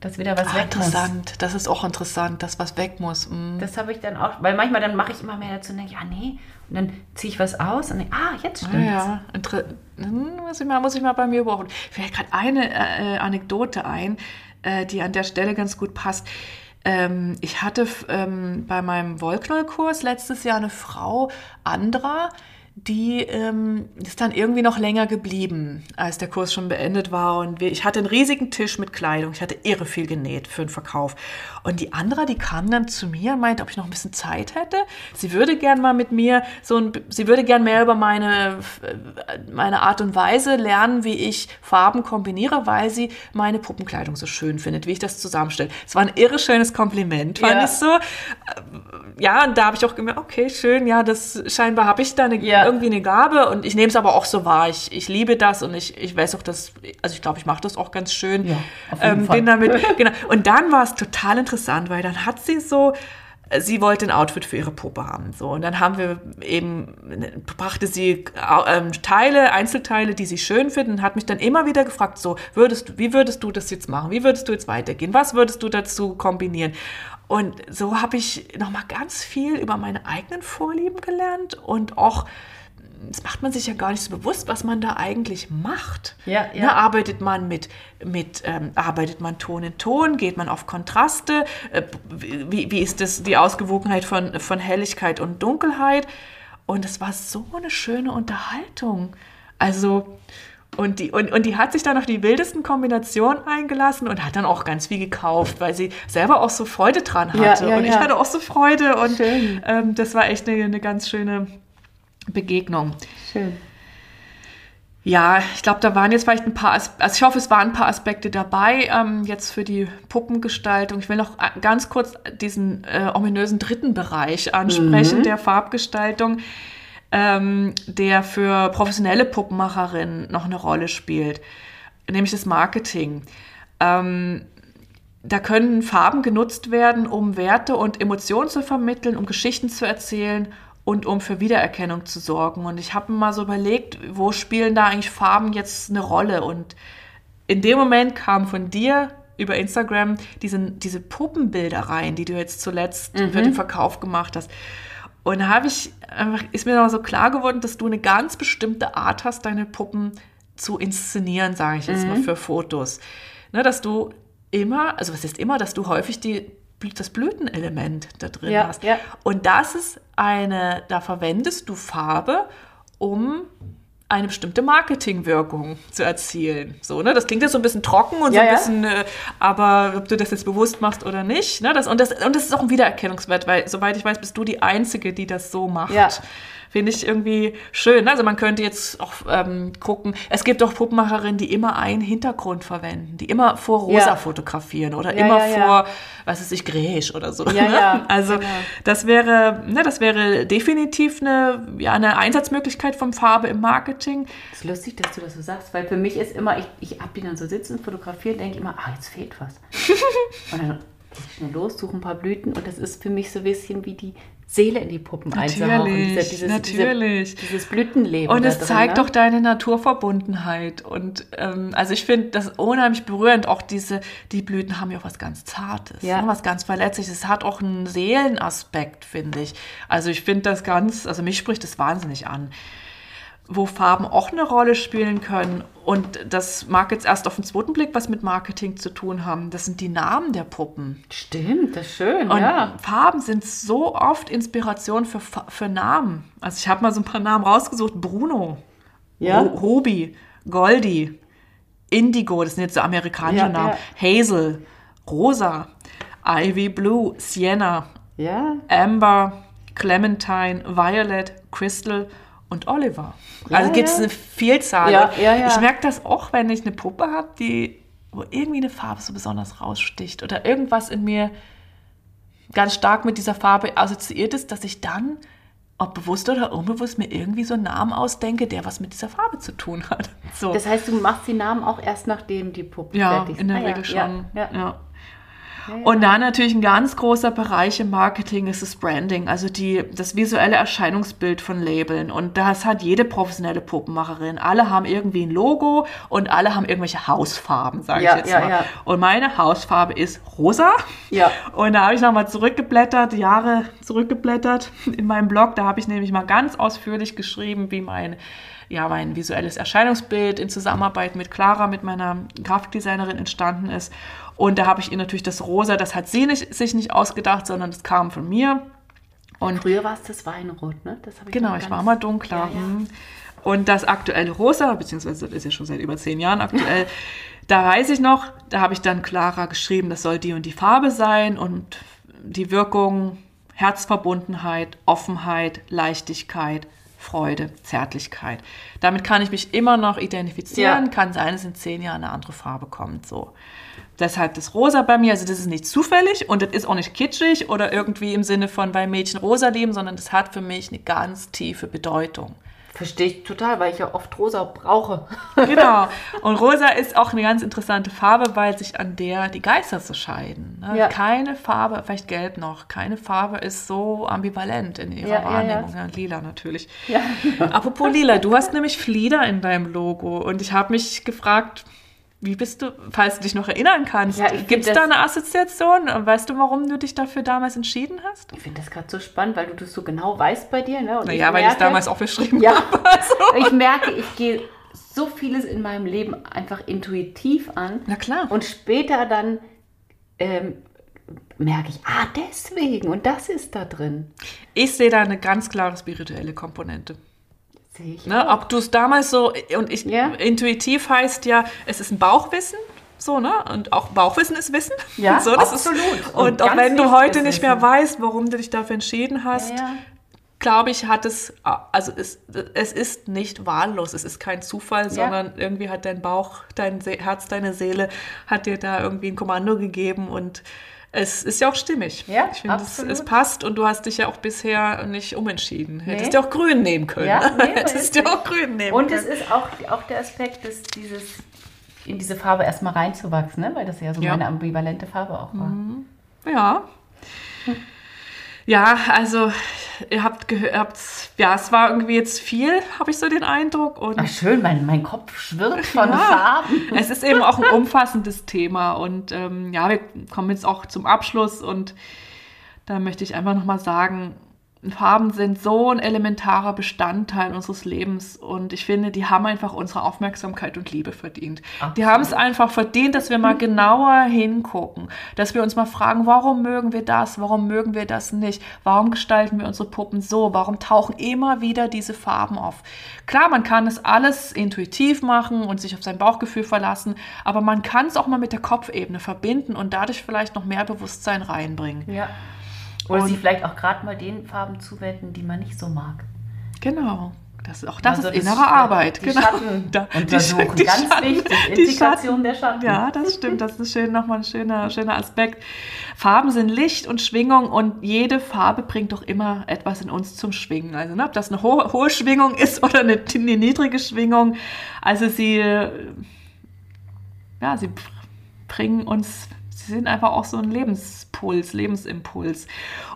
Dass wieder was ah, weg interessant. muss. Das ist auch interessant, dass was weg muss. Mhm. Das habe ich dann auch, weil manchmal dann mache ich immer mehr dazu und denke, ja, nee. Und dann ziehe ich was aus und denke, ah, jetzt stimmt Ja, ja. Hm, muss ich mal, muss ich mal bei mir beobachten. Vielleicht gerade eine äh, Anekdote ein, äh, die an der Stelle ganz gut passt. Ähm, ich hatte ähm, bei meinem Wollknollkurs letztes Jahr eine Frau, Andra, die ähm, ist dann irgendwie noch länger geblieben, als der Kurs schon beendet war. Und wir, ich hatte einen riesigen Tisch mit Kleidung. Ich hatte irre viel genäht für den Verkauf. Und die andere, die kam dann zu mir und meinte, ob ich noch ein bisschen Zeit hätte. Sie würde gern mal mit mir so ein, sie würde gern mehr über meine, meine Art und Weise lernen, wie ich Farben kombiniere, weil sie meine Puppenkleidung so schön findet, wie ich das zusammenstelle. Es war ein irre schönes Kompliment, fand ja. ich so. Ja, und da habe ich auch gemerkt, okay, schön, ja, das scheinbar habe ich da eine ja irgendwie eine Gabe und ich nehme es aber auch so wahr. Ich, ich liebe das und ich, ich weiß auch, dass, also ich glaube, ich mache das auch ganz schön. Ja, auf jeden ähm, Fall. Bin damit, genau. Und dann war es total interessant, weil dann hat sie so, sie wollte ein Outfit für ihre Puppe haben. So. Und dann haben wir eben, brachte sie äh, Teile, Einzelteile, die sie schön finden, und hat mich dann immer wieder gefragt, so, würdest, wie würdest du das jetzt machen? Wie würdest du jetzt weitergehen? Was würdest du dazu kombinieren? Und so habe ich nochmal ganz viel über meine eigenen Vorlieben gelernt und auch das macht man sich ja gar nicht so bewusst, was man da eigentlich macht. Ja, ja. Ne, arbeitet man mit, mit ähm, arbeitet man Ton in Ton, geht man auf Kontraste, äh, wie, wie ist das die Ausgewogenheit von, von Helligkeit und Dunkelheit? Und es war so eine schöne Unterhaltung. Also, und die, und, und die hat sich dann auf die wildesten Kombinationen eingelassen und hat dann auch ganz viel gekauft, weil sie selber auch so Freude dran hatte. Ja, ja, und ich hatte auch so Freude und ähm, das war echt eine, eine ganz schöne Begegnung. Schön. Ja, ich glaube, da waren jetzt vielleicht ein paar, also ich hoffe, es waren ein paar Aspekte dabei, ähm, jetzt für die Puppengestaltung. Ich will noch äh, ganz kurz diesen äh, ominösen dritten Bereich ansprechen, mhm. der Farbgestaltung, ähm, der für professionelle Puppenmacherinnen noch eine Rolle spielt, nämlich das Marketing. Ähm, da können Farben genutzt werden, um Werte und Emotionen zu vermitteln, um Geschichten zu erzählen und um für Wiedererkennung zu sorgen. Und ich habe mir mal so überlegt, wo spielen da eigentlich Farben jetzt eine Rolle? Und in dem Moment kam von dir über Instagram diese, diese Puppenbilder rein, die du jetzt zuletzt mhm. für den Verkauf gemacht hast. Und da habe ich einfach, ist mir noch so klar geworden, dass du eine ganz bestimmte Art hast, deine Puppen zu inszenieren, sage ich jetzt mhm. mal, für Fotos. Ne, dass du immer, also was ist immer, dass du häufig die das Blütenelement da drin ja, hast. Ja. Und das ist eine, da verwendest du Farbe, um eine bestimmte Marketingwirkung zu erzielen. So, ne? Das klingt jetzt so ein bisschen trocken und so Ja, ein ja. bisschen, äh, aber ob du das jetzt bewusst machst oder nicht. Ne? Das, und, das, und das ist auch ein Wiedererkennungswert, weil soweit ich weiß, bist du die Einzige, die das so macht. Ja. Finde ich irgendwie schön. Also man könnte jetzt auch ähm, gucken, es gibt auch Puppenmacherinnen, die immer einen Hintergrund verwenden, die immer vor Rosa Ja. fotografieren oder Ja, immer vor, was weiß ich, Gräsch oder so. Ne? Also genau. das wäre, ne, das wäre definitiv eine, ja, eine Einsatzmöglichkeit von Farbe im Marketing. Das ist lustig, dass du das so sagst, weil für mich ist immer, ich, ich hab die dann so sitzen, fotografieren, denke immer, ah, jetzt fehlt was. und dann gehe ich schnell los, suche ein paar Blüten und das ist für mich so ein bisschen wie die Seele in die Puppen einzuhauchen. Natürlich, Dieser- natürlich. Diese, dieses Blütenleben. Und es drin, zeigt ne? doch deine Naturverbundenheit. Und ähm, also ich finde das unheimlich berührend. Auch diese, die Blüten haben ja auch was ganz Zartes, Ja. ne, was ganz Verletzliches. Es hat auch einen Seelenaspekt, finde ich. Also ich finde das ganz, also mich spricht das wahnsinnig an. Wo Farben auch eine Rolle spielen können. Und das mag jetzt erst auf den zweiten Blick was mit Marketing zu tun haben. Das sind die Namen der Puppen. Stimmt, das ist schön, Und ja. Farben sind so oft Inspiration für, für Namen. Also ich habe mal so ein paar Namen rausgesucht. Bruno, Ja. Hobie, Goldie, Indigo, das sind jetzt so amerikanische Ja, Namen. Hazel, Rosa, Ivy Blue, Sienna, Amber, Clementine, Violet, Crystal und Oliver. Ja, also gibt es ja. eine Vielzahl. Ja, ja, ja. Ich merke das auch, wenn ich eine Puppe habe, die wo irgendwie eine Farbe so besonders raussticht oder irgendwas in mir ganz stark mit dieser Farbe assoziiert ist, dass ich dann, ob bewusst oder unbewusst, mir irgendwie so einen Namen ausdenke, der was mit dieser Farbe zu tun hat. So. das heißt, du machst die Namen auch erst nachdem die Puppen Ja, fertig sind. in der Ah, ja, Regel schon. Ja, ja. Ja. Und dann natürlich ein ganz großer Bereich im Marketing ist das Branding, also die, das visuelle Erscheinungsbild von Labeln. Und das hat jede professionelle Puppenmacherin. Alle haben irgendwie ein Logo und alle haben irgendwelche Hausfarben, sage Ja, ich jetzt ja, mal. Und meine Hausfarbe ist rosa. Ja. Und da habe ich nochmal zurückgeblättert, Jahre zurückgeblättert in meinem Blog. Da habe ich nämlich mal ganz ausführlich geschrieben, wie mein, ja, mein visuelles Erscheinungsbild in Zusammenarbeit mit Clara, mit meiner Grafikdesignerin entstanden ist. Und da habe ich ihr natürlich das Rosa, das hat sie nicht, sich nicht ausgedacht, sondern das kam von mir. Und Früher war es das Weinrot, ne? Das ich Genau, ich war mal dunkler. Ja, ja. mhm. Und das aktuelle Rosa, beziehungsweise das ist ja schon seit über zehn Jahren aktuell, da weiß ich noch, da habe ich dann Clara geschrieben, das soll die und die Farbe sein und die Wirkung, Herzverbundenheit, Offenheit, Leichtigkeit, Freude, Zärtlichkeit. Damit kann ich mich immer noch identifizieren, Ja. kann sein, dass in zehn Jahren eine andere Farbe kommt. So. Deshalb das Rosa bei mir, also das ist nicht zufällig und das ist auch nicht kitschig oder irgendwie im Sinne von bei Mädchen rosa lieben, sondern das hat für mich eine ganz tiefe Bedeutung. Verstehe ich total, weil ich ja oft rosa brauche. Genau. Und rosa ist auch eine ganz interessante Farbe, weil sich an der die Geister so scheiden. ne? Ja. Keine Farbe, vielleicht gelb noch, keine Farbe ist so ambivalent in ihrer Ja. Wahrnehmung. Ja, lila natürlich. Apropos lila, du hast nämlich Flieder in deinem Logo und ich habe mich gefragt, wie bist du, falls du dich noch erinnern kannst, Ja, ich gibt es da eine Assoziation? Weißt du, warum du dich dafür damals entschieden hast? Ich finde das gerade so spannend, weil du das so genau weißt bei dir. Ne? Und Naja, weil ich es damals auch beschrieben Ja, habe. Also. ich merke, ich gehe so vieles in meinem Leben einfach intuitiv an. Na klar. Und später dann ähm, merke ich, ah, deswegen und das ist da drin. Ich sehe da eine ganz klare spirituelle Komponente. Ne, ob du es damals so, und ich, Ja. intuitiv heißt ja, es ist ein Bauchwissen, so, ne? Und auch Bauchwissen ist Wissen. Ja, so, das absolut. Ist, Und und auch wenn du heute nicht mehr weißt, warum du dich dafür entschieden hast, Ja, ja. glaube ich, hat es, also es, es ist nicht wahllos, es ist kein Zufall, sondern irgendwie hat dein Bauch, dein Herz, deine Seele, hat dir da irgendwie ein Kommando gegeben und es ist ja auch stimmig. Ja, ich finde, es, es passt und du hast dich ja auch bisher nicht umentschieden. Hättest Nee. dir auch grün nehmen können. Ja, nee, Hättest nicht. auch grün nehmen Und können. es ist auch, auch der Aspekt, dass dieses in diese Farbe erstmal reinzuwachsen, ne? weil das ja so Ja. meine ambivalente Farbe auch war. Ja. Ja, also ihr habt gehört, ja, es war irgendwie jetzt viel, habe ich so den Eindruck. Und Ach schön, mein, mein Kopf schwirrt von Ja. Farben. es ist eben auch ein umfassendes Thema. Und ähm, ja, wir kommen jetzt auch zum Abschluss und da möchte ich einfach nochmal sagen, Farben sind so ein elementarer Bestandteil unseres Lebens und ich finde, die haben einfach unsere Aufmerksamkeit und Liebe verdient. Absolut. Die haben es einfach verdient, dass wir mal genauer hingucken, dass wir uns mal fragen, warum mögen wir das, warum mögen wir das nicht, warum gestalten wir unsere Puppen so, warum tauchen immer wieder diese Farben auf. Klar, man kann es alles intuitiv machen und sich auf sein Bauchgefühl verlassen, aber man kann es auch mal mit der Kopfebene verbinden und dadurch vielleicht noch mehr Bewusstsein reinbringen. Ja. Oder und sich vielleicht auch gerade mal den Farben zuwenden, die man nicht so mag. Genau. Das, auch das also ist innere Arbeit. Die genau. Schatten da, untersuchen, die, ganz Schatten, wichtig. Integration der Schatten. Ja, das stimmt. Das ist schön, nochmal ein schöner, schöner Aspekt. Farben sind Licht und Schwingung und jede Farbe bringt doch immer etwas in uns zum Schwingen. Also ne, ob das eine hohe, hohe Schwingung ist oder eine, eine niedrige Schwingung. Also sie, ja, sie bringen uns sie sind einfach auch so ein Lebenspuls, Lebensimpuls.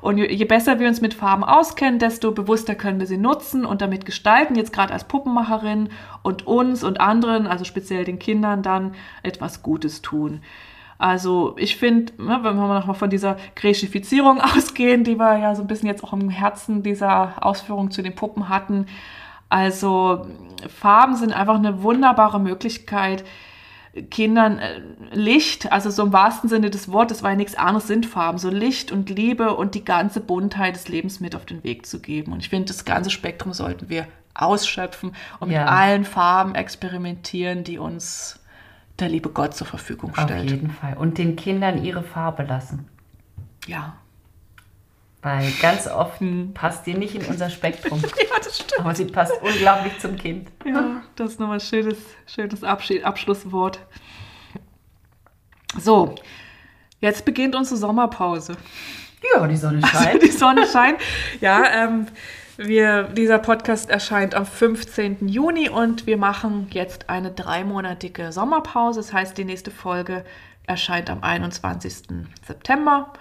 Und je, besser wir uns mit Farben auskennen, desto bewusster können wir sie nutzen und damit gestalten, jetzt gerade als Puppenmacherin und uns und anderen, also speziell den Kindern, dann etwas Gutes tun. Also ich finde, ne, wenn wir nochmal von dieser Gräschifizierung ausgehen, die wir ja so ein bisschen jetzt auch im Herzen dieser Ausführung zu den Puppen hatten, also Farben sind einfach eine wunderbare Möglichkeit, Kindern äh, Licht, also so im wahrsten Sinne des Wortes, weil nichts anderes sind Farben, so Licht und Liebe und die ganze Buntheit des Lebens mit auf den Weg zu geben. Und ich finde, das ganze Spektrum sollten wir ausschöpfen und ja. mit allen Farben experimentieren, die uns der liebe Gott zur Verfügung stellt. Auf jeden Fall. Und den Kindern ihre Farbe lassen. Ja. Weil ganz oft passt die nicht in unser Spektrum. ja, das stimmt. Aber sie passt unglaublich zum Kind. Ja, das ist nochmal ein schönes, schönes Abschied, Abschlusswort. So, jetzt beginnt unsere Sommerpause. Ja, die Sonne scheint. Also die Sonne scheint. Ja, ähm, wir, dieser Podcast erscheint am 15. Juni und wir machen jetzt eine dreimonatige Sommerpause. Das heißt, die nächste Folge erscheint am 21. September.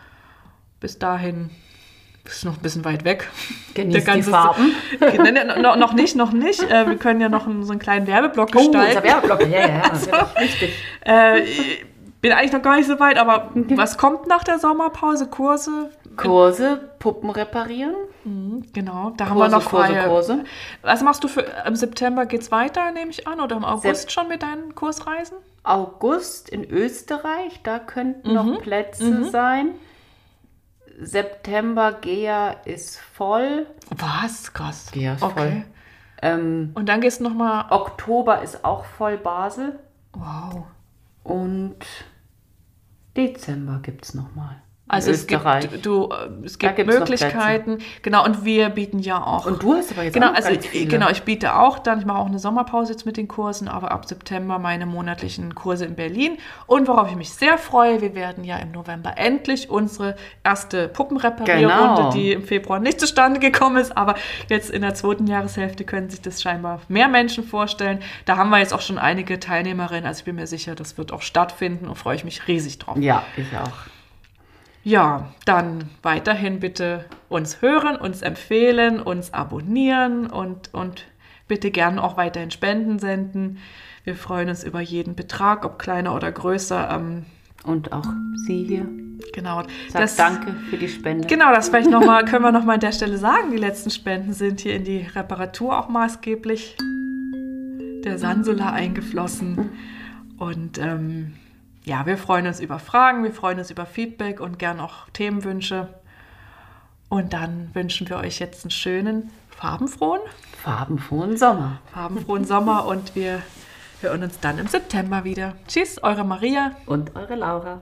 Bis dahin ist noch ein bisschen weit weg. Genießt die Farben. Nein, no, noch nicht, noch nicht. Äh, wir können ja noch einen, so einen kleinen Werbeblock oh, gestalten. Oh, Werbeblock, ja, ja, also, richtig. Äh, bin eigentlich noch gar nicht so weit, aber was kommt nach der Sommerpause? Kurse? Kurse, Puppen reparieren. Mhm, genau, da Kurse, haben wir noch freie. Kurse, Kurse. Was machst du für, im September geht es weiter, nehme ich an, oder im August Sep schon mit deinen Kursreisen? August in Österreich, da könnten mhm. noch Plätze mhm. sein. September, Gea ist voll. Was? Krass. Gea ist okay. voll. Ähm, Und dann gehst du nochmal. Oktober ist auch voll Basel. Wow. Und Dezember gibt es nochmal. Also es gibt, du, es gibt Möglichkeiten, genau, und wir bieten ja auch. Und du hast aber jetzt genau, auch also genau, ich biete auch dann, ich mache auch eine Sommerpause jetzt mit den Kursen, aber ab September meine monatlichen Kurse in Berlin. Und worauf ich mich sehr freue, wir werden ja im November endlich unsere erste Puppenreparierrunde, genau. die im Februar nicht zustande gekommen ist, aber jetzt in der zweiten Jahreshälfte können sich das scheinbar mehr Menschen vorstellen. Da haben wir jetzt auch schon einige Teilnehmerinnen, also ich bin mir sicher, das wird auch stattfinden und freue ich mich riesig drauf. Ja, ich auch. Ja, dann weiterhin bitte uns hören, uns empfehlen, uns abonnieren und, und bitte gerne auch weiterhin Spenden senden. Wir freuen uns über jeden Betrag, ob kleiner oder größer. Ähm, und auch Sie hier. Genau. Sag das, danke für die Spende. Genau, das vielleicht noch mal, können wir nochmal an der Stelle sagen. Die letzten Spenden sind hier in die Reparatur auch maßgeblich der Sansula eingeflossen. Und ähm, ja, wir freuen uns über Fragen, wir freuen uns über Feedback und gern auch Themenwünsche. Und dann wünschen wir euch jetzt einen schönen, farbenfrohen, farbenfrohen Sommer. Farbenfrohen Sommer und wir hören uns dann im September wieder. Tschüss, eure Maria und eure Laura.